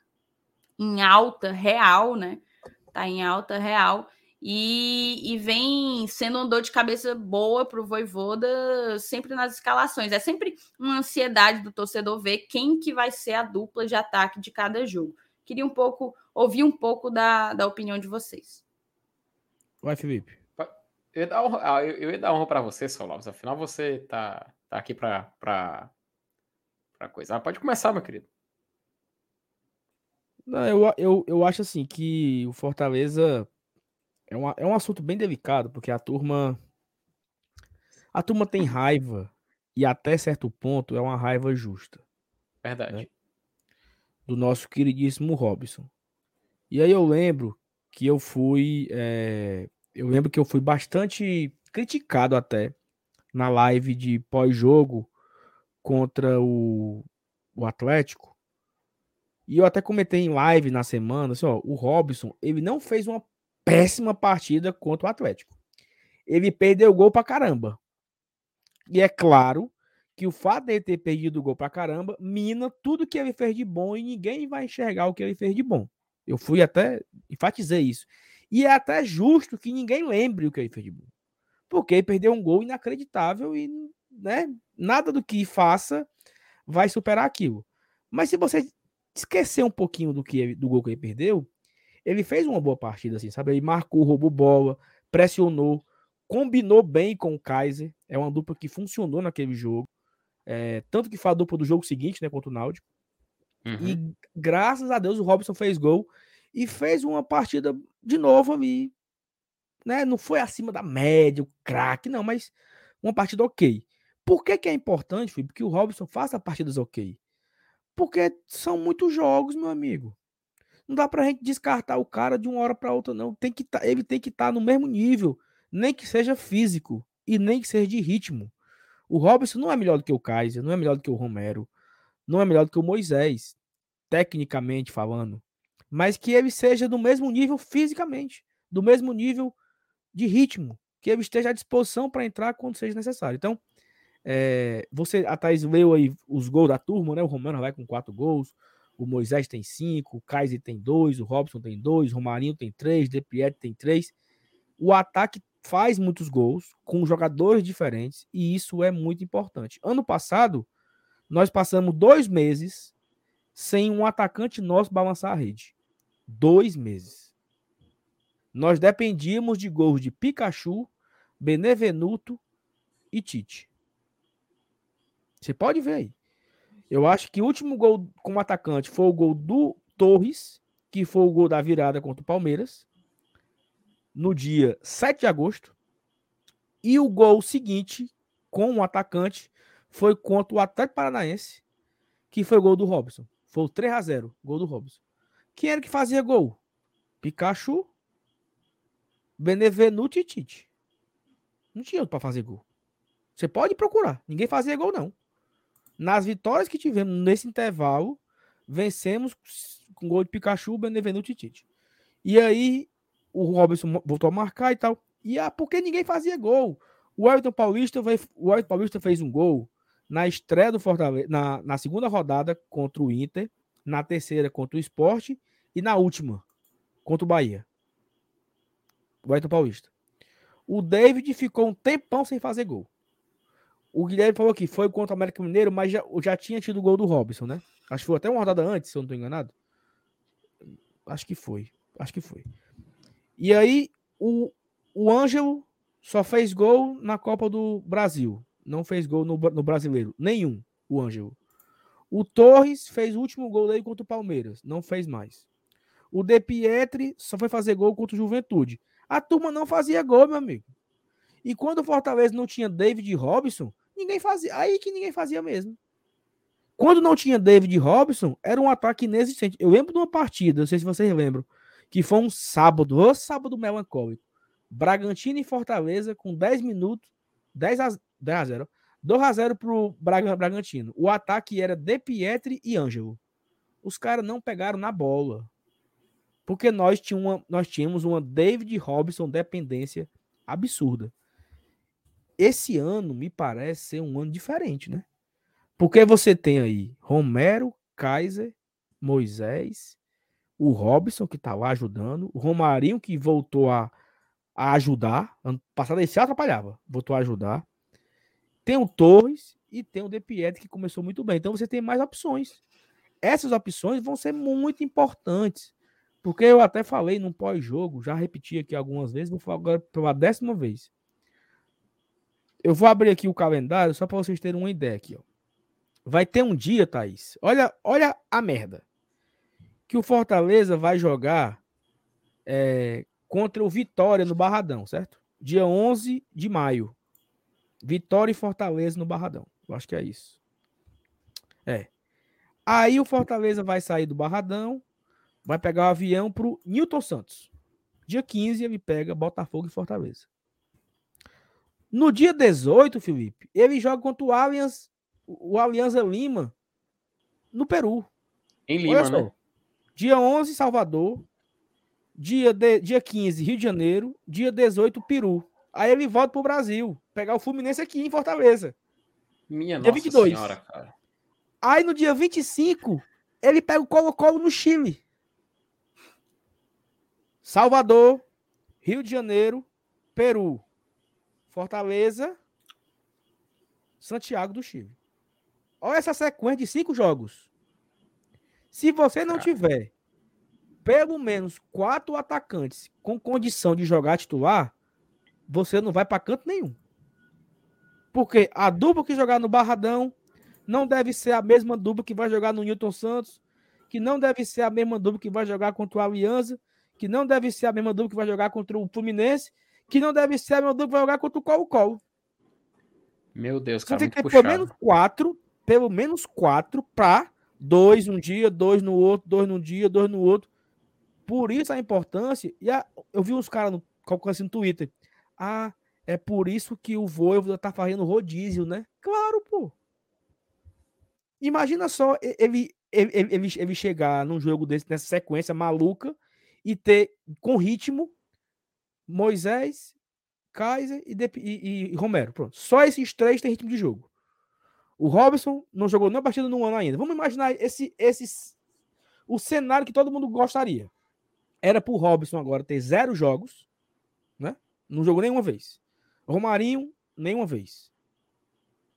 Speaker 1: em alta real, né? Está em alta real. E, e, vem sendo uma dor de cabeça boa para o Voivoda sempre nas escalações. É sempre uma ansiedade do torcedor ver quem que vai ser a dupla de ataque de cada jogo. Queria um pouco ouvir um pouco da, da opinião de vocês.
Speaker 2: Vai, Felipe.
Speaker 3: Eu ia dar honra, ah, eu ia dar honra para você, Solovs. Afinal, você tá, tá aqui para coisa. Ah, pode começar, meu querido.
Speaker 2: Não, eu, eu, eu acho assim que o Fortaleza é, uma, é um assunto bem delicado, porque a turma. A turma tem raiva, e até certo ponto é uma raiva justa.
Speaker 3: Verdade. Né?
Speaker 2: Do nosso queridíssimo Robson. E aí eu lembro que eu fui. É, eu lembro que eu fui bastante criticado até na live de pós-jogo contra o, o Atlético e eu até comentei em live na semana, assim, ó, o Robson, ele não fez uma péssima partida contra o Atlético. Ele perdeu o gol pra caramba. E é claro que o fato de ter perdido o gol pra caramba mina tudo que ele fez de bom e ninguém vai enxergar o que ele fez de bom. Eu fui até enfatizei isso. E é até justo que ninguém lembre o que ele fez de bom. Porque ele perdeu um gol inacreditável e né, nada do que faça vai superar aquilo. Mas se você esquecer um pouquinho do que do gol que ele perdeu, ele fez uma boa partida, assim, sabe? Ele marcou, roubou bola, pressionou, combinou bem com o Kaiser. É uma dupla que funcionou naquele jogo. É, tanto que foi a dupla do jogo seguinte, né, contra o Náutico. Uhum. E graças a Deus o Robson fez gol e fez uma partida de novo ali. Né? Não foi acima da média, o craque, não, mas uma partida ok. Por que, que é importante, Felipe, que o Robson faça partidas ok? Porque são muitos jogos, meu amigo. Não dá pra gente descartar o cara de uma hora para outra, não. Tem que tá, ele tem que estar tá no mesmo nível, nem que seja físico e nem que seja de ritmo. O Robson não é melhor do que o Kaiser, não é melhor do que o Romero, não é melhor do que o Moisés, tecnicamente falando, mas que ele seja do mesmo nível fisicamente, do mesmo nível de ritmo, que ele esteja à disposição para entrar quando seja necessário. Então, é, você, a Thaís leu aí os gols da turma, né? O Romano vai com quatro gols, o Moisés tem cinco, o Kaiser tem dois, o Robson tem dois, o Romarinho tem três, o De tem três. O ataque faz muitos gols com jogadores diferentes e isso é muito importante. Ano passado, nós passamos dois meses sem um atacante nosso balançar a rede. Dois meses. Nós dependíamos de gols de Pikachu, Benevenuto e Tite. Você pode ver aí. Eu acho que o último gol como atacante foi o gol do Torres, que foi o gol da virada contra o Palmeiras no dia 7 de agosto. E o gol seguinte, com o atacante, foi contra o Atlético Paranaense, que foi o gol do Robson. Foi o 3 a 0 gol do Robson. Quem era que fazia gol? Pikachu, Benevenuto e Tite. Não tinha outro para fazer gol. Você pode procurar. Ninguém fazia gol, não. Nas vitórias que tivemos nesse intervalo, vencemos com gol de Pikachu, Benevenuto e Tite. E aí, o Robson voltou a marcar e tal. E ah, porque ninguém fazia gol. O Everton Paulista, fez, o Everton Paulista fez um gol na estreia do Fortaleza, na, na segunda rodada contra o Inter, na terceira contra o Esporte e na última contra o Bahia. O Everton Paulista. O David ficou um tempão sem fazer gol. O Guilherme falou que foi contra o América Mineiro, mas já, já tinha tido o gol do Robson, né? Acho que foi até uma rodada antes, se eu não estou enganado. Acho que foi. Acho que foi. E aí, o, o Ângelo só fez gol na Copa do Brasil. Não fez gol no, no brasileiro. Nenhum, o Ângelo. O Torres fez o último gol dele contra o Palmeiras. Não fez mais. O De Pietri só foi fazer gol contra o Juventude. A turma não fazia gol, meu amigo. E quando o Fortaleza não tinha David Robson, ninguém fazia. Aí que ninguém fazia mesmo. Quando não tinha David Robson, era um ataque inexistente. Eu lembro de uma partida, não sei se vocês lembram, que foi um sábado, o sábado melancólico. Bragantino e Fortaleza com 10 minutos, 10 a, 10 a 0. 2 a 0 pro Bragantino. O ataque era De Pietri e Ângelo. Os caras não pegaram na bola. Porque nós, tinha uma, nós tínhamos uma David Robson dependência absurda. Esse ano me parece ser um ano diferente, né? Porque você tem aí Romero, Kaiser, Moisés, o Robson, que tá lá ajudando, o Romarinho, que voltou a, a ajudar. Ano passado ele se atrapalhava, voltou a ajudar. Tem o Torres e tem o De que começou muito bem. Então você tem mais opções. Essas opções vão ser muito importantes. Porque eu até falei no pós-jogo, já repeti aqui algumas vezes, vou falar agora pela décima vez. Eu vou abrir aqui o calendário só para vocês terem uma ideia aqui, ó. Vai ter um dia, Thaís. Olha, olha a merda que o Fortaleza vai jogar é, contra o Vitória no Barradão, certo? Dia 11 de maio. Vitória e Fortaleza no Barradão. Eu acho que é isso. É. Aí o Fortaleza vai sair do Barradão, vai pegar o avião pro Newton Santos. Dia 15 ele pega Botafogo e Fortaleza. No dia 18, Felipe, ele joga contra o Allianz, o Alianza Lima no Peru.
Speaker 3: Em Lima, né?
Speaker 2: Dia 11, Salvador. Dia, de, dia 15, Rio de Janeiro. Dia 18, Peru. Aí ele volta pro Brasil. Pegar o Fluminense aqui em Fortaleza.
Speaker 3: Minha dia nossa 22. senhora, cara.
Speaker 2: Aí no dia 25, ele pega o Colo-Colo no Chile. Salvador, Rio de Janeiro, Peru, Fortaleza, Santiago do Chile. Olha essa sequência de cinco jogos. Se você não tiver pelo menos quatro atacantes com condição de jogar titular, você não vai para canto nenhum. Porque a dupla que jogar no Barradão não deve ser a mesma dupla que vai jogar no Newton Santos, que não deve ser a mesma dupla que vai jogar contra o Aliança, que não deve ser a mesma dupla que vai jogar contra o Fluminense, que não deve ser a mesma dupla que vai jogar contra o Colo-Colo.
Speaker 3: Meu Deus,
Speaker 2: Você
Speaker 3: cara,
Speaker 2: tem
Speaker 3: muito
Speaker 2: que ter pelo menos quatro, pelo menos quatro pra dois num dia, dois no outro, dois num dia, dois no outro. Por isso a importância. E a- eu vi uns caras assim no Twitter. Ah, é por isso que o Voivoda tá fazendo rodízio, né? Claro, pô. Imagina só ele, ele, ele- ele chegar num jogo desse, nessa sequência maluca e ter com ritmo Moisés, Kaiser e, Dep- e- e Romero. Pronto. Só esses três têm ritmo de jogo. O Robson não jogou nenhuma partida no ano ainda. Vamos imaginar esse, esses, o cenário que todo mundo gostaria. Era pro Robson agora ter zero jogos, né? Não jogou nenhuma vez. Romarinho, nenhuma vez.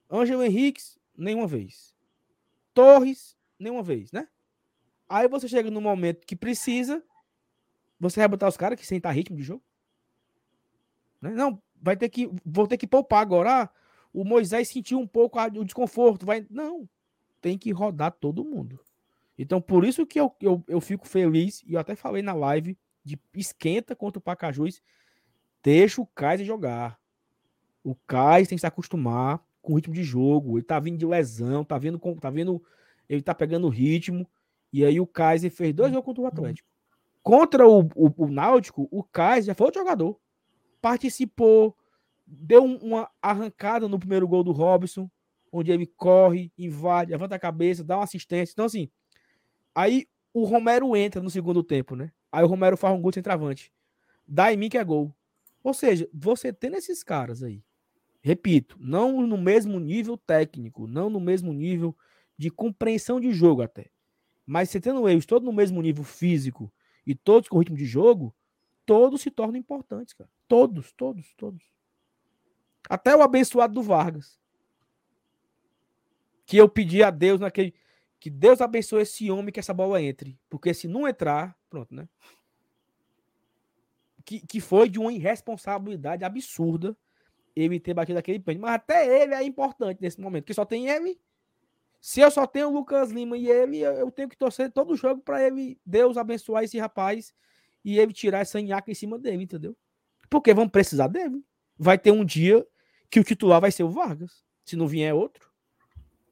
Speaker 2: Ângelo Henriques, nenhuma vez. Torres, nenhuma vez, né? Aí você chega no momento que precisa, você vai botar os caras que sem estar ritmo de jogo. Né? Não, vai ter que. Vou ter que poupar agora. Ah, o Moisés sentiu um pouco o desconforto. Vai... Não, tem que rodar todo mundo. Então, por isso que eu, eu, eu fico feliz, e eu até falei na live, de esquenta contra o Pacajus. Deixa o Kaiser jogar. O Kaiser tem que se acostumar com o ritmo de jogo. Ele tá vindo de lesão, tá vendo, com- tá vendo. Ele tá pegando o ritmo. E aí o Kaiser fez dois jogos contra o Atlético. Contra o, o, o Náutico, o Kaiser já foi outro jogador. Participou, deu um- uma arrancada no primeiro gol do Robson, onde ele corre, invade, levanta a cabeça, dá uma assistência. Então, assim, aí o Romero entra no segundo tempo, né? Aí o Romero faz um gol de centroavante. Dá em mim que é gol. Ou seja, você tendo esses caras aí, repito, não no mesmo nível técnico, não no mesmo nível de compreensão de jogo até, mas você tendo eles todos no mesmo nível físico e todos com ritmo de jogo, todos se tornam importantes, cara. Todos, todos, todos. Até o abençoado do Vargas. Que eu pedi a Deus naquele. Que Deus abençoe esse homem que essa bola entre. Porque se não entrar, pronto, né? Que, que foi de uma irresponsabilidade absurda ele ter batido aquele pênalti. Mas até ele é importante nesse momento, porque só tem ele. Se eu só tenho o Lucas Lima e ele, eu tenho que torcer todo jogo para ele, Deus abençoar esse rapaz e ele tirar essa nhaca em cima dele, entendeu? Porque vão precisar dele. Vai ter um dia que o titular vai ser o Vargas. Se não vier outro.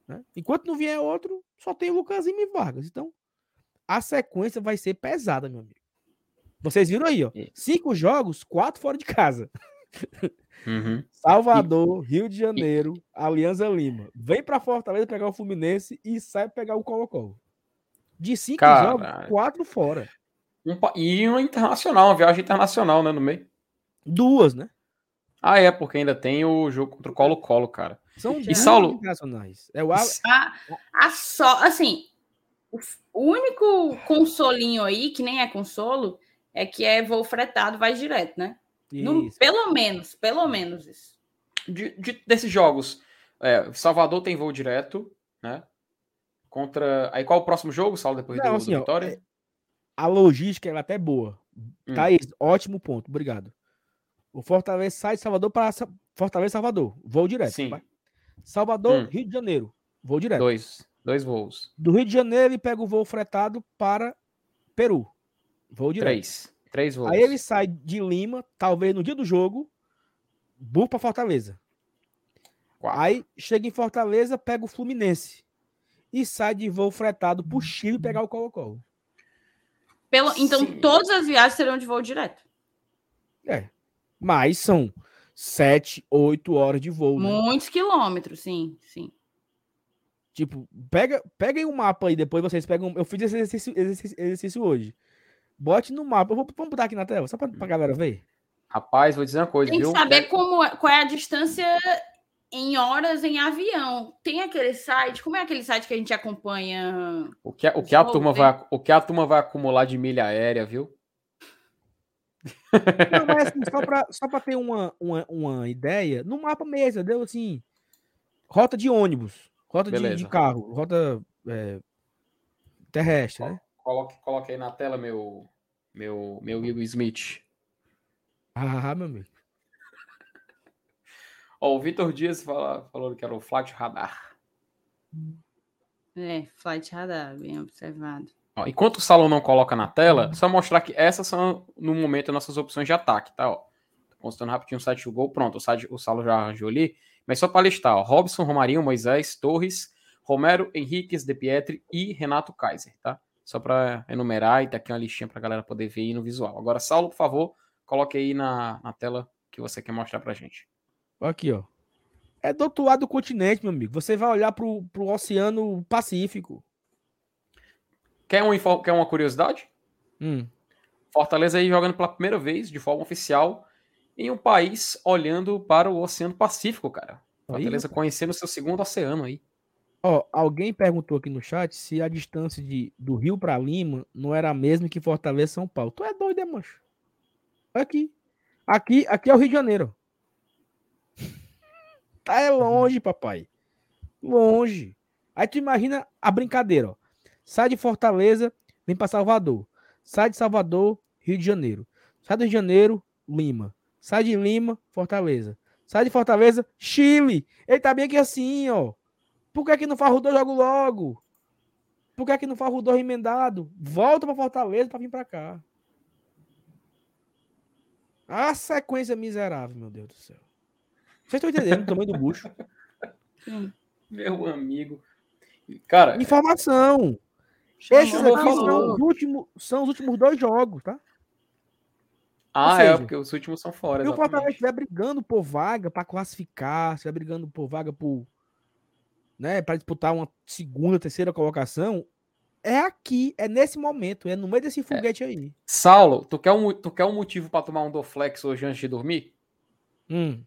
Speaker 2: né? Enquanto não vier outro, só tem o Lucas e Vargas. Então, a sequência vai ser pesada, meu amigo. Vocês viram aí, ó.
Speaker 3: E-
Speaker 2: Cinco jogos, quatro fora de casa.
Speaker 3: Uhum.
Speaker 2: Salvador, Rio de Janeiro, Alianza Lima. Vem pra Fortaleza pegar o Fluminense e sai pegar o Colo-Colo. De cinco
Speaker 3: Caralho.
Speaker 2: jogos, quatro fora.
Speaker 3: Um e uma internacional, uma viagem internacional, né, no meio.
Speaker 2: Duas, né?
Speaker 3: Ah, é, porque ainda tem o jogo contra o Colo-Colo, cara.
Speaker 2: São
Speaker 1: E
Speaker 3: Saulo?
Speaker 2: internacionais. É o A-
Speaker 1: A, só, assim, o, único consolinho aí, que nem é consolo, é que é voo fretado, vai direto, né? No- pelo menos, pelo menos isso.
Speaker 3: De, de- desses jogos, é, Salvador tem voo direto, né? Contra. Aí qual o próximo jogo, Saulo, depois
Speaker 2: Não,
Speaker 3: do,
Speaker 2: assim,
Speaker 3: do
Speaker 2: ó,
Speaker 3: Vitória?
Speaker 2: A logística ela é até boa.
Speaker 3: Hum.
Speaker 2: Thaís, ótimo ponto. Obrigado. O Fortaleza sai de Salvador para Fortaleza Salvador. Voo direto.
Speaker 3: Sim.
Speaker 2: vai. Salvador,
Speaker 3: Hum.
Speaker 2: Rio de Janeiro. Voo direto.
Speaker 3: Dois. Dois voos.
Speaker 2: Do Rio de Janeiro ele pega o voo fretado para Peru. Voo direto.
Speaker 3: Três. Três voos.
Speaker 2: Aí ele sai de Lima, talvez no dia do jogo, burro para Fortaleza. Aí chega em Fortaleza, pega o Fluminense. E sai de voo fretado
Speaker 3: Hum.
Speaker 2: pro Chile pegar o Colo-Colo.
Speaker 1: Pelo, então,
Speaker 3: Sim.
Speaker 1: todas as viagens serão de voo direto.
Speaker 2: É. Mas são sete, oito horas de voo. né?
Speaker 1: Muitos quilômetros, sim, sim.
Speaker 2: Tipo, pega, peguem um mapa aí, depois vocês pegam. Eu fiz esse exercício, exercício, exercício hoje. Bote no mapa. Eu vou, vamos botar aqui na tela, só pra, pra galera ver.
Speaker 3: Rapaz, vou dizer uma coisa,
Speaker 1: Tem que
Speaker 3: viu?
Speaker 1: saber como, é- qual é a distância em horas em avião. Tem aquele site, como é aquele site que a gente acompanha?
Speaker 3: O que, a- o, que a turma vai, o que a turma vai acumular de milha aérea, viu?
Speaker 2: Não, mas assim, só pra ter uma, uma, uma ideia, no mapa mesmo, deu assim. Rota de ônibus, rota de, de carro, rota é, terrestre, né?
Speaker 3: Coloque, coloque aí na tela meu, meu, meu Will Smith.
Speaker 2: Ah, meu amigo.
Speaker 3: Ó, o Vitor Dias fala, falou que era o Flight Radar.
Speaker 1: É, flight radar, bem observado.
Speaker 3: Ó, enquanto o Salão não coloca na tela, só mostrar que essas são, no momento, as nossas opções de ataque, tá? Ó, consultando rapidinho o site do gol. Pronto, o, site, o já arranjou ali. Mas só para listar, ó, Robson, Romarinho, Moisés, Torres, Romero, Henriques, De Pietri e Renato Kaiser, tá? Só para enumerar e tá aqui uma listinha para a galera poder ver aí no visual. Agora, Saulo, por favor, coloque aí na, na tela que você quer mostrar pra gente.
Speaker 2: Aqui, ó. É do outro lado do continente, meu amigo. Você vai olhar pro, pro Oceano Pacífico.
Speaker 3: Quer, um, quer uma curiosidade?
Speaker 2: Hum.
Speaker 3: Fortaleza aí jogando pela primeira vez, de forma oficial, em um país olhando para o Oceano Pacífico, cara. Fortaleza aí, conhecendo o seu segundo oceano aí.
Speaker 2: Ó, alguém perguntou aqui no chat se a distância de, do Rio para Lima não era a mesma que Fortaleza São Paulo. Tu é doido, é, mancho? Aqui. Aqui, aqui é o Rio de Janeiro. Tá é longe, papai. Longe. Aí tu imagina a brincadeira, ó. Sai de Fortaleza, vem para Salvador. Sai de Salvador, Rio de Janeiro. Sai do Rio de Janeiro, Lima. Sai de Lima, Fortaleza. Sai de Fortaleza, Chile. Ele tá bem aqui assim, ó. Por que, que não faz o dois jogo logo? Por que, que não faz o dois emendado? Volta para Fortaleza para vir para cá. A sequência miserável, meu Deus do céu. Vocês estão entendendo o tamanho do bucho?
Speaker 3: Meu amigo. Cara.
Speaker 2: Informação. Esses aqui são os, últimos, são os últimos dois jogos, tá?
Speaker 3: Ah, é, seja, é, porque os últimos são fora.
Speaker 2: Se o Fortaleza estiver brigando por vaga para classificar, estiver brigando por vaga por né, para disputar uma segunda, terceira colocação, é aqui, é nesse momento, é no meio desse é. foguete é. aí.
Speaker 3: Saulo, tu quer um, tu quer um motivo para tomar um Doflex hoje antes de dormir?
Speaker 2: Hum.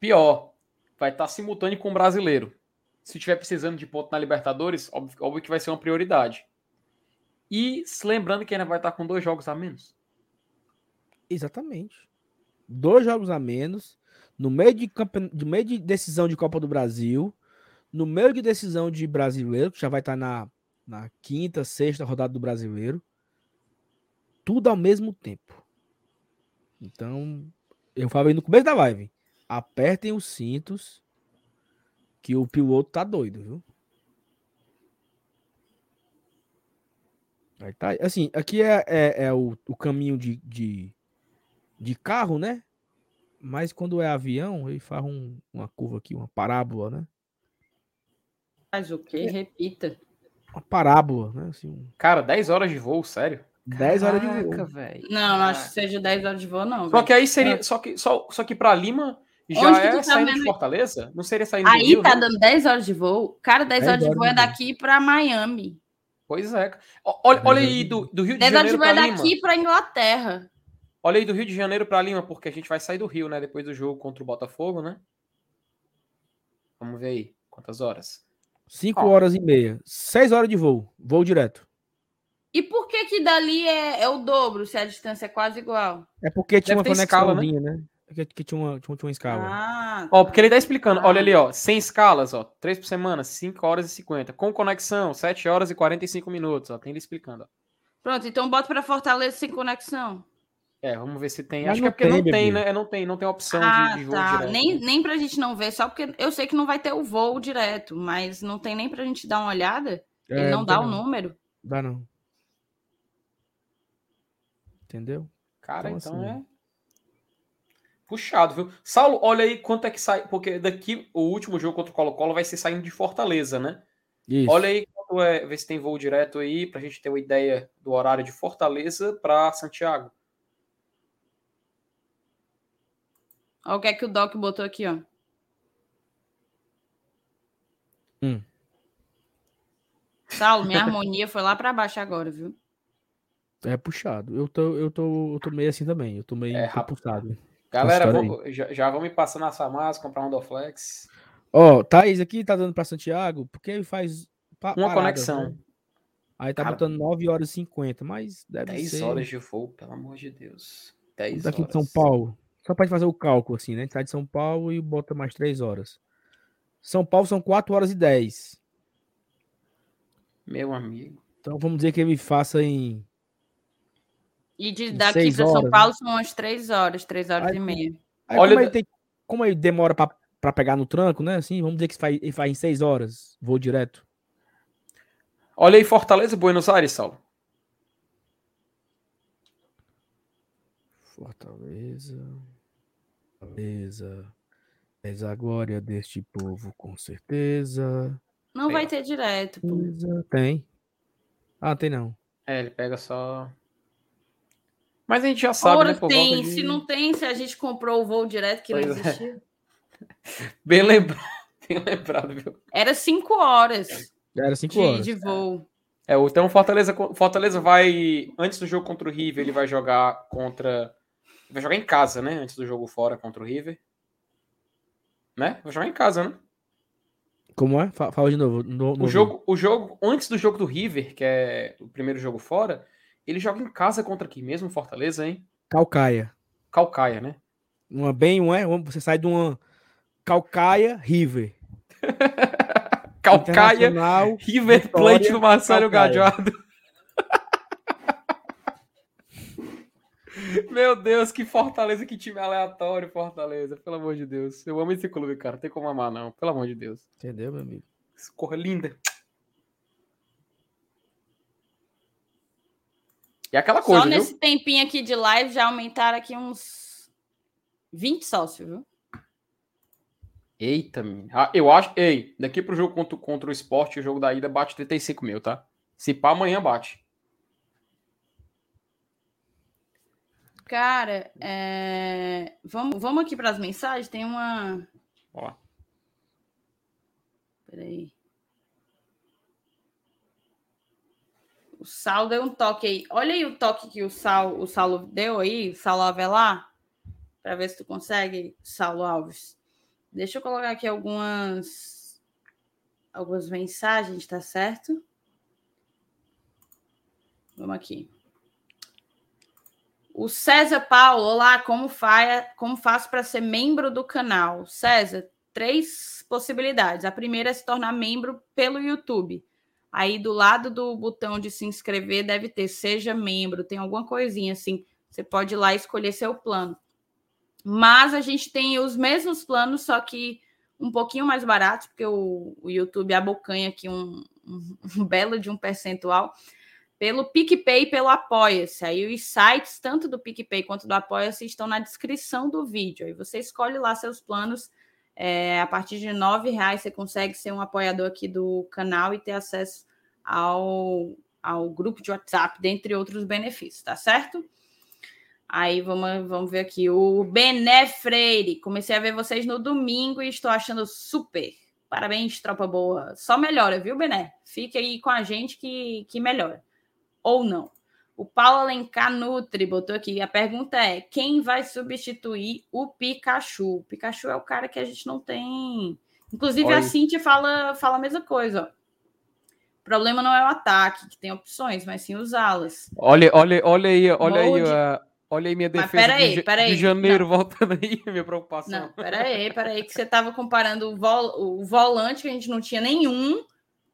Speaker 3: Pior, vai estar tá simultâneo com o brasileiro. Se tiver precisando de ponto na Libertadores, óbvio, óbvio, que vai ser uma prioridade. E se lembrando que ainda vai estar tá com dois jogos a menos.
Speaker 2: Exatamente. Dois jogos a menos, no meio de, campe... no meio de decisão de Copa do Brasil, no meio de decisão de brasileiro, que já vai estar na, na quinta, sexta rodada do brasileiro. Tudo ao mesmo tempo. Então, eu falei no começo da live. Apertem os cintos que o piloto tá doido, viu? Aí tá, assim, aqui é, é, é o, o caminho de, de, de carro, né? Mas quando é avião, ele faz um, uma curva aqui, uma parábola, né?
Speaker 1: Faz o quê? É. Repita.
Speaker 2: Uma parábola, né? Assim,
Speaker 3: Cara, 10 horas de voo, sério?
Speaker 2: 10 horas de voo.
Speaker 1: Véio. Não, não acho que seja 10 horas de voo, não.
Speaker 3: Só véio. que aí seria. É. Só que, só, só que pra Lima já Onde é tá saindo vendo? de Fortaleza? Não seria saindo
Speaker 1: Aí
Speaker 3: Rio,
Speaker 1: tá né? dando 10 horas de voo. Cara, 10, 10 horas de voo é daqui pra Miami.
Speaker 3: Pois é. Olha, olha aí do, do Rio de 10 Janeiro. 10 horas de voo é
Speaker 1: daqui pra Inglaterra.
Speaker 3: Olha aí do Rio de Janeiro pra Lima, porque a gente vai sair do Rio, né? Depois do jogo contra o Botafogo, né? Vamos ver aí. Quantas horas?
Speaker 2: 5 horas e meia. 6 horas de voo. Voo direto.
Speaker 1: E por que que dali é, é, o dobro, se a distância é quase igual?
Speaker 2: É porque tinha Deve uma conexão, né? né? Que, que, tinha, uma, tinha uma escala.
Speaker 3: Ah, ó, porque ele tá explicando. Ah. Olha ali, ó. Sem escalas, ó. 3 por semana, 5 horas e 50. Com conexão, 7 horas e 45 minutos, ó. Tem ele explicando, ó.
Speaker 1: Pronto, então bota para Fortaleza sem conexão.
Speaker 3: É, vamos ver se tem. Mas Acho que é porque tem, não tem, né? Não tem, não tem opção ah, de, de voo tá. direto.
Speaker 1: Nem, nem pra gente não ver, só porque eu sei que não vai ter o voo direto, mas não tem nem pra gente dar uma olhada. É, Ele não, dá o número.
Speaker 2: Dá não. Entendeu?
Speaker 3: Cara, então, então assim, é. Puxado, viu? Saulo, olha aí quanto é que sai. Porque daqui o último jogo contra o Colo-Colo vai ser saindo de Fortaleza, né? Isso. Olha aí quanto é. Ver se tem voo direto aí, pra gente ter uma ideia do horário de Fortaleza para Santiago.
Speaker 1: Olha o que é que o Doc botou aqui, ó.
Speaker 2: Hum.
Speaker 1: Saulo, minha harmonia foi lá para baixo agora, viu?
Speaker 2: É puxado. Eu tô, eu tô, eu tô meio assim também. Eu tô meio é, puxado.
Speaker 3: Galera, vou, já, já vamos me passando essa massa, comprar um Doflex.
Speaker 2: Ó, oh, Thaís aqui tá dando para Santiago, porque ele faz.
Speaker 3: Pa Uma conexão. Né?
Speaker 2: Aí tá Cara, botando 9 horas e 50, mas deve 10 ser.
Speaker 3: horas de voo, pelo amor de Deus. 10
Speaker 2: daqui
Speaker 3: horas.
Speaker 2: de São Paulo. Só para fazer o cálculo, assim, né? Sai de São Paulo e bota mais 3 horas. São Paulo são 4 horas e 10.
Speaker 3: Meu amigo.
Speaker 2: Então vamos dizer que ele faça em.
Speaker 1: E de daqui para São Paulo né? são umas 3 horas, 3 horas aí, e meia.
Speaker 2: Aí, Olha, como, ele tem, como ele demora para pegar no tranco, né? Assim, vamos dizer que faz, ele faz em 6 horas, voo direto.
Speaker 3: Olha aí, Fortaleza, Buenos Aires, Saulo.
Speaker 2: Fortaleza. Fortaleza. És a glória deste povo, com certeza.
Speaker 1: Não
Speaker 3: Tem,
Speaker 1: vai ter direto, pô.
Speaker 2: Tem. Ah, tem não.
Speaker 3: É, ele pega só. Mas a gente já sabe,
Speaker 1: Ora
Speaker 3: né? Por
Speaker 1: tem,
Speaker 3: volta de...
Speaker 1: se não tem, se a gente comprou o voo direto que não
Speaker 3: Pois é.
Speaker 1: existia.
Speaker 3: Bem lembrado, bem lembrado, viu?
Speaker 1: Era cinco horas
Speaker 2: Era 5
Speaker 1: de,
Speaker 2: horas.
Speaker 1: de voo.
Speaker 3: É, o- então Fortaleza, Fortaleza vai. Antes do jogo contra o River, ele vai jogar contra. Vai jogar em casa, né? Antes do jogo fora contra o River. Né? Vai jogar em casa, né?
Speaker 2: Como é? Fa- Fala de novo. No, no
Speaker 3: O jogo, o jogo, antes do jogo do River, que é o primeiro jogo fora, ele joga em casa contra aqui mesmo, Fortaleza, hein?
Speaker 2: Calcaia.
Speaker 3: Calcaia, né?
Speaker 2: Uma bem, um é? Você sai de uma Calcaia River.
Speaker 3: Calcaia, River
Speaker 2: Vitória,
Speaker 3: Plate do Marcelo. Gajardo. Meu Deus, que Fortaleza, que time aleatório, Fortaleza. Pelo amor de Deus. Eu amo esse clube, cara. Não tem como amar, não. Pelo amor de Deus.
Speaker 2: Entendeu, meu amigo?
Speaker 3: Cor linda. E aquela coisa,
Speaker 1: Só
Speaker 3: viu?
Speaker 1: nesse tempinho aqui de live já aumentaram aqui uns 20 sócios, viu?
Speaker 3: Eita. Ah, eu acho. Ei, daqui pro jogo contra, contra o esporte, o jogo da ida bate 35 mil, tá? Se pá, amanhã bate.
Speaker 1: Cara, é, vamos, vamos aqui para as mensagens. Tem uma.
Speaker 3: Ó.
Speaker 1: Peraí. O Sal deu um toque aí. Olha aí o toque que o Sal, o Saulo deu aí, Saulo Avelar, para ver se tu consegue, Saulo Alves. Deixa eu colocar aqui algumas algumas mensagens, tá certo? Vamos aqui. O César Paulo, olá, como, fa como faço para ser membro do canal? César, três possibilidades. A primeira é se tornar membro pelo YouTube. Aí do lado do botão de se inscrever deve ter seja membro, tem alguma coisinha assim. Você pode ir lá escolher seu plano. Mas a gente tem os mesmos planos, só que um pouquinho mais baratos, porque o, o YouTube abocanha aqui um, um, um belo de um percentual pelo PicPay e pelo Apoia-se. Aí os sites, tanto do PicPay quanto do Apoia-se, estão na descrição do vídeo. Aí você escolhe lá seus planos. É, a partir de R$ reais você consegue ser um apoiador aqui do canal e ter acesso ao, ao grupo de WhatsApp, dentre outros benefícios, tá certo? Aí vamos, vamos ver aqui. O Bené Freire. Comecei a ver vocês no domingo e estou achando super. Parabéns, tropa boa. Só melhora, viu, Bené? Fique aí com a gente que, que melhora ou não. O Paulo Alencar Nutri botou aqui. A pergunta é: quem vai substituir o Pikachu? O Pikachu é o cara que a gente não tem. Inclusive,
Speaker 3: Olha
Speaker 1: a. Cintia fala, fala a mesma coisa. Ó. O problema não é o ataque, que tem opções, mas sim usá-las.
Speaker 3: Olha, olha, olha aí, olha aí, a- olha aí minha defesa
Speaker 1: pera aí,
Speaker 3: de,
Speaker 1: aí.
Speaker 3: de janeiro voltando aí, minha preocupação.
Speaker 1: Não, peraí, peraí, que você estava comparando o, vol- o volante, que a gente não tinha nenhum,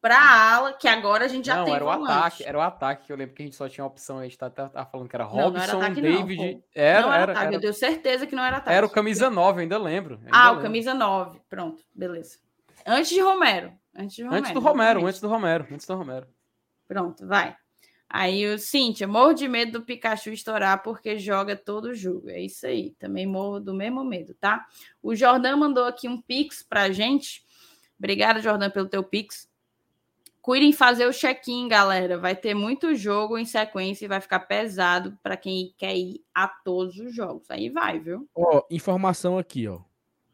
Speaker 1: para a ala, que agora a gente já
Speaker 3: não,
Speaker 1: tem
Speaker 3: era o
Speaker 1: volante.
Speaker 3: ataque, era o ataque que eu lembro que a gente só tinha a opção, a gente tá, tá, tá falando que era
Speaker 1: Não, não era
Speaker 3: Robson,
Speaker 1: ataque não,
Speaker 3: David,
Speaker 1: pô.
Speaker 3: era,
Speaker 1: não era,
Speaker 3: era,
Speaker 1: ataque,
Speaker 3: era,
Speaker 1: eu tenho certeza que não era ataque.
Speaker 3: era o camisa 9, ainda lembro. ainda
Speaker 1: Ah, o
Speaker 3: lembro.
Speaker 1: camisa 9. Pronto, beleza. Antes de Romero. Antes de Romero.
Speaker 3: Antes do Romero,
Speaker 1: exatamente.
Speaker 3: antes do Romero, antes do Romero.
Speaker 1: Pronto, vai. Aí o Cíntia, morro de medo do Pikachu estourar porque joga todo jogo. É isso aí. Também morro do mesmo medo, tá? O Jordan mandou aqui um pix pra gente. Obrigada, Jordan, pelo teu pix. Cuidem fazer o check-in, galera. Vai ter muito jogo em sequência e vai ficar pesado para quem quer ir a todos os jogos. Aí vai, viu?
Speaker 2: Ó, informação aqui, ó.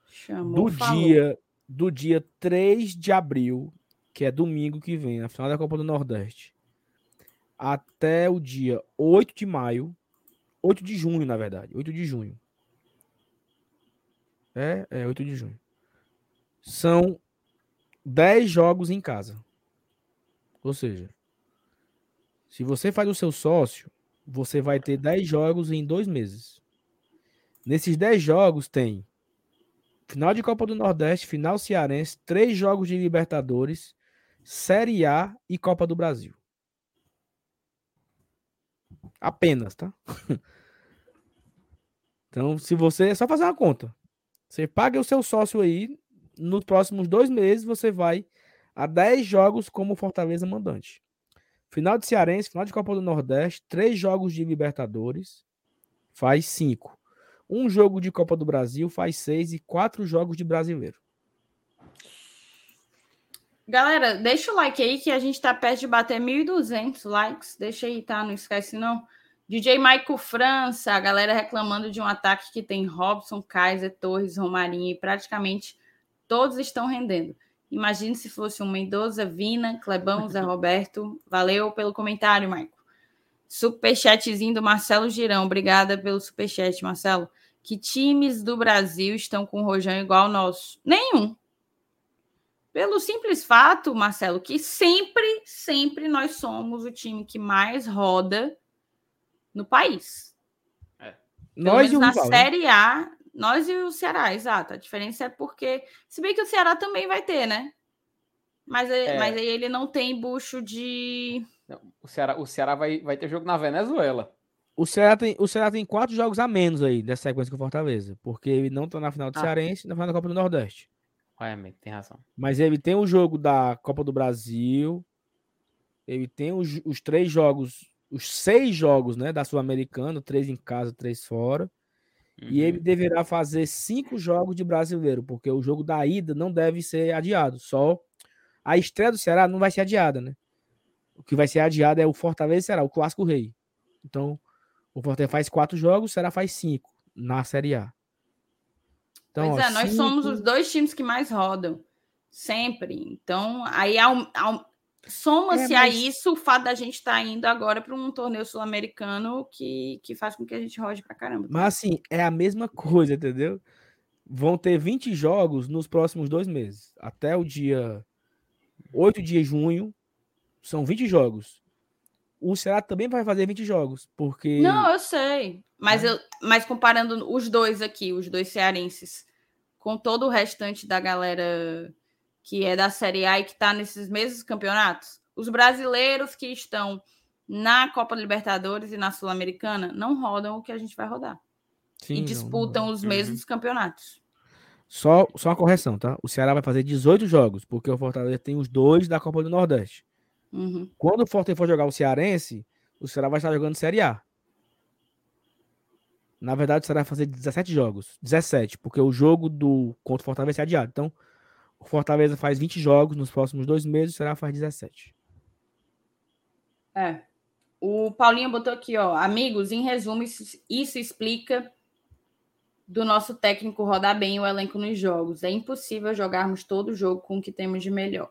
Speaker 1: Chamou,
Speaker 2: Do
Speaker 1: falou.
Speaker 2: dia, do dia 3 de abril, que é domingo que vem, na final da Copa do Nordeste, até o dia 8 de maio, 8 de junho, na verdade, 8 de junho. É, é 8 de junho. São 10 jogos em casa. Ou seja, se você faz o seu sócio, você vai ter 10 jogos em dois meses. Nesses 10 jogos tem final de Copa do Nordeste, final cearense, três jogos de Libertadores, Série A e Copa do Brasil. Apenas, tá? Então, se você. É só fazer uma conta. Você paga o seu sócio aí, nos próximos dois meses você vai a 10 jogos como Fortaleza mandante. Final de Cearense, final de Copa do Nordeste, três jogos de Libertadores, faz cinco. Um jogo de Copa do Brasil faz seis e quatro jogos de brasileiro.
Speaker 1: Galera, deixa o like aí que a gente tá perto de bater 1.200 likes. Deixa aí, tá? Não esquece não. DJ Michael França, a galera reclamando de um ataque que tem Robson, Kaiser, Torres, Romarinho e praticamente todos estão rendendo. Imagine se fosse um Mendoza, Vina, Clebão, Zé Roberto. Valeu pelo comentário, Michael. Superchatzinho do Marcelo Girão. Obrigada pelo superchat, Marcelo. Que times do Brasil estão com o Rojão igual ao nosso? Nenhum. Pelo simples fato, Marcelo, que sempre, sempre nós somos o time que mais roda no país. É. Nós e o na rival? Série A, nós e o Ceará, exato. A diferença é porque, se bem que o Ceará também vai ter, né? Mas, é. mas aí ele não tem bucho de.
Speaker 3: Não, o Ceará, o Ceará vai, vai ter jogo na Venezuela.
Speaker 2: O Ceará, tem, o Ceará tem quatro jogos a menos aí dessa sequência com o Fortaleza. Porque ele não tá na final do ah. Cearense e na final da Copa do Nordeste.
Speaker 3: É, tem razão.
Speaker 2: Mas ele tem o jogo da Copa do Brasil. Ele tem os, os três jogos os seis jogos né, da Sul-Americana, três em casa, três fora. Uhum. E ele uhum. deverá fazer cinco jogos de brasileiro, porque o jogo da ida não deve ser adiado. Só a estreia do Ceará não vai ser adiada, né? O que vai ser adiado é o Fortaleza e Ceará, o clássico rei. Então, o Fortaleza faz quatro jogos, o Ceará faz cinco na Série A.
Speaker 1: Então, pois ó, é, nós cinco... somos os dois times que mais rodam. Sempre. Então, aí ao, ao, Soma-se é, mas... a isso o fato da gente estar tá indo agora para um torneio sul-americano que, que faz com que a gente rode para caramba.
Speaker 2: Mas assim, é a mesma coisa, entendeu? Vão ter 20 jogos nos próximos dois meses. Até o dia 8 de junho, são 20 jogos. O Ceará também vai fazer 20 jogos, porque.
Speaker 1: Não, eu sei. Mas, é. eu, mas comparando os dois aqui, os dois cearenses, com todo o restante da galera que é da Série A e que está nesses mesmos campeonatos? Os brasileiros que estão na Copa Libertadores e na Sul-Americana não rodam o que a gente vai rodar. Sim, e disputam não, não. os mesmos uhum. campeonatos.
Speaker 2: Só, só uma correção, tá? O Ceará vai fazer 18 jogos, porque o Fortaleza tem os dois da Copa do Nordeste. Uhum. Quando o Fortaleza for jogar o Cearense, o Ceará vai estar jogando Série A. Na verdade, o Ceará vai fazer 17 jogos. 17, porque o jogo do contra o Fortaleza vai ser adiado. Então, o Fortaleza faz 20 jogos nos próximos dois meses, o Ceará faz 17.
Speaker 1: É. O Paulinho botou aqui, ó. Amigos, em resumo, isso, isso explica do nosso técnico rodar bem o elenco nos jogos. É impossível jogarmos todo jogo com o que temos de melhor.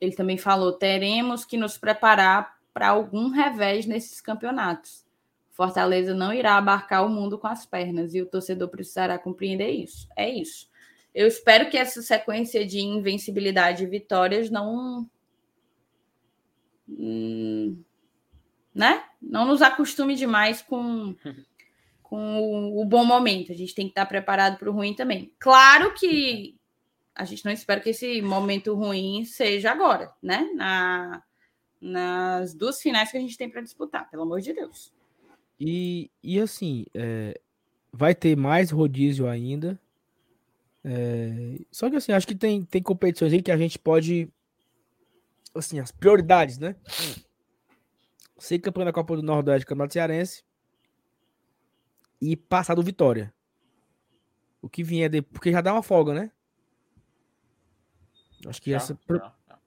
Speaker 1: Ele também falou: teremos que nos preparar para algum revés nesses campeonatos. Fortaleza não irá abarcar o mundo com as pernas e o torcedor precisará compreender isso. É isso. Eu espero que essa sequência de invencibilidade e vitórias não. Hum, né? Não nos acostume demais com, com o, o, bom momento. A gente tem que estar preparado para o ruim também. Claro que a gente não espera que esse momento ruim seja agora, né? Na, nas duas finais que a gente tem para disputar, pelo amor de Deus.
Speaker 2: E, e assim, é, vai ter mais rodízio ainda. É, só que assim, acho que tem, tem competições aí que a gente pode. Assim, as prioridades, né? Ser campeão da Copa do Nordeste, Campeonato Cearense. E passar do Vitória. O que vier de... Porque já dá uma folga, né? Acho que já, essa. Já, já.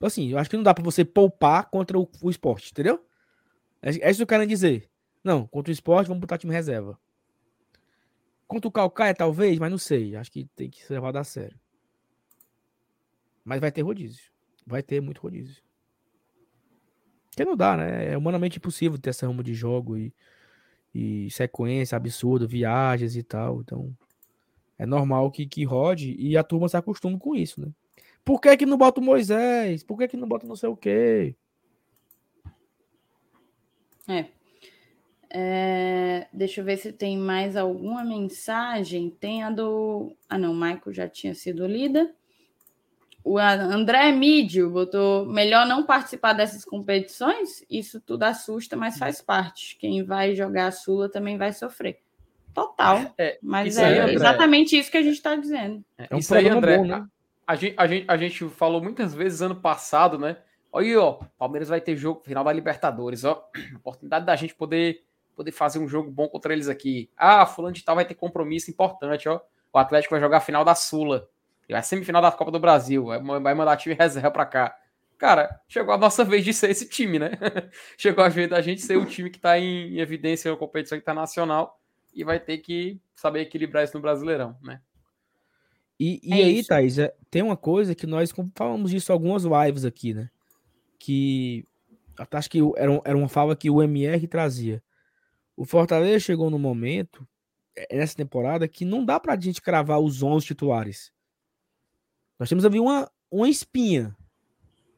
Speaker 2: Assim, eu acho que não dá pra você poupar contra o, o esporte, entendeu? É, é isso que eu quero dizer. Não, contra o esporte, vamos botar time reserva. Contra o Calcaia, talvez, mas não sei. Acho que tem que ser levado a sério. Mas vai ter rodízio. Vai ter muito rodízio. Porque não dá, né? É humanamente impossível ter essa rama de jogo e, e sequência absurda, viagens e tal. Então, é normal que, que rode e a turma se acostume com isso, né? Por que que não bota o Moisés? Por que que não bota não sei o quê?
Speaker 1: É. É, deixa eu ver se tem mais alguma mensagem. Tem a do. Ah, não, Michael já tinha sido lida. O André Mídio botou: melhor não participar dessas competições? Isso tudo assusta, mas faz parte. Quem vai jogar a Sula também vai sofrer. Total. É, mas é aí, exatamente isso que a gente está dizendo.
Speaker 3: É, um isso aí, André. Bom, né? a, a, gente, a, gente, a gente falou muitas vezes ano passado, né? Olha aí, ó, Palmeiras vai ter jogo final da Libertadores, ó. Oportunidade da gente poder poder fazer um jogo bom contra eles aqui. Ah, fulano de tal vai ter compromisso importante, ó. O Atlético vai jogar a final da Sula. Vai semifinal da Copa do Brasil. Vai mandar time reserva pra cá. Cara, chegou a nossa vez de ser esse time, né? chegou a vez da gente ser o time que tá em evidência na competição internacional e vai ter que saber equilibrar isso no Brasileirão, né?
Speaker 2: E, e é aí, isso. Thaís, é, tem uma coisa que nós falamos disso algumas lives aqui, né? Que acho que era, era uma fala que o MR trazia. O Fortaleza chegou no momento, é, nessa temporada, que não dá pra gente cravar os 11 titulares. Nós temos ali uma, uma espinha.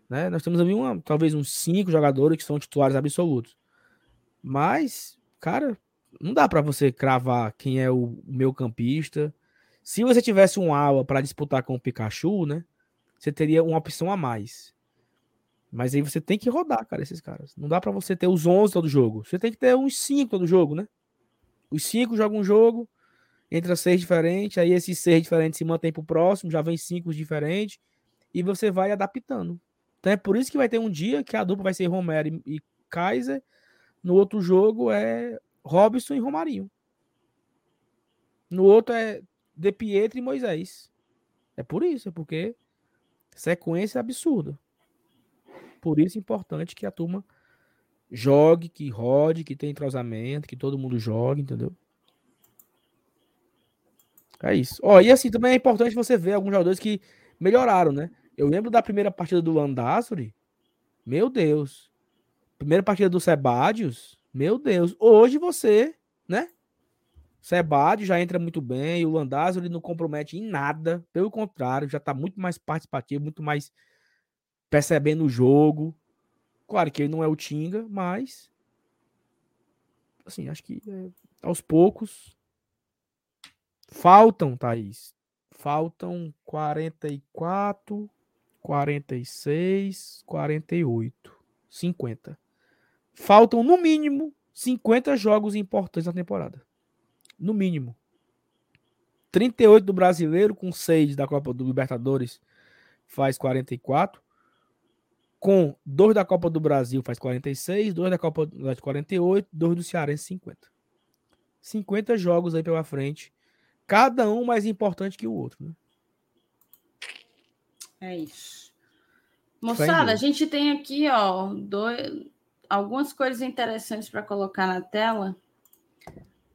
Speaker 2: Né? Nós temos ali uma, talvez uns cinco jogadores que são titulares absolutos. Mas, cara, não dá para você cravar quem é o meu campista. Se você tivesse um ala para disputar com o Pikachu, né? Você teria uma opção a mais. Mas aí você tem que rodar, cara, esses caras. Não dá para você ter os 11 todo jogo. Você tem que ter uns 5 todo jogo, né? Os 5 jogam um jogo, entra seis diferentes, aí esses seis diferentes se mantém pro próximo, já vem cinco diferentes, e você vai adaptando. Então é por isso que vai ter um dia que a dupla vai ser Romero e, e Kaiser, no outro jogo é Robson e Romarinho. No outro é De Pietro e Moisés. É por isso, é porque sequência absurda. Por isso é importante que a turma jogue, que rode, que tenha entrosamento, que todo mundo jogue, entendeu? É isso. Ó, e assim, também é importante você ver alguns jogadores que melhoraram, né? Eu lembro da primeira partida do Landázuri. Meu Deus. Primeira partida do Sebadios. Meu Deus. Hoje você, né? Sebadios já entra muito bem. O Landázuri não compromete em nada. Pelo contrário, já tá muito mais participativo, muito mais percebendo o jogo. Claro que ele não é o Tinga, mas assim, acho que é, aos poucos faltam, Thaís. Faltam 44, 46, 48, 50. Faltam no mínimo 50 jogos importantes na temporada. No mínimo. 38 do brasileiro com 6 da Copa do Libertadores faz 44 com dois da Copa do Brasil faz 46, dois da Copa do 48, dois do Cearense 50. 50 jogos aí pela frente, cada um mais importante que o outro, né?
Speaker 1: É isso. Moçada, a gente tem aqui, ó, dois, algumas coisas interessantes para colocar na tela.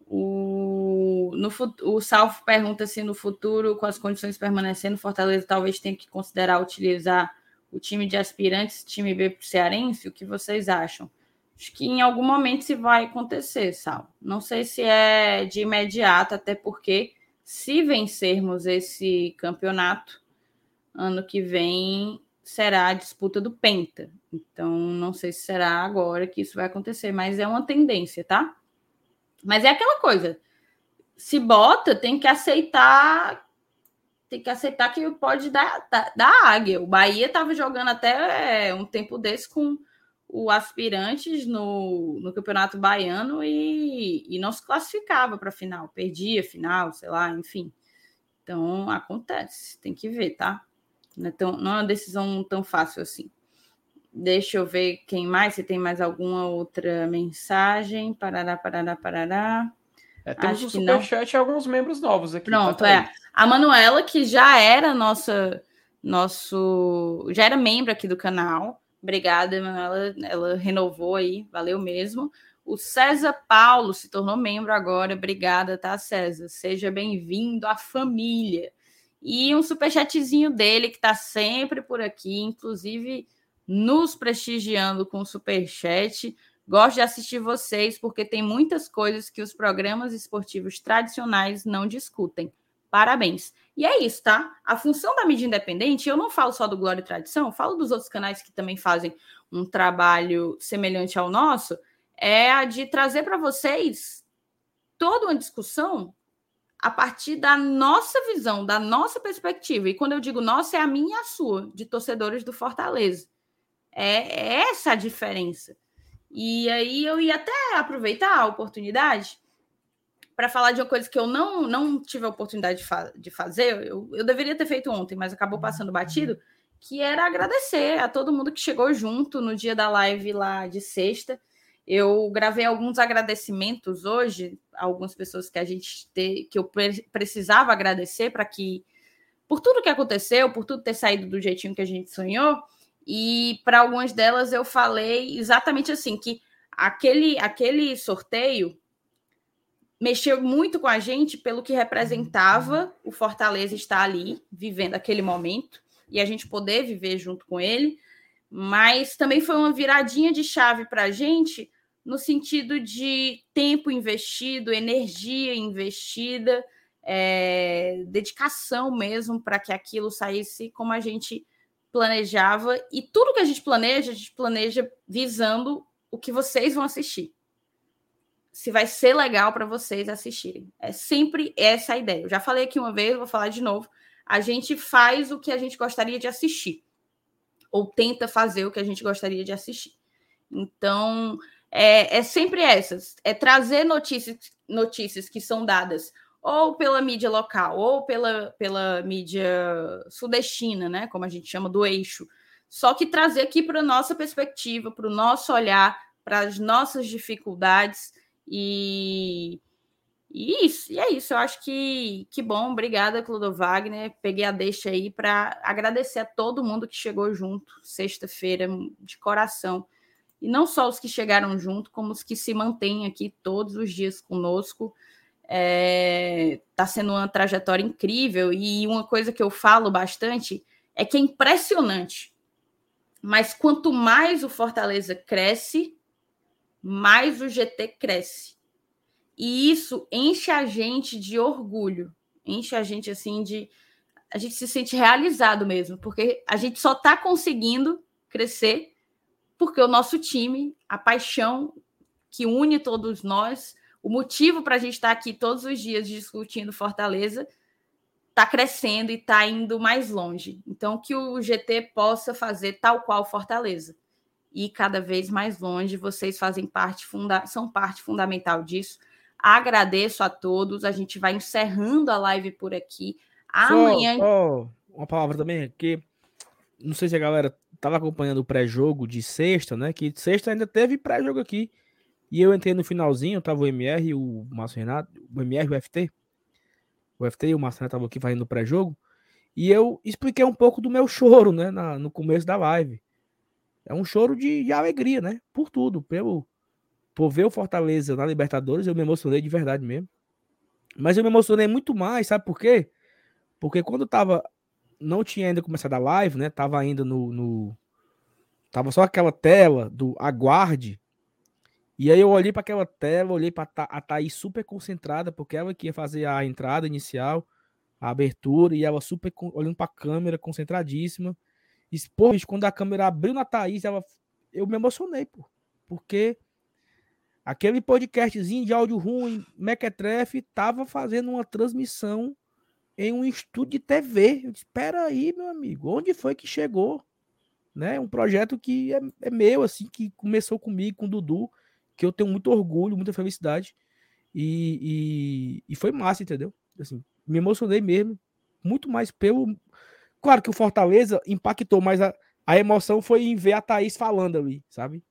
Speaker 1: O, no, o Salvo pergunta se no futuro, com as condições permanecendo, Fortaleza talvez tenha que considerar utilizar o time de aspirantes, time B para o Cearense, o que vocês acham? Acho que em algum momento se vai acontecer, Sal. Não sei se é de imediato, até porque se vencermos esse campeonato, ano que vem será a disputa do Penta. Então, não sei se será agora que isso vai acontecer, mas é uma tendência, tá? Mas é aquela coisa. Se bota, tem que aceitar tem que aceitar que pode dar, dar, dar águia. O Bahia estava jogando até é, um tempo desse com o aspirantes no, no Campeonato Baiano e, e não se classificava para a final, perdia final, sei lá, enfim. Então acontece, tem que ver, tá? Não é, tão, não é uma decisão tão fácil assim. Deixa eu ver quem mais, se tem mais alguma outra mensagem. Parará, parará, parará.
Speaker 3: É, temos Acho no Superchat e alguns membros novos aqui.
Speaker 1: Pronto, tá é. A Manuela, que já era nossa, nosso. já era membro aqui do canal. Obrigada, Manuela. Ela renovou aí, valeu mesmo. O César Paulo se tornou membro agora. Obrigada, tá, César? Seja bem-vindo à família. E um superchatzinho dele, que está sempre por aqui, inclusive nos prestigiando com o superchat. Gosto de assistir vocês porque tem muitas coisas que os programas esportivos tradicionais não discutem. Parabéns. E é isso, tá? A função da mídia independente, eu não falo só do Glória e Tradição, falo dos outros canais que também fazem um trabalho semelhante ao nosso, é a de trazer para vocês toda uma discussão a partir da nossa visão, da nossa perspectiva. E quando eu digo nossa, é a minha e a sua, de torcedores do Fortaleza. É, é essa a diferença. E aí eu ia até aproveitar a oportunidade para falar de uma coisa que eu não, não tive a oportunidade de, fa de fazer. Eu, eu deveria ter feito ontem, mas acabou passando batido, que era agradecer a todo mundo que chegou junto no dia da live lá de sexta. Eu gravei alguns agradecimentos hoje, algumas pessoas que a gente te, que eu precisava agradecer para que por tudo que aconteceu, por tudo ter saído do jeitinho que a gente sonhou. E para algumas delas eu falei exatamente assim que aquele aquele sorteio mexeu muito com a gente pelo que representava o Fortaleza estar ali vivendo aquele momento e a gente poder viver junto com ele, mas também foi uma viradinha de chave para a gente no sentido de tempo investido, energia investida, é, dedicação mesmo para que aquilo saísse como a gente planejava. E tudo que a gente planeja, a gente planeja visando o que vocês vão assistir. Se vai ser legal para vocês assistirem. É sempre essa a ideia. Eu já falei aqui uma vez, vou falar de novo. A gente faz o que a gente gostaria de assistir. Ou tenta fazer o que a gente gostaria de assistir. Então, é, é sempre essas, é trazer notícias, notícias que são dadas ou pela mídia local, ou pela, pela mídia sudestina, né, como a gente chama, do eixo. Só que trazer aqui para a nossa perspectiva, para o nosso olhar, para as nossas dificuldades e, e isso, e é isso. Eu acho que que bom. Obrigada, Clodo Wagner. Peguei a deixa aí para agradecer a todo mundo que chegou junto sexta-feira, de coração. E não só os que chegaram junto, como os que se mantêm aqui todos os dias conosco. Está é, sendo uma trajetória incrível. E uma coisa que eu falo bastante é que é impressionante. Mas quanto mais o Fortaleza cresce, mais o GT cresce. E isso enche a gente de orgulho, enche a gente assim de. A gente se sente realizado mesmo, porque a gente só está conseguindo crescer porque o nosso time, a paixão que une todos nós, o motivo para a gente estar tá aqui todos os dias discutindo Fortaleza, está crescendo e está indo mais longe. Então, que o GT possa fazer tal qual Fortaleza. E cada vez mais longe, vocês fazem parte, funda são parte fundamental disso. Agradeço a todos. A gente vai encerrando a live por aqui. Amanhã.
Speaker 2: Só, uma palavra também aqui. Não sei se a galera tava acompanhando o pré-jogo de sexta, né? Que sexta ainda teve pré-jogo aqui. E eu entrei no finalzinho, tava o MR, o Márcio Renato, o MR o FT. O FT e o Márcio Renato estavam aqui fazendo o pré-jogo. E eu expliquei um pouco do meu choro, né? Na, no começo da live. É um choro de, de, alegria, né? Por tudo. Pelo, por ver o Fortaleza na Libertadores, eu me emocionei de verdade mesmo. Mas eu me emocionei muito mais, sabe por quê? Porque quando tava não tinha ainda começado a live, né? Tava ainda no, no, Tava só aquela tela do aguarde. E aí eu olhei para aquela tela, olhei para a Thaís super concentrada, porque ela que ia fazer a entrada inicial, a abertura, e ela super olhando para a câmera, concentradíssima. E, pô, quando a câmera abriu na Thaís, ela, eu me emocionei, pô. Porque aquele podcastzinho de áudio ruim, Mequetrefe, tava fazendo uma transmissão em um estúdio de TV. Eu disse, espera aí, meu amigo, onde foi que chegou? Né? Um projeto que é, é, meu, assim, que começou comigo, com o Dudu, que eu tenho muito orgulho, muita felicidade. E, e, e foi massa, entendeu? Assim, me emocionei mesmo, muito mais pelo. Claro que o Fortaleza impactou, mas a, a emoção foi em ver a Thaís falando ali, sabe?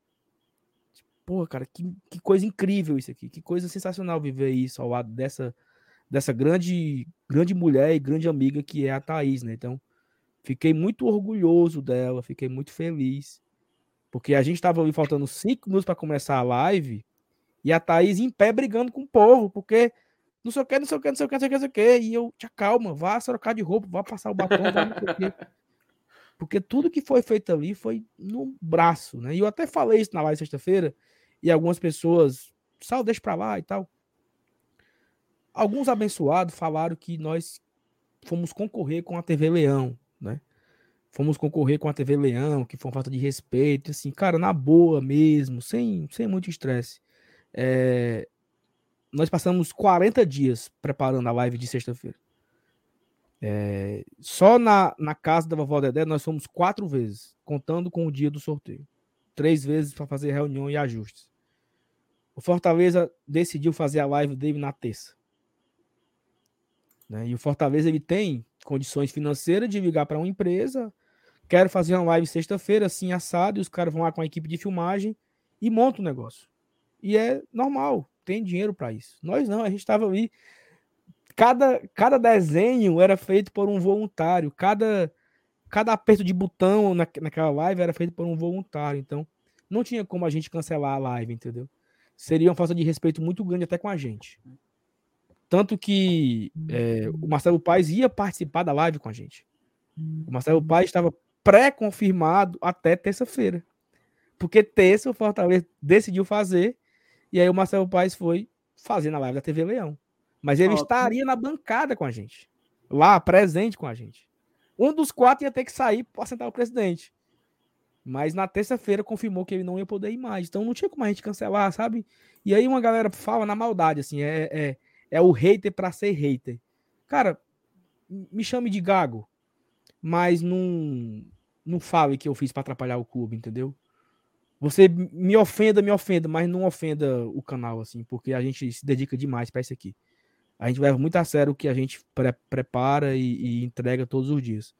Speaker 2: Porra, cara, que, que coisa incrível isso aqui, que coisa sensacional viver isso ao lado dessa, dessa grande, grande mulher e grande amiga que é a Thaís, né? Então, fiquei muito orgulhoso dela, fiquei muito feliz. Porque a gente estava ali faltando cinco minutos para começar a live e a Thaís em pé brigando com o povo, porque não sei o que, não sei o que, não sei o que, não sei o que, não sei o que. E eu, te calma, vá trocar de roupa, vá passar o batom, vá não sei o. Porque tudo que foi feito ali foi no braço, né? E eu até falei isso na live sexta-feira, e algumas pessoas, sal, deixa pra lá e tal. Alguns abençoados falaram que nós fomos concorrer com a TV Leão, né? Fomos concorrer com a TV Leão, que foi uma falta de respeito, assim, cara, na boa mesmo, sem, sem muito estresse. É... Nós passamos 40 dias preparando a live de sexta-feira. É... Só na, na casa da vovó Dedé nós fomos quatro vezes, contando com o dia do sorteio. Três vezes para fazer reunião e ajustes. O Fortaleza decidiu fazer a live dele na terça. Né? E o Fortaleza ele tem condições financeiras de ligar para uma empresa. Quero fazer uma live sexta-feira, assim, assado, e os caras vão lá com a equipe de filmagem e montam o negócio. E é normal, tem dinheiro para isso. Nós não, a gente estava ali. Cada, cada desenho era feito por um voluntário, cada, cada aperto de botão na, naquela live era feito por um voluntário. Então, não tinha como a gente cancelar a live, entendeu? Seria uma falta de respeito muito grande até com a gente. Tanto que é, o Marcelo Paes ia participar da live com a gente. O Marcelo Paes estava pré-confirmado até terça-feira. Porque terça o Fortaleza decidiu fazer, e aí o Marcelo Paes foi fazer na live da TV Leão. Mas ele Ótimo. estaria na bancada com a gente. Lá, presente com a gente. Um dos quatro ia ter que sair para sentar o presidente. Mas na terça-feira confirmou que ele não ia poder ir mais. Então não tinha como a gente cancelar, sabe? E aí uma galera fala na maldade, assim, é, é, é o hater para ser hater. Cara, me chame de gago, mas não, não fale que eu fiz para atrapalhar o clube, entendeu? Você me ofenda, me ofenda, mas não ofenda o canal, assim, porque a gente se dedica demais para isso aqui. A gente leva muito a sério o que a gente pre prepara e, e entrega todos os dias.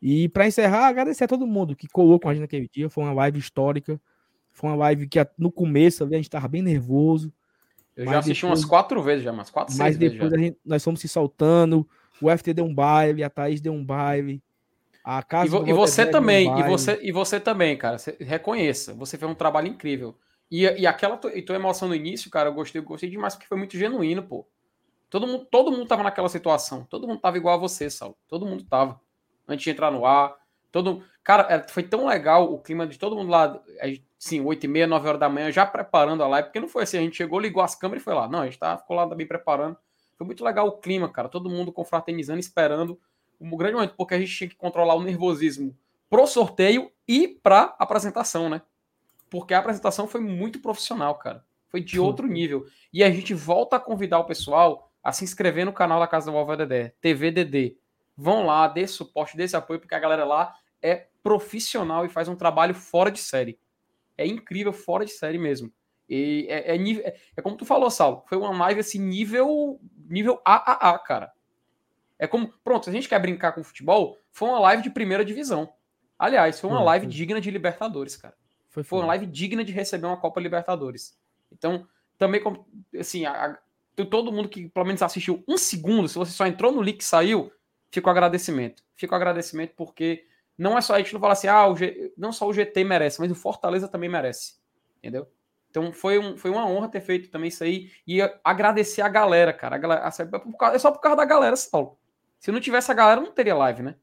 Speaker 2: E para encerrar, agradecer a todo mundo que colou com a gente naquele dia. Foi uma live histórica. Foi uma live que no começo a gente estava bem nervoso.
Speaker 3: Eu já assisti depois, umas quatro vezes, já, umas quatro,
Speaker 2: Mas depois gente, nós fomos se soltando. O FT deu um baile, a Thaís deu um baile. A casa
Speaker 3: e, vo, e você também, um e você e você também, cara. Você, reconheça, você fez um trabalho incrível. E, e aquela e tua emoção no início, cara, eu gostei, eu gostei demais porque foi muito genuíno, pô. Todo mundo, todo mundo tava naquela situação. Todo mundo tava igual a você, Saulo. Todo mundo tava antes de entrar no ar. Todo, cara, é, foi tão legal o clima de todo mundo lá, sim, 8 e meia, 9 horas da manhã, já preparando a live, porque não foi assim, a gente chegou, ligou as câmeras e foi lá. Não, a gente tá, ficou lá também preparando. Foi muito legal o clima, cara, todo mundo confraternizando, esperando um grande momento, porque a gente tinha que controlar o nervosismo pro sorteio e pra apresentação, né? Porque a apresentação foi muito profissional, cara. Foi de outro nível. E a gente volta a convidar o pessoal a se inscrever no canal da Casa da Vovó Dedé, TVDD. Vão lá, dê suporte, dê esse apoio, porque a galera lá é profissional e faz um trabalho fora de série. É incrível, fora de série mesmo. E é, é, é, é como tu falou, Saulo, foi uma live assim, nível, nível AAA, cara. É como, pronto, se a gente quer brincar com futebol, foi uma live de primeira divisão. Aliás, foi uma live digna de Libertadores, cara. Foi, foi, uma live digna de receber uma Copa Libertadores. Então, também, como, assim, a, a, todo mundo que pelo menos assistiu um segundo, se você só entrou no link e saiu, fica o agradecimento. Fica o agradecimento porque não é só a gente não falar assim, ah, G... não só o GT merece, mas o Fortaleza também merece. Entendeu? Então foi, um, foi uma honra ter feito também isso aí e agradecer a galera, cara. A galera, é, é só por causa da galera, Saulo. Se não tivesse a galera, não teria live, né?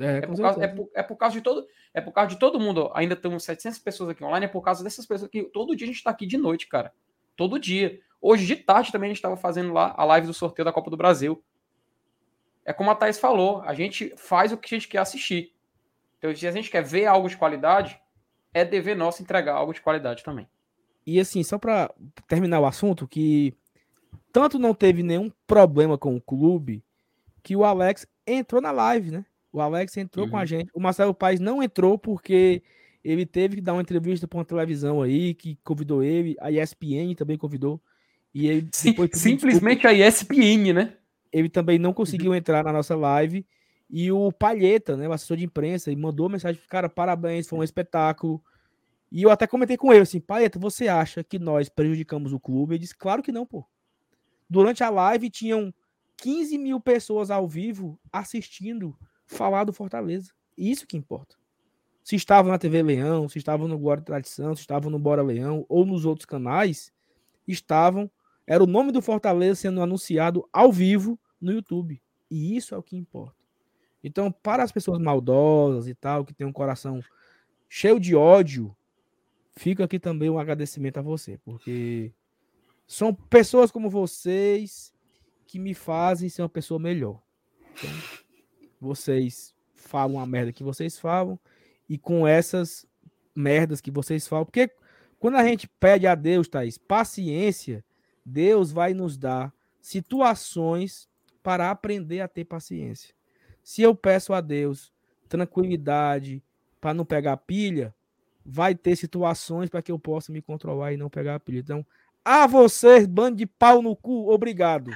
Speaker 3: É, é, por causa, é, por, é, por, causa, de todo, é por causa de todo mundo. Ainda temos 700 pessoas aqui online, é por causa dessas pessoas que todo dia a gente está aqui de noite, cara. Todo dia. Hoje de tarde também a gente estava fazendo lá a live do sorteio da Copa do Brasil é como a Thais falou, a gente faz o que a gente quer assistir. Então, se a gente quer ver algo de qualidade, é dever nosso entregar algo de qualidade também.
Speaker 2: E assim, só para terminar o assunto, que tanto não teve nenhum problema com o clube, que o Alex entrou na live, né? O Alex entrou uhum. com a uhum. gente. O Marcelo Paes não entrou porque ele teve que dar uma entrevista para uma televisão aí, que convidou ele, a ESPN também convidou. E ele
Speaker 3: Sim, simplesmente desculpa. a ESPN, né?
Speaker 2: ele também não conseguiu entrar na nossa live. E o Palheta, né, o assessor de imprensa, ele mandou mensagem, cara, parabéns, foi um espetáculo. E eu até comentei com ele assim, Palheta, você acha que nós prejudicamos o clube? Ele disse, claro que não, pô. Durante a live tinham 15 mil pessoas ao vivo assistindo falar do Fortaleza. Isso que importa. Se estavam na TV Leão, se estavam no Glória Tradição, se estavam no Bora Leão ou nos outros canais, estavam. Era o nome do Fortaleza sendo anunciado ao vivo no YouTube. E isso é o que importa. Então, para as pessoas maldosas e tal, que tem um coração cheio de ódio, fica aqui também um agradecimento a você, porque são pessoas como vocês que me fazem ser uma pessoa melhor. Então, vocês falam a merda que vocês falam, e com essas merdas que vocês falam, porque quando a gente pede a Deus, Thaís, paciência, Deus vai nos dar situações para aprender a ter paciência. Se eu peço a Deus tranquilidade para não pegar pilha, vai ter situações para que eu possa me controlar e não pegar a pilha. Então, a vocês, bando de pau no cu, obrigado.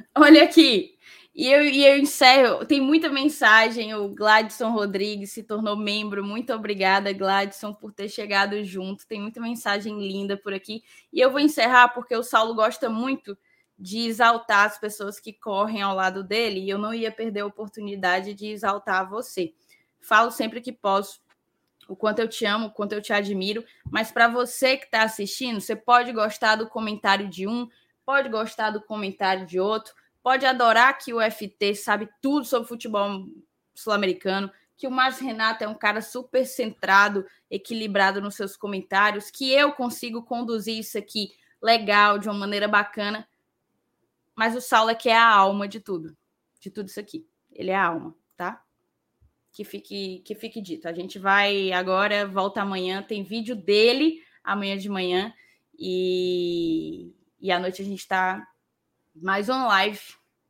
Speaker 1: Olha aqui, E eu, e eu encerro. Tem muita mensagem. O Gladson Rodrigues se tornou membro. Muito obrigada, Gladson, por ter chegado junto. Tem muita mensagem linda por aqui. E eu vou encerrar porque o Saulo gosta muito de exaltar as pessoas que correm ao lado dele. E eu não ia perder a oportunidade de exaltar você. Falo sempre que posso o quanto eu te amo, o quanto eu te admiro. Mas para você que está assistindo, você pode gostar do comentário de um, pode gostar do comentário de outro pode adorar que o FT sabe tudo sobre futebol sul-americano, que o Márcio Renato é um cara super centrado, equilibrado nos seus comentários, que eu consigo conduzir isso aqui legal, de uma maneira bacana. Mas o Saulo é que é a alma de tudo, de tudo isso aqui. Ele é a alma, tá? Que fique, que fique dito. A gente vai agora, volta amanhã, tem vídeo dele amanhã de manhã e, e à noite a gente está mais um live,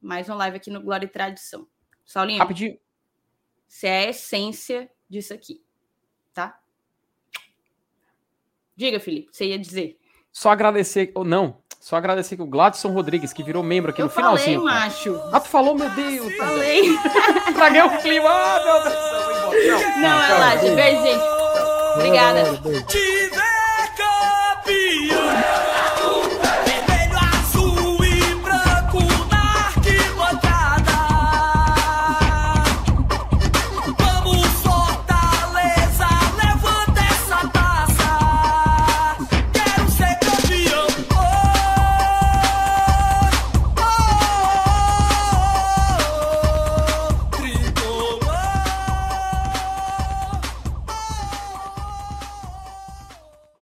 Speaker 1: mais um live aqui no Glória e Tradição. Saulinho.
Speaker 3: Rapidinho.
Speaker 1: Você é a essência disso aqui, tá? Diga, Felipe, você ia dizer.
Speaker 3: Só agradecer, ou não, só agradecer que o Gladson Rodrigues, que virou membro aqui
Speaker 1: Eu
Speaker 3: no finalzinho.
Speaker 1: Falei, macho.
Speaker 3: Ah, tu falou, meu Deus.
Speaker 1: Falei.
Speaker 3: Traguei o clima. Ah, meu Deus.
Speaker 1: Não, relaxa. Beijo, gente. Obrigada.